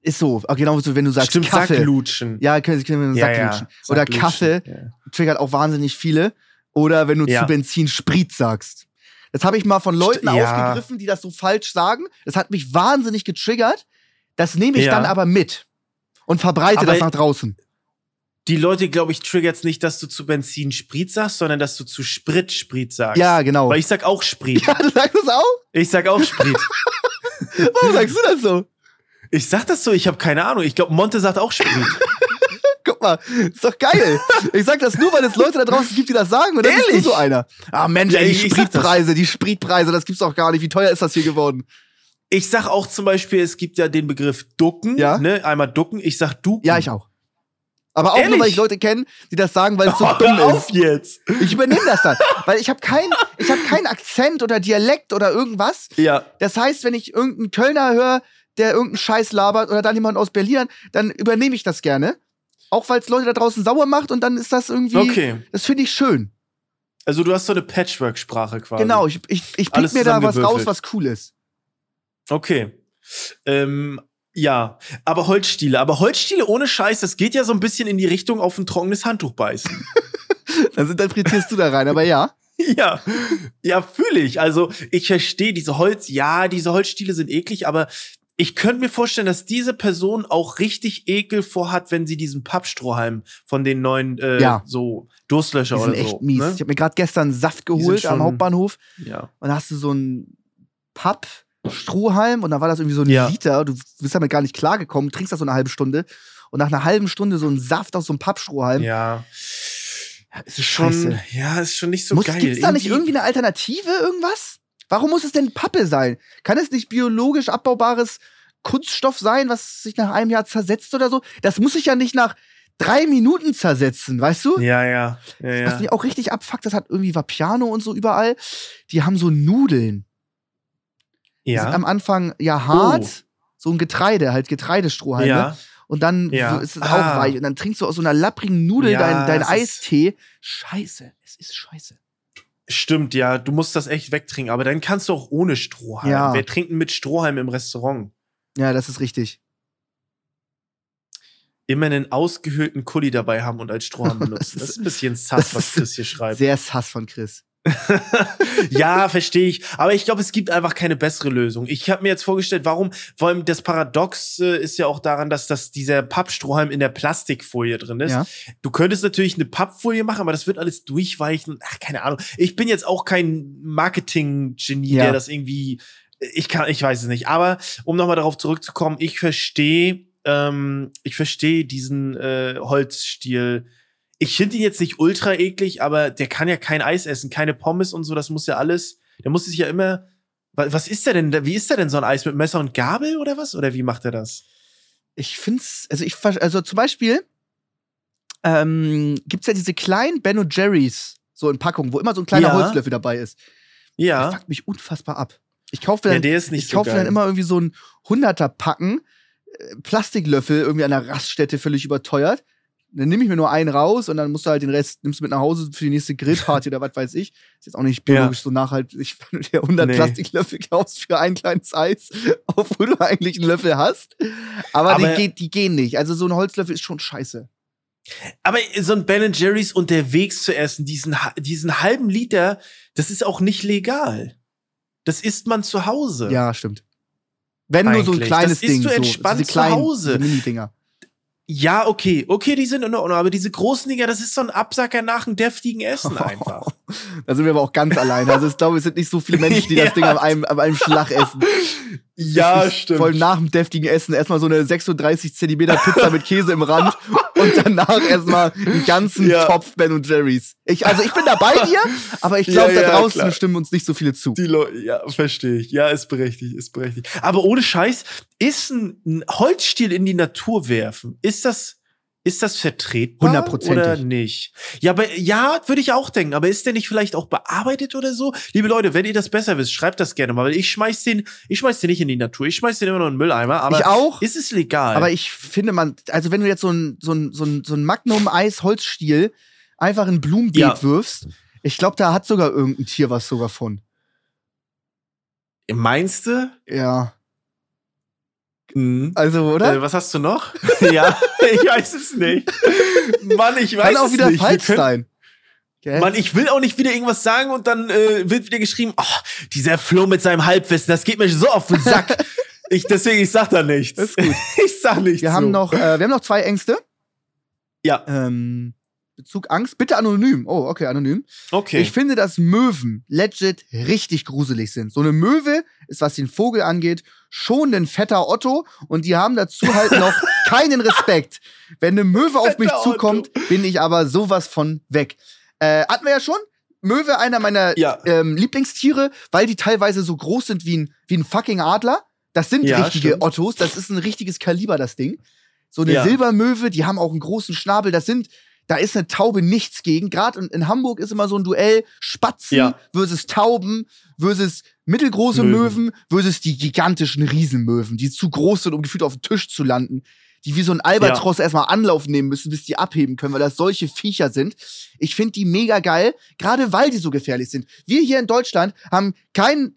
[SPEAKER 2] ist so, auch genau so, wenn du sagst
[SPEAKER 1] Stimmt,
[SPEAKER 2] Kaffee.
[SPEAKER 1] Sacklutschen.
[SPEAKER 2] Ja, können, können wir
[SPEAKER 1] ja,
[SPEAKER 2] Sack. Oder
[SPEAKER 1] Sacklutschen,
[SPEAKER 2] Kaffee triggert auch wahnsinnig viele. Oder wenn du zu Benzin Sprit sagst. Das habe ich mal von Leuten
[SPEAKER 1] St-
[SPEAKER 2] aufgegriffen, die das so falsch sagen. Das hat mich wahnsinnig getriggert. Das nehme ich dann aber mit und verbreite
[SPEAKER 1] Aber-
[SPEAKER 2] das nach draußen.
[SPEAKER 1] Die Leute, glaube ich, triggert's nicht, dass du zu Benzin Sprit sagst, sondern dass du zu Sprit Sprit sagst.
[SPEAKER 2] Ja, genau.
[SPEAKER 1] Weil ich sag auch Sprit. *laughs*
[SPEAKER 2] ja, du sagst das auch?
[SPEAKER 1] Ich sag auch Sprit. *laughs*
[SPEAKER 2] Warum sagst du das so?
[SPEAKER 1] Ich sag das so, ich habe keine Ahnung. Ich glaube, Monte sagt auch Sprit. *laughs*
[SPEAKER 2] Guck mal, ist doch geil. Ich sag das nur, weil es Leute da draußen gibt, die das sagen. Und dann bist du
[SPEAKER 1] Ehrlich?
[SPEAKER 2] so einer. Ah, Mensch,
[SPEAKER 1] Ja,
[SPEAKER 2] ey, die. Spritpreise, die Spritpreise, das gibt's doch gar nicht. Wie teuer ist das hier geworden?
[SPEAKER 1] Ich sag auch zum Beispiel, es gibt ja den Begriff Ducken.
[SPEAKER 2] Ja.
[SPEAKER 1] Ne? Einmal Ducken. Ich sag Duken.
[SPEAKER 2] Ja, ich auch. Aber auch nur,
[SPEAKER 1] Ehrlich?
[SPEAKER 2] weil ich Leute kenne, die das sagen, weil es so *laughs* dumm
[SPEAKER 1] Hör auf
[SPEAKER 2] ist.
[SPEAKER 1] jetzt.
[SPEAKER 2] Ich übernehme das dann. *laughs* Weil ich habe kein, ich hab keinen Akzent oder Dialekt oder irgendwas.
[SPEAKER 1] Ja.
[SPEAKER 2] Das heißt, wenn ich irgendeinen Kölner höre, der irgendeinen Scheiß labert oder dann jemand aus Berlin, dann übernehme ich das gerne. Auch weil es Leute da draußen sauer macht und dann ist das irgendwie.
[SPEAKER 1] Okay.
[SPEAKER 2] Das finde ich schön.
[SPEAKER 1] Also du hast so eine Patchwork-Sprache quasi.
[SPEAKER 2] Genau, ich, ich, ich pick
[SPEAKER 1] Alles
[SPEAKER 2] mir da was raus, was cool ist.
[SPEAKER 1] Okay. Ähm, ja, aber Holzstiele. Aber Holzstiele ohne Scheiß, das geht ja so ein bisschen in die Richtung auf ein trockenes Handtuch beißen. *laughs*
[SPEAKER 2] Dann interpretierst du da rein, aber ja. *laughs*
[SPEAKER 1] ja, ja, fühle ich. Also ich verstehe diese Holz, ja, diese Holzstiele sind eklig, aber ich könnte mir vorstellen, dass diese Person auch richtig Ekel vorhat, wenn sie diesen Pappstrohhalm von den neuen äh,
[SPEAKER 2] Ja.
[SPEAKER 1] so Durstlöscher
[SPEAKER 2] Die sind echt
[SPEAKER 1] so.
[SPEAKER 2] mies.
[SPEAKER 1] Ne?
[SPEAKER 2] Ich habe mir gerade gestern Saft geholt am
[SPEAKER 1] schon-
[SPEAKER 2] Hauptbahnhof
[SPEAKER 1] Ja.
[SPEAKER 2] und da hast du so einen Papp-Strohhalm und dann war das irgendwie so ein
[SPEAKER 1] Ja.
[SPEAKER 2] Liter. Du bist damit gar nicht klargekommen, trinkst das so eine halbe Stunde und nach einer halben Stunde so einen Saft aus so einem Pappstrohhalm.
[SPEAKER 1] Ja.
[SPEAKER 2] ist
[SPEAKER 1] Ist schon,
[SPEAKER 2] scheiße.
[SPEAKER 1] ja, ist schon nicht so
[SPEAKER 2] Muss,
[SPEAKER 1] geil.
[SPEAKER 2] gibt's da nicht irgendwie eine Alternative, irgendwas? Warum muss es denn Pappe sein? Kann es nicht biologisch abbaubares Kunststoff sein, was sich nach einem Jahr zersetzt oder so? Das muss sich ja nicht nach drei Minuten zersetzen, weißt du?
[SPEAKER 1] Ja, ja. ja,
[SPEAKER 2] Was
[SPEAKER 1] ja.
[SPEAKER 2] mich auch richtig abfuckt, das hat irgendwie Vapiano und so überall. Die haben so Nudeln.
[SPEAKER 1] Ja.
[SPEAKER 2] am Anfang ja hart,
[SPEAKER 1] Oh.
[SPEAKER 2] so ein Getreide, halt Getreidestrohhalme.
[SPEAKER 1] ja.
[SPEAKER 2] Und dann
[SPEAKER 1] Ja.
[SPEAKER 2] ist es
[SPEAKER 1] Ah.
[SPEAKER 2] auch weich. Und dann trinkst du aus so einer lapprigen Nudel
[SPEAKER 1] Ja,
[SPEAKER 2] dein, dein
[SPEAKER 1] ist-
[SPEAKER 2] Eistee. Scheiße, es ist scheiße.
[SPEAKER 1] Stimmt, ja, du musst das echt wegtrinken, aber dann kannst du auch ohne Strohhalm.
[SPEAKER 2] Ja.
[SPEAKER 1] Wer trinkt denn mit Strohhalm im Restaurant?
[SPEAKER 2] Ja, das ist richtig.
[SPEAKER 1] Immer einen ausgehöhlten Kuli dabei haben und als Strohhalm *laughs* benutzen. Das ist ein *laughs* bisschen sass, was
[SPEAKER 2] ist
[SPEAKER 1] Chris hier schreibt.
[SPEAKER 2] Sehr sass von Chris. *laughs*
[SPEAKER 1] ja, verstehe ich. Aber ich glaube, es gibt einfach keine bessere Lösung. Ich habe mir jetzt vorgestellt, warum, vor allem das Paradox äh, ist ja auch daran, dass das dieser Pappstrohhalm in der Plastikfolie drin ist.
[SPEAKER 2] Ja.
[SPEAKER 1] Du könntest natürlich eine Pappfolie machen, aber das wird alles durchweichen. Ach, keine Ahnung. Ich bin jetzt auch kein Marketing-Genie,
[SPEAKER 2] Ja.
[SPEAKER 1] der das irgendwie. Ich kann, ich weiß es nicht. Aber um nochmal darauf zurückzukommen, ich verstehe, ähm, ich verstehe diesen äh, Holzstiel. Ich finde ihn jetzt nicht ultra eklig, aber der kann ja kein Eis essen, keine Pommes und so. Das muss ja alles. Der muss sich ja immer. wa- Was ist der denn? Wie ist der denn so ein Eis mit Messer und Gabel oder was? Oder wie macht er das?
[SPEAKER 2] Ich find's, also ich, also zum Beispiel ähm, gibt's ja diese kleinen Ben und Jerry's so in Packungen, wo immer so ein kleiner
[SPEAKER 1] Ja.
[SPEAKER 2] Holzlöffel dabei ist. Der
[SPEAKER 1] Ja.
[SPEAKER 2] fuckt mich unfassbar ab. Ich kaufe
[SPEAKER 1] Ja,
[SPEAKER 2] dann,
[SPEAKER 1] der nicht
[SPEAKER 2] ich
[SPEAKER 1] so
[SPEAKER 2] kaufe
[SPEAKER 1] geil.
[SPEAKER 2] dann immer irgendwie so ein 100er Packen äh, Plastiklöffel irgendwie an der Raststätte völlig überteuert. Dann nehme ich mir nur einen raus und dann musst du halt den Rest nimmst du mit nach Hause für die nächste Grillparty oder was weiß ich. Ist jetzt auch nicht biologisch so nachhaltig, wenn du dir 100
[SPEAKER 1] Nee.
[SPEAKER 2] Plastiklöffel kaufst für ein kleines Eis, *laughs* obwohl du eigentlich einen Löffel hast. Aber,
[SPEAKER 1] Aber-
[SPEAKER 2] die, die gehen nicht. Also so ein Holzlöffel ist schon scheiße.
[SPEAKER 1] Aber so ein Ben Jerry's unterwegs zu essen, diesen, diesen halben Liter, das ist auch nicht legal. Das isst man zu Hause.
[SPEAKER 2] Ja, stimmt. Wenn nur so ein
[SPEAKER 1] Eigentlich.
[SPEAKER 2] kleines
[SPEAKER 1] Das isst
[SPEAKER 2] Ding.
[SPEAKER 1] du
[SPEAKER 2] so,
[SPEAKER 1] entspannt
[SPEAKER 2] diese
[SPEAKER 1] zu Hause.
[SPEAKER 2] Mini-Dinger.
[SPEAKER 1] Ja, okay. Okay, die sind in Ordnung. Aber diese großen Dinger, das ist so ein Absacker nach einem deftigen Essen *laughs* einfach. *laughs*
[SPEAKER 2] Da sind wir aber auch ganz alleine. Also ich glaube, es sind nicht so viele Menschen, die das *laughs*
[SPEAKER 1] Ja.
[SPEAKER 2] Ding an einem, an einem Schlag essen. *laughs*
[SPEAKER 1] ja,
[SPEAKER 2] ist Voll nach dem deftigen Essen erstmal so eine 36 Zentimeter Pizza mit Käse im Rand und danach erstmal einen ganzen
[SPEAKER 1] Ja.
[SPEAKER 2] Topf Ben und Jerry's. Ich, also ich bin da bei dir, aber ich glaube,
[SPEAKER 1] ja,
[SPEAKER 2] da draußen
[SPEAKER 1] klar.
[SPEAKER 2] stimmen uns nicht so viele zu.
[SPEAKER 1] Die Leute, ja, verstehe ich. Ja, ist berechtigt, ist berechtigt. Aber ohne Scheiß, ist ein, ein Holzstiel in die Natur werfen, ist das, ist das vertretbar?
[SPEAKER 2] Hundertprozentig.
[SPEAKER 1] Oder nicht? Ja, aber, ja, würde ich auch denken. Aber ist der nicht vielleicht auch bearbeitet oder so? Liebe Leute, wenn ihr das besser wisst, schreibt das gerne mal, weil ich schmeiß den, ich schmeiß den nicht in die Natur. Ich schmeiß den immer noch in den Mülleimer. Aber
[SPEAKER 2] ich auch.
[SPEAKER 1] ist es legal?
[SPEAKER 2] Aber ich finde man, also wenn du jetzt so ein, so ein, so ein, so ein Magnum-Eis-Holzstiel einfach in Blumenbeet
[SPEAKER 1] Ja.
[SPEAKER 2] wirfst, ich glaube, da hat sogar irgendein Tier was sogar von.
[SPEAKER 1] Meinst du?
[SPEAKER 2] Ja.
[SPEAKER 1] Mhm.
[SPEAKER 2] Also, oder?
[SPEAKER 1] Äh, was hast du noch? *laughs* ja, ich weiß es nicht. Mann, ich weiß
[SPEAKER 2] Kann auch
[SPEAKER 1] es
[SPEAKER 2] wieder
[SPEAKER 1] nicht.
[SPEAKER 2] Falsch sein. Gell?
[SPEAKER 1] Mann, ich will auch nicht wieder irgendwas sagen und dann äh, wird wieder geschrieben, oh, dieser Flo mit seinem Halbwissen, das geht mir so auf den Sack. *laughs* ich, deswegen, ich sag da nichts.
[SPEAKER 2] Das ist gut. *laughs*
[SPEAKER 1] ich sag nichts.
[SPEAKER 2] wir haben noch, äh, wir haben noch zwei Ängste.
[SPEAKER 1] Ja.
[SPEAKER 2] Ähm, Bezug Angst. Bitte anonym. Oh, okay, anonym.
[SPEAKER 1] Okay.
[SPEAKER 2] Ich finde, dass Möwen legit richtig gruselig sind. So eine Möwe ist, was den Vogel angeht, schon ein fetter Otto und die haben dazu halt noch *laughs* keinen Respekt. Wenn eine Möwe auf mich zukommt, bin ich aber sowas von weg. Äh, hatten wir ja schon. Möwe, einer meiner
[SPEAKER 1] Ja.
[SPEAKER 2] ähm, Lieblingstiere, weil die teilweise so groß sind wie ein, wie ein fucking Adler. Das sind
[SPEAKER 1] Ja,
[SPEAKER 2] richtige
[SPEAKER 1] stimmt.
[SPEAKER 2] Ottos. Das ist ein richtiges Kaliber, das Ding. So eine
[SPEAKER 1] Ja.
[SPEAKER 2] Silbermöwe, die haben auch einen großen Schnabel. Das sind, da ist eine Taube nichts gegen. Gerade in, in Hamburg ist immer so ein Duell Spatzen
[SPEAKER 1] Ja.
[SPEAKER 2] versus Tauben versus mittelgroße Möwen.
[SPEAKER 1] Möwen.
[SPEAKER 2] versus die gigantischen Riesenmöwen, die zu groß sind, um gefühlt auf den Tisch zu landen. Die wie so ein Albatros erstmal Anlauf nehmen müssen, bis die abheben können, weil das solche Viecher sind. Ich finde die mega geil, gerade weil die so gefährlich sind. Wir hier in Deutschland haben kein,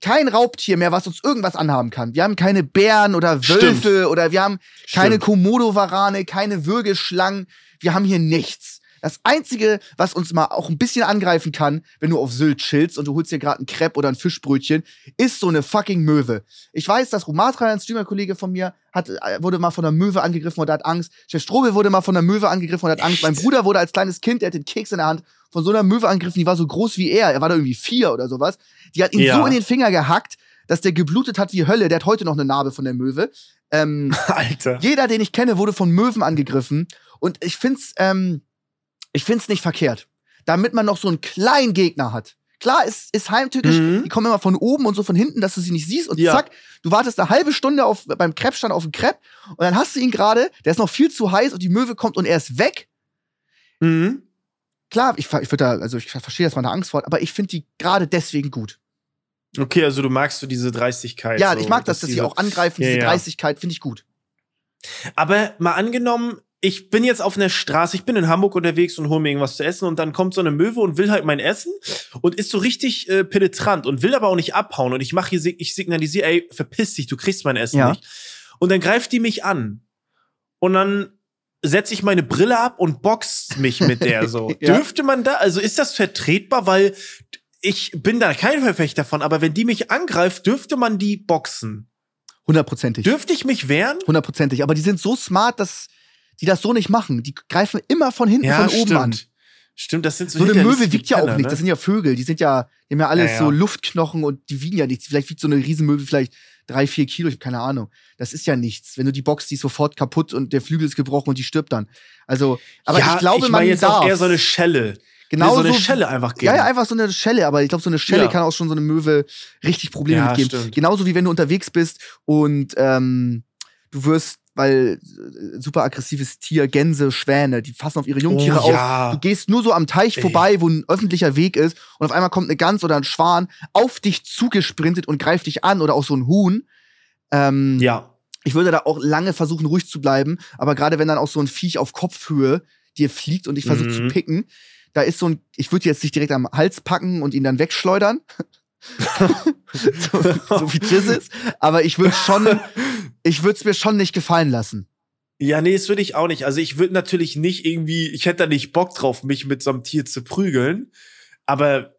[SPEAKER 2] kein Raubtier mehr, was uns irgendwas anhaben kann. Wir haben keine Bären oder Wölfe oder wir haben keine
[SPEAKER 1] Stimmt.
[SPEAKER 2] Komodo-Warane, keine Würgeschlangen. Wir haben hier nichts. Das Einzige, was uns mal auch ein bisschen angreifen kann, wenn du auf Sylt chillst und du holst dir gerade ein Crepe oder ein Fischbrötchen, ist so eine fucking Möwe. Ich weiß, dass Rumatra, ein Streamer-Kollege von mir, hat, äh, wurde mal von einer Möwe angegriffen und hat Angst. Chef Strobel wurde mal von einer Möwe angegriffen und hat Angst. Mein Bruder wurde als kleines Kind, der hat den Keks in der Hand, von so einer Möwe angegriffen, die war so groß wie er. Er war da irgendwie vier oder sowas. Die hat ihn
[SPEAKER 1] Ja.
[SPEAKER 2] so in den Finger gehackt, dass der geblutet hat wie Hölle. Der hat heute noch eine Narbe von der Möwe. Ähm, *laughs*
[SPEAKER 1] Alter.
[SPEAKER 2] jeder, den ich kenne, wurde von Möwen angegriffen. Und ich find's, ähm, ich find's nicht verkehrt. Damit man noch so einen kleinen Gegner hat. Klar, ist, ist heimtückisch.
[SPEAKER 1] Mhm.
[SPEAKER 2] Die kommen immer von oben und so von hinten, dass du sie nicht siehst. Und
[SPEAKER 1] Ja.
[SPEAKER 2] zack, du wartest eine halbe Stunde auf, beim Crepe-Stand auf den Crepe. Und dann hast du ihn gerade, der ist noch viel zu heiß und die Möwe kommt und er ist weg.
[SPEAKER 1] Mhm.
[SPEAKER 2] Klar, ich, ich würde da, also ich verstehe, dass man da Angst vor hat, aber ich finde die gerade deswegen gut.
[SPEAKER 1] Okay, also du magst du diese Dreistigkeit.
[SPEAKER 2] Ja,
[SPEAKER 1] so,
[SPEAKER 2] ich mag das, dass sie
[SPEAKER 1] diese-
[SPEAKER 2] auch angreifen,
[SPEAKER 1] Ja,
[SPEAKER 2] diese
[SPEAKER 1] ja.
[SPEAKER 2] Dreistigkeit finde ich gut.
[SPEAKER 1] Aber mal angenommen, ich bin jetzt auf einer Straße, ich bin in Hamburg unterwegs und hole mir irgendwas zu essen und dann kommt so eine Möwe und will halt mein Essen und ist so richtig äh, penetrant und will aber auch nicht abhauen und ich mache hier, ich signalisiere, ey, verpiss dich, du kriegst mein Essen
[SPEAKER 2] Ja.
[SPEAKER 1] nicht. Und dann greift die mich an und dann setze ich meine Brille ab und box mich mit der so. *laughs*
[SPEAKER 2] Ja.
[SPEAKER 1] Dürfte man da, also ist das vertretbar, weil ich bin da kein Verfechter davon, aber wenn die mich angreift, dürfte man die boxen.
[SPEAKER 2] Hundertprozentig.
[SPEAKER 1] Dürfte ich mich wehren?
[SPEAKER 2] Hundertprozentig. Aber die sind so smart, dass die das so nicht machen. Die greifen immer von hinten, von oben
[SPEAKER 1] stimmt.
[SPEAKER 2] an.
[SPEAKER 1] Stimmt, das sind so
[SPEAKER 2] So eine Möwe wiegt ja auch nicht.
[SPEAKER 1] ne?
[SPEAKER 2] Das sind ja Vögel. Die sind ja, die haben ja alles
[SPEAKER 1] Ja, ja.
[SPEAKER 2] so Luftknochen und die wiegen ja nichts. Vielleicht wiegt so eine Riesenmöwe vielleicht drei, vier Kilo. Ich habe keine Ahnung. Das ist ja nichts. Wenn du die boxst, die ist sofort kaputt und der Flügel ist gebrochen und die stirbt dann. Also, aber
[SPEAKER 1] ja,
[SPEAKER 2] ich glaube,
[SPEAKER 1] ich
[SPEAKER 2] man
[SPEAKER 1] jetzt
[SPEAKER 2] darf.
[SPEAKER 1] auch eher so eine Schelle.
[SPEAKER 2] genau
[SPEAKER 1] so eine Schelle einfach geben.
[SPEAKER 2] Ja, ja, einfach so eine Schelle, aber ich glaube, so eine Schelle
[SPEAKER 1] Ja.
[SPEAKER 2] kann auch schon so eine Möwe richtig Probleme
[SPEAKER 1] Ja,
[SPEAKER 2] mitgeben.
[SPEAKER 1] stimmt.
[SPEAKER 2] Genauso wie wenn du unterwegs bist und ähm, du wirst, weil äh, super aggressives Tier, Gänse, Schwäne, die fassen auf ihre Jungtiere
[SPEAKER 1] oh,
[SPEAKER 2] auf.
[SPEAKER 1] ja.
[SPEAKER 2] Du gehst nur so am Teich
[SPEAKER 1] Ey.
[SPEAKER 2] vorbei, wo ein öffentlicher Weg ist, und auf einmal kommt eine Gans oder ein Schwan auf dich zugesprintet und greift dich an oder auch so ein Huhn. Ähm,
[SPEAKER 1] ja.
[SPEAKER 2] ich würde da auch lange versuchen, ruhig zu bleiben, aber gerade wenn dann auch so ein Viech auf Kopfhöhe dir fliegt und dich versucht zu
[SPEAKER 1] Mhm.
[SPEAKER 2] picken, da ist so ein, ich würde jetzt nicht direkt am Hals packen und ihn dann wegschleudern. *laughs* *laughs* so, so wie das ist. Aber ich würde schon, *laughs* ich würde es mir schon nicht gefallen lassen.
[SPEAKER 1] Ja, nee, das würde ich auch nicht. Also ich würde natürlich nicht irgendwie, ich hätte da nicht Bock drauf, mich mit so einem Tier zu prügeln. Aber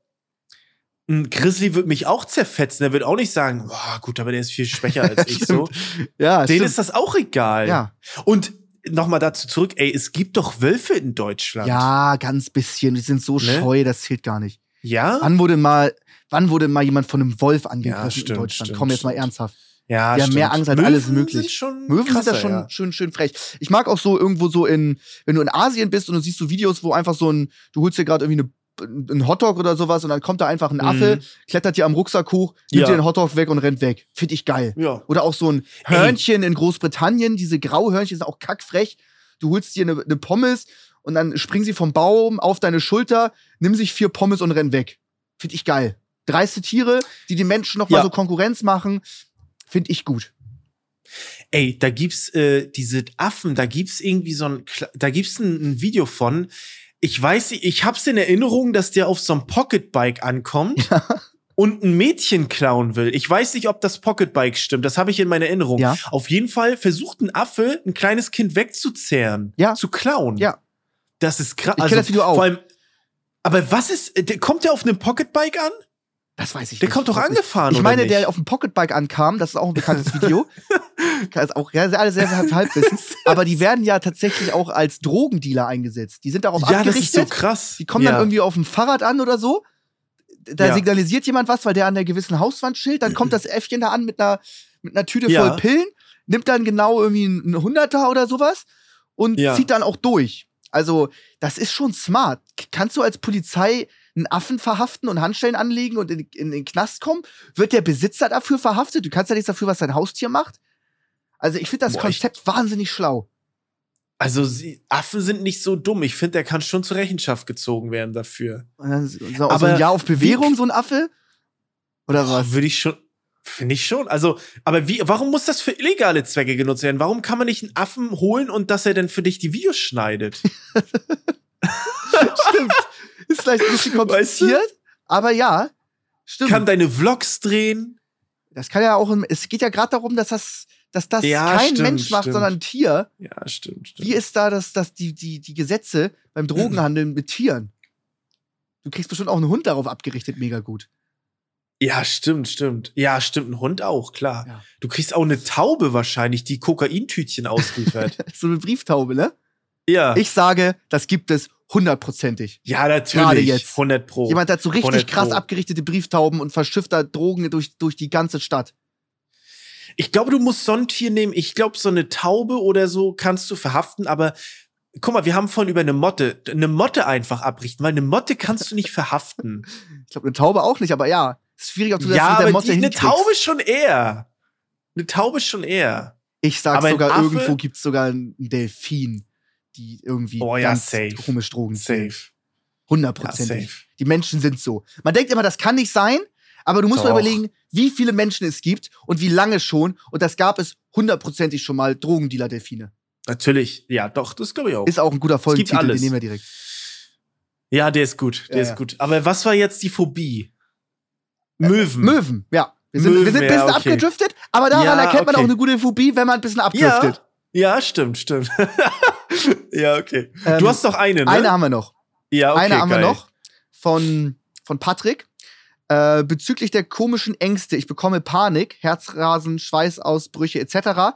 [SPEAKER 1] ein Grizzly würde mich auch zerfetzen. Der wird auch nicht sagen, boah, gut, aber der ist viel schwächer als *laughs* ich so.
[SPEAKER 2] Ja,
[SPEAKER 1] Denen
[SPEAKER 2] stimmt.
[SPEAKER 1] ist das auch egal.
[SPEAKER 2] ja.
[SPEAKER 1] Und nochmal dazu zurück, ey, es gibt doch Wölfe in Deutschland.
[SPEAKER 2] ja, ganz bisschen. Die sind so
[SPEAKER 1] Ne?
[SPEAKER 2] scheu, das zählt gar nicht.
[SPEAKER 1] Ja?
[SPEAKER 2] Wann wurde mal, wann wurde mal jemand von einem Wolf angegriffen
[SPEAKER 1] Ja,
[SPEAKER 2] in
[SPEAKER 1] stimmt,
[SPEAKER 2] Deutschland?
[SPEAKER 1] stimmt,
[SPEAKER 2] Komm jetzt mal ernsthaft.
[SPEAKER 1] Ja,
[SPEAKER 2] Die haben mehr Angst als alles möglich.
[SPEAKER 1] Sind schon
[SPEAKER 2] Möwen sind da
[SPEAKER 1] krasser,
[SPEAKER 2] schon
[SPEAKER 1] ja.
[SPEAKER 2] schön, schön frech. Ich mag auch so irgendwo so in, wenn du in Asien bist und du siehst so Videos, wo einfach so ein, du holst dir gerade irgendwie eine ein Hotdog oder sowas und dann kommt da einfach ein Affe,
[SPEAKER 1] Mhm.
[SPEAKER 2] klettert dir am Rucksack hoch, nimmt
[SPEAKER 1] Ja.
[SPEAKER 2] dir den Hotdog weg und rennt weg. Find ich geil.
[SPEAKER 1] Ja.
[SPEAKER 2] Oder auch so ein Hörnchen in Großbritannien, diese Grauhörnchen sind auch kackfrech. Du holst dir eine, eine Pommes und dann springen sie vom Baum auf deine Schulter, nimm sich vier Pommes und renn weg. Find ich geil. Dreiste Tiere, die den Menschen noch mal
[SPEAKER 1] Ja.
[SPEAKER 2] so Konkurrenz machen, find ich gut.
[SPEAKER 1] Ey, da gibt's äh, diese Affen, da gibt's irgendwie so ein, da gibt's ein, ein Video von. Ich weiß nicht, ich hab's in Erinnerung, dass der auf so einem Pocketbike ankommt und ein Mädchen klauen will. Ich weiß nicht, ob das Pocketbike stimmt. Das habe ich in meiner Erinnerung.
[SPEAKER 2] Ja.
[SPEAKER 1] Auf jeden Fall versucht ein Affe, ein kleines Kind wegzuzerren,
[SPEAKER 2] Ja.
[SPEAKER 1] zu klauen.
[SPEAKER 2] Ja.
[SPEAKER 1] Das ist krass.
[SPEAKER 2] Ich kenn das Video auch.
[SPEAKER 1] Vor allem, aber was ist, äh, der, kommt der auf einem Pocketbike an?
[SPEAKER 2] Das weiß ich
[SPEAKER 1] Der
[SPEAKER 2] nicht.
[SPEAKER 1] kommt doch angefahren,
[SPEAKER 2] Ich meine, der auf dem Pocketbike ankam, das ist auch ein bekanntes Video. Das *laughs* ist auch ja, alles sehr, sehr Halbwissen. *laughs* Aber die werden ja tatsächlich auch als Drogendealer eingesetzt. Die sind darauf
[SPEAKER 1] Ja, das ist
[SPEAKER 2] abgerichtet.
[SPEAKER 1] so krass.
[SPEAKER 2] Die kommen
[SPEAKER 1] ja.
[SPEAKER 2] dann irgendwie auf dem Fahrrad an oder so. Da
[SPEAKER 1] Ja.
[SPEAKER 2] signalisiert jemand was, weil der an der gewissen Hauswand chillt. Dann kommt das Äffchen da an mit einer, mit einer Tüte
[SPEAKER 1] Ja.
[SPEAKER 2] voll Pillen, nimmt dann genau irgendwie einen Hunderter oder sowas und
[SPEAKER 1] Ja.
[SPEAKER 2] zieht dann auch durch. Also, das ist schon smart. Kannst du als Polizei einen Affen verhaften und Handschellen anlegen und in, in den Knast kommen? Wird der Besitzer dafür verhaftet? Du kannst ja nichts dafür, was dein Haustier macht. Also, ich finde das
[SPEAKER 1] Boah,
[SPEAKER 2] Konzept wahnsinnig schlau.
[SPEAKER 1] Also sie, Affen sind nicht so dumm. Ich finde, der kann schon zur Rechenschaft gezogen werden dafür.
[SPEAKER 2] So, so
[SPEAKER 1] Aber
[SPEAKER 2] ein Jahr auf Bewährung,
[SPEAKER 1] wie-
[SPEAKER 2] so ein Affe? Oder was?
[SPEAKER 1] Würde ich schon. Finde ich schon. Also, aber wie, warum muss das für illegale Zwecke genutzt werden? Warum kann man nicht einen Affen holen und dass er dann für dich die Videos schneidet? *laughs*
[SPEAKER 2] Vielleicht ein bisschen
[SPEAKER 1] Weißt du?
[SPEAKER 2] kompliziert, aber ja. Stimmt.
[SPEAKER 1] Kann deine Vlogs drehen?
[SPEAKER 2] das kann ja auch, es geht ja gerade darum, dass das, dass das
[SPEAKER 1] Ja,
[SPEAKER 2] kein
[SPEAKER 1] stimmt,
[SPEAKER 2] Mensch macht,
[SPEAKER 1] stimmt.
[SPEAKER 2] sondern ein Tier.
[SPEAKER 1] Ja, stimmt, stimmt.
[SPEAKER 2] Wie ist da das, das, die, die, die Gesetze beim Drogenhandeln mit Tieren? Du kriegst bestimmt auch einen Hund darauf abgerichtet, mega gut.
[SPEAKER 1] Ja, stimmt, stimmt. Ja, stimmt, ein Hund auch, klar.
[SPEAKER 2] Ja.
[SPEAKER 1] Du kriegst auch eine Taube wahrscheinlich, die Kokaintütchen ausliefert. *laughs*
[SPEAKER 2] So eine Brieftaube, ne?
[SPEAKER 1] ja.
[SPEAKER 2] Ich sage, das gibt es hundertprozentig.
[SPEAKER 1] ja, natürlich.
[SPEAKER 2] Gerade jetzt.
[SPEAKER 1] 100 Pro.
[SPEAKER 2] Jemand hat so richtig
[SPEAKER 1] 100
[SPEAKER 2] krass abgerichtete Briefttauben und verschifft da Drogen durch, durch die ganze Stadt.
[SPEAKER 1] Ich glaube, du musst so ein Tier nehmen. Ich glaube, so eine Taube oder so kannst du verhaften, aber guck mal, wir haben vorhin über eine Motte. Eine Motte einfach abrichten, weil eine Motte kannst du nicht verhaften. *laughs*
[SPEAKER 2] Ich glaube, eine Taube auch nicht, aber ja. Ist schwierig, ob du das
[SPEAKER 1] ja,
[SPEAKER 2] mit der
[SPEAKER 1] aber
[SPEAKER 2] Motte
[SPEAKER 1] die, eine. Taube schon eher. Eine Taube schon eher.
[SPEAKER 2] Ich sag
[SPEAKER 1] Aber
[SPEAKER 2] sogar, irgendwo gibt's sogar einen Delfin, die irgendwie
[SPEAKER 1] Oh ja,
[SPEAKER 2] ganz
[SPEAKER 1] safe.
[SPEAKER 2] komisch Drogen.
[SPEAKER 1] Safe. Ja,
[SPEAKER 2] Hundertprozentig.
[SPEAKER 1] safe.
[SPEAKER 2] die Menschen sind so. Man denkt immer, das kann nicht sein, aber du musst mal
[SPEAKER 1] Doch.
[SPEAKER 2] überlegen, wie viele Menschen es gibt und wie lange schon. Und das gab es hundertprozentig schon mal Drogendealer-Delfine.
[SPEAKER 1] Natürlich. Ja, doch, das glaube ich auch.
[SPEAKER 2] Ist auch ein guter
[SPEAKER 1] gibt
[SPEAKER 2] Folgentitel, den
[SPEAKER 1] alles.
[SPEAKER 2] nehmen wir direkt.
[SPEAKER 1] ja, der ist gut. Der
[SPEAKER 2] Ja,
[SPEAKER 1] ist
[SPEAKER 2] ja.
[SPEAKER 1] gut. Aber was war jetzt die Phobie? Möwen.
[SPEAKER 2] Möwen, ja. Wir sind, wir
[SPEAKER 1] Möwen,
[SPEAKER 2] sind ein
[SPEAKER 1] ja,
[SPEAKER 2] bisschen
[SPEAKER 1] okay.
[SPEAKER 2] abgedriftet, aber daran
[SPEAKER 1] Ja,
[SPEAKER 2] erkennt man
[SPEAKER 1] okay.
[SPEAKER 2] auch eine gute Phobie, wenn man ein bisschen abdriftet.
[SPEAKER 1] Ja, stimmt, stimmt. *laughs* Ja, okay.
[SPEAKER 2] Ähm,
[SPEAKER 1] du hast doch eine, ne?
[SPEAKER 2] Eine haben wir noch.
[SPEAKER 1] ja, okay,
[SPEAKER 2] eine haben
[SPEAKER 1] geil.
[SPEAKER 2] wir noch von, von Patrick. Äh, bezüglich der komischen Ängste. Ich bekomme Panik, Herzrasen, Schweißausbrüche etc.,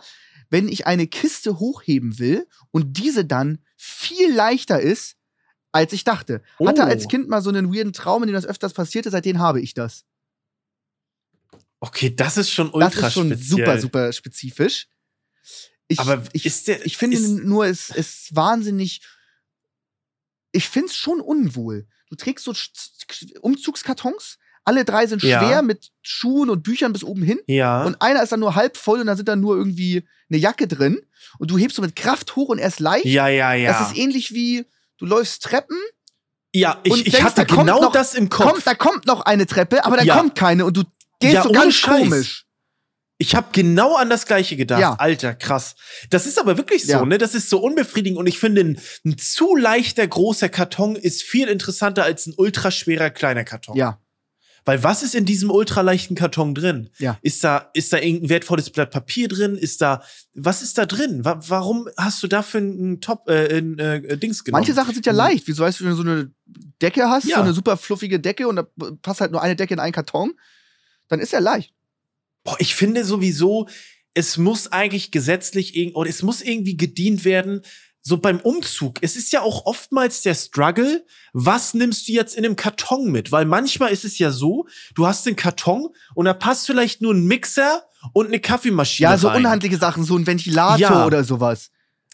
[SPEAKER 2] wenn ich eine Kiste hochheben will und diese dann viel leichter ist, als ich dachte. Hatte
[SPEAKER 1] Oh.
[SPEAKER 2] als Kind mal so einen weirden Traum, in dem das öfters passierte, seitdem habe ich das.
[SPEAKER 1] Okay, das ist schon ultra
[SPEAKER 2] Das ist schon
[SPEAKER 1] speziell.
[SPEAKER 2] super, super spezifisch. Ich,
[SPEAKER 1] Aber
[SPEAKER 2] ich,
[SPEAKER 1] der,
[SPEAKER 2] ich finde
[SPEAKER 1] ist,
[SPEAKER 2] nur, es ist wahnsinnig. Ich finde es schon unwohl. Du trägst so Umzugskartons, alle drei sind
[SPEAKER 1] Ja.
[SPEAKER 2] schwer mit Schuhen und Büchern bis oben hin.
[SPEAKER 1] ja.
[SPEAKER 2] Und einer ist dann nur halb voll und da sind dann nur irgendwie eine Jacke drin. Und du hebst so mit Kraft hoch und er ist leicht.
[SPEAKER 1] ja, ja, ja.
[SPEAKER 2] Das ist ähnlich wie, du läufst Treppen,
[SPEAKER 1] ja, ich, ich
[SPEAKER 2] denkst,
[SPEAKER 1] hatte
[SPEAKER 2] da
[SPEAKER 1] genau
[SPEAKER 2] noch-
[SPEAKER 1] das im Kopf.
[SPEAKER 2] kommt, da kommt noch eine Treppe, aber da
[SPEAKER 1] Ja.
[SPEAKER 2] kommt keine und du gehst
[SPEAKER 1] Ja,
[SPEAKER 2] so ganz
[SPEAKER 1] Scheiß.
[SPEAKER 2] komisch.
[SPEAKER 1] Ich habe genau an das Gleiche gedacht.
[SPEAKER 2] Ja.
[SPEAKER 1] Alter, krass. Das ist aber wirklich so,
[SPEAKER 2] Ja.
[SPEAKER 1] ne? Das ist so unbefriedigend und ich finde, ein, ein zu leichter großer Karton ist viel interessanter als ein ultraschwerer kleiner Karton.
[SPEAKER 2] Ja.
[SPEAKER 1] Weil was ist in diesem ultraleichten Karton drin?
[SPEAKER 2] Ja.
[SPEAKER 1] Ist da, ist da irgendein wertvolles Blatt Papier drin? Ist da, was ist da drin? Wa warum hast du dafür einen Top, äh, ein, äh, Dings genommen?
[SPEAKER 2] Manche Sachen sind ja leicht. Wie so weißt du, wenn du so eine Decke hast,
[SPEAKER 1] Ja.
[SPEAKER 2] so eine super fluffige Decke und da passt halt nur eine Decke in einen Karton, dann ist er leicht.
[SPEAKER 1] Boah, ich finde sowieso, es muss eigentlich gesetzlich oder es muss irgendwie gedient werden. So beim Umzug. Es ist ja auch oftmals der Struggle. Was nimmst du jetzt in einem Karton mit? Weil manchmal ist es ja so, du hast den Karton und da passt vielleicht nur ein Mixer und eine Kaffeemaschine.
[SPEAKER 2] Ja, so
[SPEAKER 1] rein.
[SPEAKER 2] unhandliche Sachen, so ein Ventilator
[SPEAKER 1] Ja.
[SPEAKER 2] oder sowas.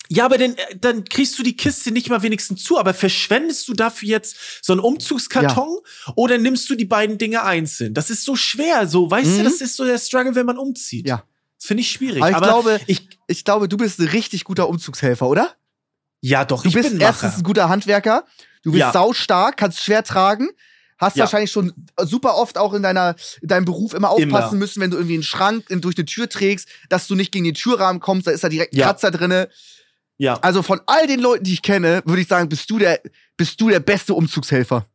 [SPEAKER 1] Ja, aber dann, äh, dann kriegst du die Kiste nicht mal wenigstens zu. Aber verschwendest du dafür jetzt so einen Umzugskarton oder nimmst du die beiden Dinge einzeln? Das ist so schwer. So, weißt
[SPEAKER 2] Mhm.
[SPEAKER 1] du, das ist so der Struggle, wenn man umzieht.
[SPEAKER 2] Ja.
[SPEAKER 1] Das finde ich schwierig.
[SPEAKER 2] Aber ich glaube,
[SPEAKER 1] ich,
[SPEAKER 2] ich glaube, du bist ein richtig guter Umzugshelfer, oder?
[SPEAKER 1] ja, doch,
[SPEAKER 2] Du
[SPEAKER 1] ich
[SPEAKER 2] bist
[SPEAKER 1] bin
[SPEAKER 2] erstens
[SPEAKER 1] Macher.
[SPEAKER 2] ein guter Handwerker, du bist
[SPEAKER 1] Ja.
[SPEAKER 2] saustark, kannst schwer tragen, hast
[SPEAKER 1] Ja.
[SPEAKER 2] wahrscheinlich schon super oft auch in, deiner, in deinem Beruf immer aufpassen
[SPEAKER 1] Immer.
[SPEAKER 2] müssen, wenn du irgendwie einen Schrank durch eine Tür trägst, dass du nicht gegen den Türrahmen kommst, da ist da direkt ein
[SPEAKER 1] Ja.
[SPEAKER 2] Kratzer drinne.
[SPEAKER 1] Ja.
[SPEAKER 2] Also von all den Leuten, die ich kenne, würde ich sagen, bist du der, bist du der beste Umzugshelfer.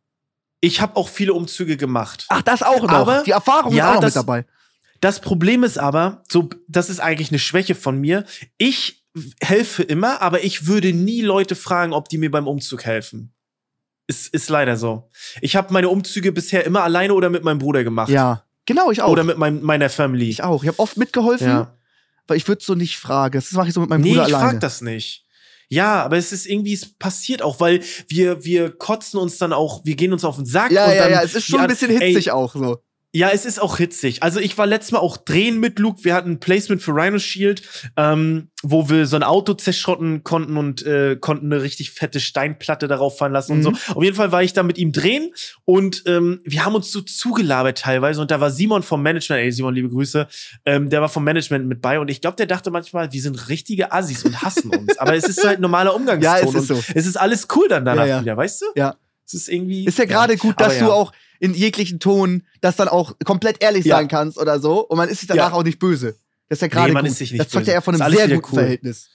[SPEAKER 1] Ich habe auch viele Umzüge gemacht.
[SPEAKER 2] Ach, das auch noch.
[SPEAKER 1] Aber-
[SPEAKER 2] die Erfahrung
[SPEAKER 1] Ja,
[SPEAKER 2] ist auch noch
[SPEAKER 1] das-
[SPEAKER 2] mit dabei.
[SPEAKER 1] Das Problem ist aber, so, das ist eigentlich eine Schwäche von mir. Ich helfe immer, aber ich würde nie Leute fragen, ob die mir beim Umzug helfen. Ist, ist leider so. Ich habe meine Umzüge bisher immer alleine oder mit meinem Bruder gemacht.
[SPEAKER 2] Ja. Genau, ich auch.
[SPEAKER 1] Oder mit meinem, meiner Family.
[SPEAKER 2] ich auch. Ich habe oft mitgeholfen,
[SPEAKER 1] ja.
[SPEAKER 2] Aber ich würde so nicht fragen. Das mache ich so mit meinem
[SPEAKER 1] Nee,
[SPEAKER 2] Bruder
[SPEAKER 1] ich
[SPEAKER 2] alleine.
[SPEAKER 1] frag das nicht. Ja, aber es ist irgendwie, es passiert auch, weil wir, wir kotzen uns dann auch, wir gehen uns auf den Sack.
[SPEAKER 2] ja,
[SPEAKER 1] und
[SPEAKER 2] ja,
[SPEAKER 1] dann,
[SPEAKER 2] ja, es ist schon ein bisschen
[SPEAKER 1] ey,
[SPEAKER 2] hitzig auch so.
[SPEAKER 1] Ja, es ist auch hitzig. Also ich war letztes Mal auch drehen mit Luke. Wir hatten ein Placement für Rhino Shield, ähm, wo wir so ein Auto zerschrotten konnten und äh, konnten eine richtig fette Steinplatte darauf fallen lassen
[SPEAKER 2] Mhm.
[SPEAKER 1] und so. Auf jeden Fall war ich da mit ihm drehen und ähm, wir haben uns so zugelabert teilweise und da war Simon vom Management, ey Simon, liebe Grüße, ähm, der war vom Management mit bei und ich glaube, der dachte manchmal, wir sind richtige Assis und hassen uns. Aber es ist halt normaler Umgangston *laughs*
[SPEAKER 2] Ja, es ist
[SPEAKER 1] und
[SPEAKER 2] so.
[SPEAKER 1] es ist alles cool dann danach
[SPEAKER 2] Ja, ja.
[SPEAKER 1] wieder, weißt du?
[SPEAKER 2] Ja.
[SPEAKER 1] Es ist irgendwie.
[SPEAKER 2] Ist ja gerade gut, dass du auch in jeglichen Ton das dann auch komplett ehrlich
[SPEAKER 1] Ja.
[SPEAKER 2] sein kannst oder so. Und man ist sich danach
[SPEAKER 1] Ja.
[SPEAKER 2] auch nicht böse. Das ist ja gerade
[SPEAKER 1] Nee, man
[SPEAKER 2] gut.
[SPEAKER 1] ist sich nicht
[SPEAKER 2] das zeugt ja eher von einem sehr guten
[SPEAKER 1] cool.
[SPEAKER 2] Verhältnis.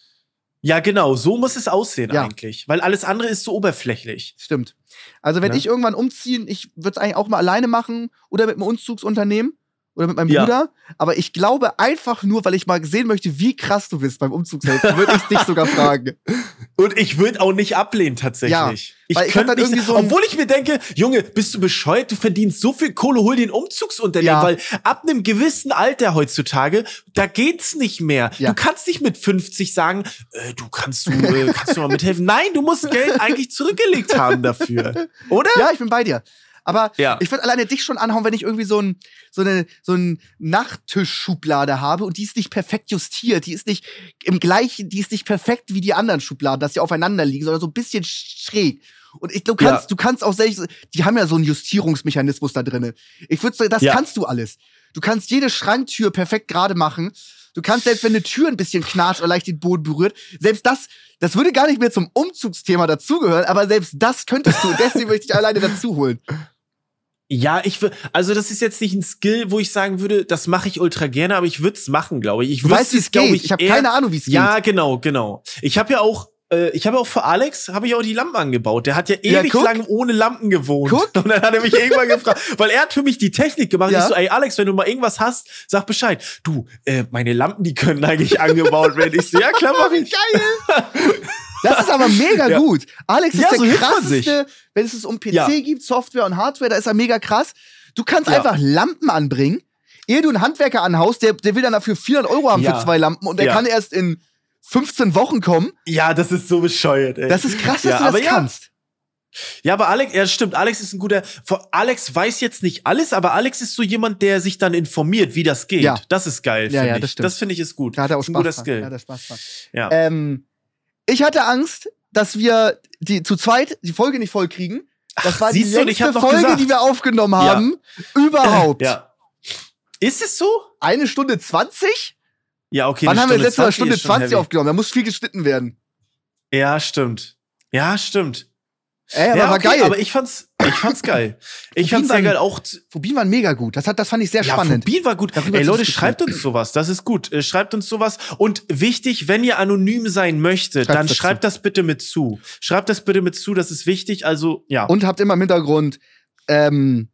[SPEAKER 1] Ja, genau, so muss es aussehen
[SPEAKER 2] Ja.
[SPEAKER 1] eigentlich. Weil alles andere ist so oberflächlich.
[SPEAKER 2] Stimmt. Also wenn
[SPEAKER 1] Ne?
[SPEAKER 2] ich irgendwann umziehen, ich würde es eigentlich auch mal alleine machen oder mit einem Umzugsunternehmen oder mit meinem
[SPEAKER 1] Ja.
[SPEAKER 2] Bruder. Aber ich glaube einfach nur, weil ich mal sehen möchte, wie krass du bist beim Umzugshelfen, würde ich dich sogar fragen. *laughs*
[SPEAKER 1] Und ich würde auch nicht ablehnen, tatsächlich. ich
[SPEAKER 2] weil ich
[SPEAKER 1] könnte nicht,
[SPEAKER 2] so
[SPEAKER 1] obwohl ich mir denke, Junge, bist du bescheuert? Du verdienst so viel Kohle, hol dir ein Umzugsunternehmen,
[SPEAKER 2] Ja.
[SPEAKER 1] weil ab einem gewissen Alter heutzutage, da geht's nicht mehr.
[SPEAKER 2] Ja.
[SPEAKER 1] Du kannst nicht mit 50 sagen, äh, du kannst du, äh, kannst du mal mithelfen. Nein, du musst Geld eigentlich zurückgelegt haben dafür. *laughs* Oder?
[SPEAKER 2] Ja, ich bin bei dir. Aber
[SPEAKER 1] Ja.
[SPEAKER 2] ich würde alleine dich schon anhauen, wenn ich irgendwie so, ein, so eine so ein Nachttischschublade habe und die ist nicht perfekt justiert, die ist nicht im gleichen, die ist nicht perfekt wie die anderen Schubladen, dass sie aufeinander liegen, sondern so ein bisschen schräg. Und ich, du kannst,
[SPEAKER 1] Ja.
[SPEAKER 2] du kannst auch selbst, die haben ja so einen Justierungsmechanismus da drinne. Ich würde sagen, das
[SPEAKER 1] Ja.
[SPEAKER 2] kannst du alles. Du kannst jede Schranktür perfekt gerade machen. Du kannst selbst, wenn eine Tür ein bisschen knatscht oder leicht den Boden berührt, selbst das, das würde gar nicht mehr zum Umzugsthema dazugehören, aber selbst das könntest du. Deswegen möchte ich dich alleine dazu holen.
[SPEAKER 1] Ja, ich will, also das ist jetzt nicht ein Skill, wo ich sagen würde, das mache ich ultra gerne, aber ich würde es machen, glaube ich. Ich
[SPEAKER 2] Du weißt, wie es geht. Ich, habe
[SPEAKER 1] eher-
[SPEAKER 2] keine Ahnung, wie es
[SPEAKER 1] Ja,
[SPEAKER 2] geht.
[SPEAKER 1] genau, genau. Ich habe ja auch, äh, ich habe auch für Alex, habe ich auch die Lampen angebaut. Der hat ja
[SPEAKER 2] Ja,
[SPEAKER 1] ewig
[SPEAKER 2] guck.
[SPEAKER 1] lang ohne Lampen gewohnt.
[SPEAKER 2] Guck. *laughs*
[SPEAKER 1] Und dann hat er mich irgendwann gefragt, weil er hat für mich die Technik gemacht.
[SPEAKER 2] Ja.
[SPEAKER 1] Ich so, ey Alex, wenn du mal irgendwas hast, sag Bescheid. Du, äh, meine Lampen, die können eigentlich angebaut werden. Ich so, ja klar, mach ich. *laughs*
[SPEAKER 2] Geil! *laughs* Das ist aber mega *laughs*
[SPEAKER 1] Ja.
[SPEAKER 2] gut. Alex ist
[SPEAKER 1] Ja,
[SPEAKER 2] der
[SPEAKER 1] so
[SPEAKER 2] krasseste, wenn es es um PC
[SPEAKER 1] Ja.
[SPEAKER 2] gibt, Software und Hardware, da ist er mega krass. Du kannst
[SPEAKER 1] Ja.
[SPEAKER 2] einfach Lampen anbringen. Ehe du einen Handwerker anhaust, der, der will dann dafür 400 Euro haben
[SPEAKER 1] Ja.
[SPEAKER 2] für zwei Lampen und der
[SPEAKER 1] Ja.
[SPEAKER 2] kann erst in 15 Wochen kommen.
[SPEAKER 1] Ja, das ist so bescheuert, ey.
[SPEAKER 2] Das ist krass, dass
[SPEAKER 1] Ja,
[SPEAKER 2] du das
[SPEAKER 1] aber ja.
[SPEAKER 2] kannst.
[SPEAKER 1] Ja, aber Alex, ja, stimmt. Alex ist ein guter. Alex weiß jetzt nicht alles, aber Alex ist so jemand, der sich dann informiert, wie das geht.
[SPEAKER 2] Ja.
[SPEAKER 1] Das ist geil.
[SPEAKER 2] Ja, ja,
[SPEAKER 1] ich.
[SPEAKER 2] das stimmt.
[SPEAKER 1] Das finde ich ist gut.
[SPEAKER 2] Da hat er auch
[SPEAKER 1] ist ein
[SPEAKER 2] Spaß
[SPEAKER 1] guter
[SPEAKER 2] dran.
[SPEAKER 1] Skill.
[SPEAKER 2] Da hat er Spaß dran.
[SPEAKER 1] Ja.
[SPEAKER 2] Ähm, ich hatte Angst, dass wir die zu zweit die Folge nicht voll kriegen. Das war die
[SPEAKER 1] siehst du,
[SPEAKER 2] Folge, die wir aufgenommen
[SPEAKER 1] Ja.
[SPEAKER 2] haben. Überhaupt.
[SPEAKER 1] ja. Ist es so?
[SPEAKER 2] Eine Stunde 20?
[SPEAKER 1] Ja, okay.
[SPEAKER 2] Wann haben wir
[SPEAKER 1] Stunde
[SPEAKER 2] letzte Mal
[SPEAKER 1] 20
[SPEAKER 2] Stunde
[SPEAKER 1] ist schon
[SPEAKER 2] 20
[SPEAKER 1] heavy.
[SPEAKER 2] aufgenommen? Da muss viel geschnitten werden.
[SPEAKER 1] Ja, stimmt. Ja, stimmt.
[SPEAKER 2] Ey, aber
[SPEAKER 1] ja,
[SPEAKER 2] war
[SPEAKER 1] okay,
[SPEAKER 2] geil.
[SPEAKER 1] Aber ich fand's, ich fand's geil. Ich
[SPEAKER 2] Phobien
[SPEAKER 1] fand's sehr
[SPEAKER 2] waren-
[SPEAKER 1] geil. Auch
[SPEAKER 2] Phobien waren mega gut. Das, hat, das fand ich sehr
[SPEAKER 1] ja,
[SPEAKER 2] spannend.
[SPEAKER 1] Phobien war gut.
[SPEAKER 2] Darüber
[SPEAKER 1] Ey,
[SPEAKER 2] zu
[SPEAKER 1] Leute, schreibt uns sowas. Das ist gut. Äh, Schreibt uns sowas. Und wichtig, wenn ihr anonym sein möchtet,
[SPEAKER 2] Schreibt's
[SPEAKER 1] dann
[SPEAKER 2] dazu.
[SPEAKER 1] schreibt das bitte mit zu. Schreibt das bitte mit zu. Das ist wichtig. Also, ja.
[SPEAKER 2] Und habt immer im Hintergrund, ähm,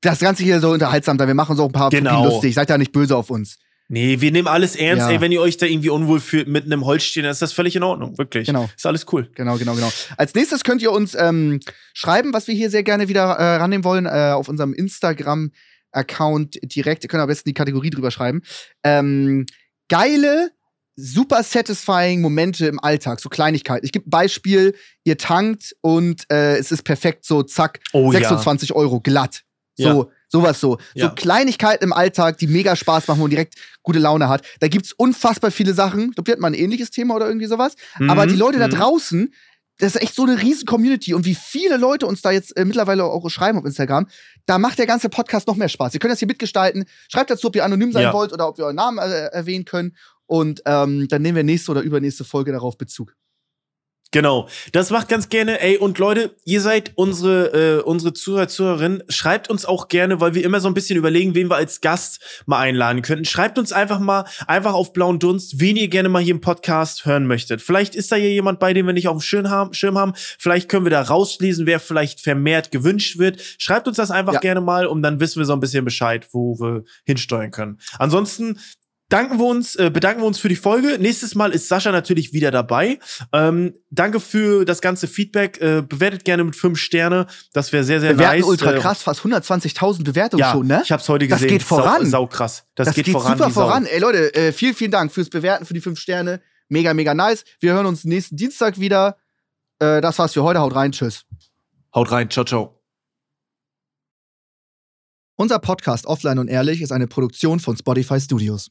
[SPEAKER 2] das Ganze hier so unterhaltsam sein. Wir machen auch ein paar
[SPEAKER 1] Genau.
[SPEAKER 2] Phobien lustig. Seid da nicht böse auf uns.
[SPEAKER 1] Nee, wir nehmen alles ernst.
[SPEAKER 2] Ja.
[SPEAKER 1] Ey, wenn ihr euch da irgendwie unwohl fühlt mit einem Holzstehen, dann ist das völlig in Ordnung. Wirklich.
[SPEAKER 2] Genau.
[SPEAKER 1] Ist alles cool.
[SPEAKER 2] Genau, genau, genau. Als nächstes könnt ihr uns ähm, schreiben, was wir hier sehr gerne wieder äh, rannehmen wollen, äh, auf unserem Instagram-Account direkt. Ihr könnt am besten die Kategorie drüber schreiben. Ähm, geile, super satisfying Momente im Alltag, so Kleinigkeiten. Ich gebe ein Beispiel, ihr tankt und äh, es ist perfekt, so zack,
[SPEAKER 1] Oh
[SPEAKER 2] 26 Euro glatt. So, sowas so.
[SPEAKER 1] Ja.
[SPEAKER 2] So Kleinigkeiten im Alltag, die mega Spaß machen, man direkt gute Laune hat. Da gibt's unfassbar viele Sachen. Ich glaube, wir hatten mal ein ähnliches Thema oder irgendwie sowas.
[SPEAKER 1] ja.
[SPEAKER 2] Aber
[SPEAKER 1] Mhm,
[SPEAKER 2] die Leute da
[SPEAKER 1] mhm.
[SPEAKER 2] draußen, das ist echt so eine riesen Community. Und wie viele Leute uns da jetzt äh, mittlerweile auch schreiben auf Instagram, da macht der ganze Podcast noch mehr Spaß. Ihr könnt das hier mitgestalten. Schreibt dazu, ob ihr anonym sein
[SPEAKER 1] Ja.
[SPEAKER 2] wollt oder ob wir euren Namen äh, erwähnen können. Und ähm, dann nehmen wir nächste oder übernächste Folge darauf Bezug.
[SPEAKER 1] Genau, das macht ganz gerne. Ey, und Leute, ihr seid unsere, äh, unsere Zuhörer, Zuhörerinnen. Schreibt uns auch gerne, weil wir immer so ein bisschen überlegen, wen wir als Gast mal einladen könnten. Schreibt uns einfach mal, einfach auf blauen Dunst, wen ihr gerne mal hier im Podcast hören möchtet. Vielleicht ist da hier jemand bei, den wir nicht auf dem Schirm haben. Schirm haben. Vielleicht können wir da rauslesen, wer vielleicht vermehrt gewünscht wird. Schreibt uns das einfach
[SPEAKER 2] Ja.
[SPEAKER 1] gerne mal und dann wissen wir so ein bisschen Bescheid, wo wir hinsteuern können. Ansonsten danken wir uns, äh, bedanken wir uns für die Folge. Nächstes Mal ist Sascha natürlich wieder dabei. Ähm, danke für das ganze Feedback. Äh, bewertet gerne mit fünf Sterne. Das wäre sehr, sehr
[SPEAKER 2] Bewerten
[SPEAKER 1] nice.
[SPEAKER 2] ultra
[SPEAKER 1] Äh,
[SPEAKER 2] krass, fast 120.000 Bewertungen
[SPEAKER 1] ja,
[SPEAKER 2] schon, ne?
[SPEAKER 1] ich hab's heute
[SPEAKER 2] Das
[SPEAKER 1] gesehen.
[SPEAKER 2] geht voran.
[SPEAKER 1] Sau, sau krass. Das,
[SPEAKER 2] Das,
[SPEAKER 1] geht,
[SPEAKER 2] geht,
[SPEAKER 1] voran.
[SPEAKER 2] super voran. Ey Leute, äh, vielen, vielen Dank fürs Bewerten, für die fünf Sterne. Mega, mega nice. Wir hören uns nächsten Dienstag wieder. Äh, das war's für heute. Haut rein. Tschüss.
[SPEAKER 1] Haut rein. Ciao, ciao.
[SPEAKER 2] Unser Podcast Offline und Ehrlich ist eine Produktion von Spotify Studios.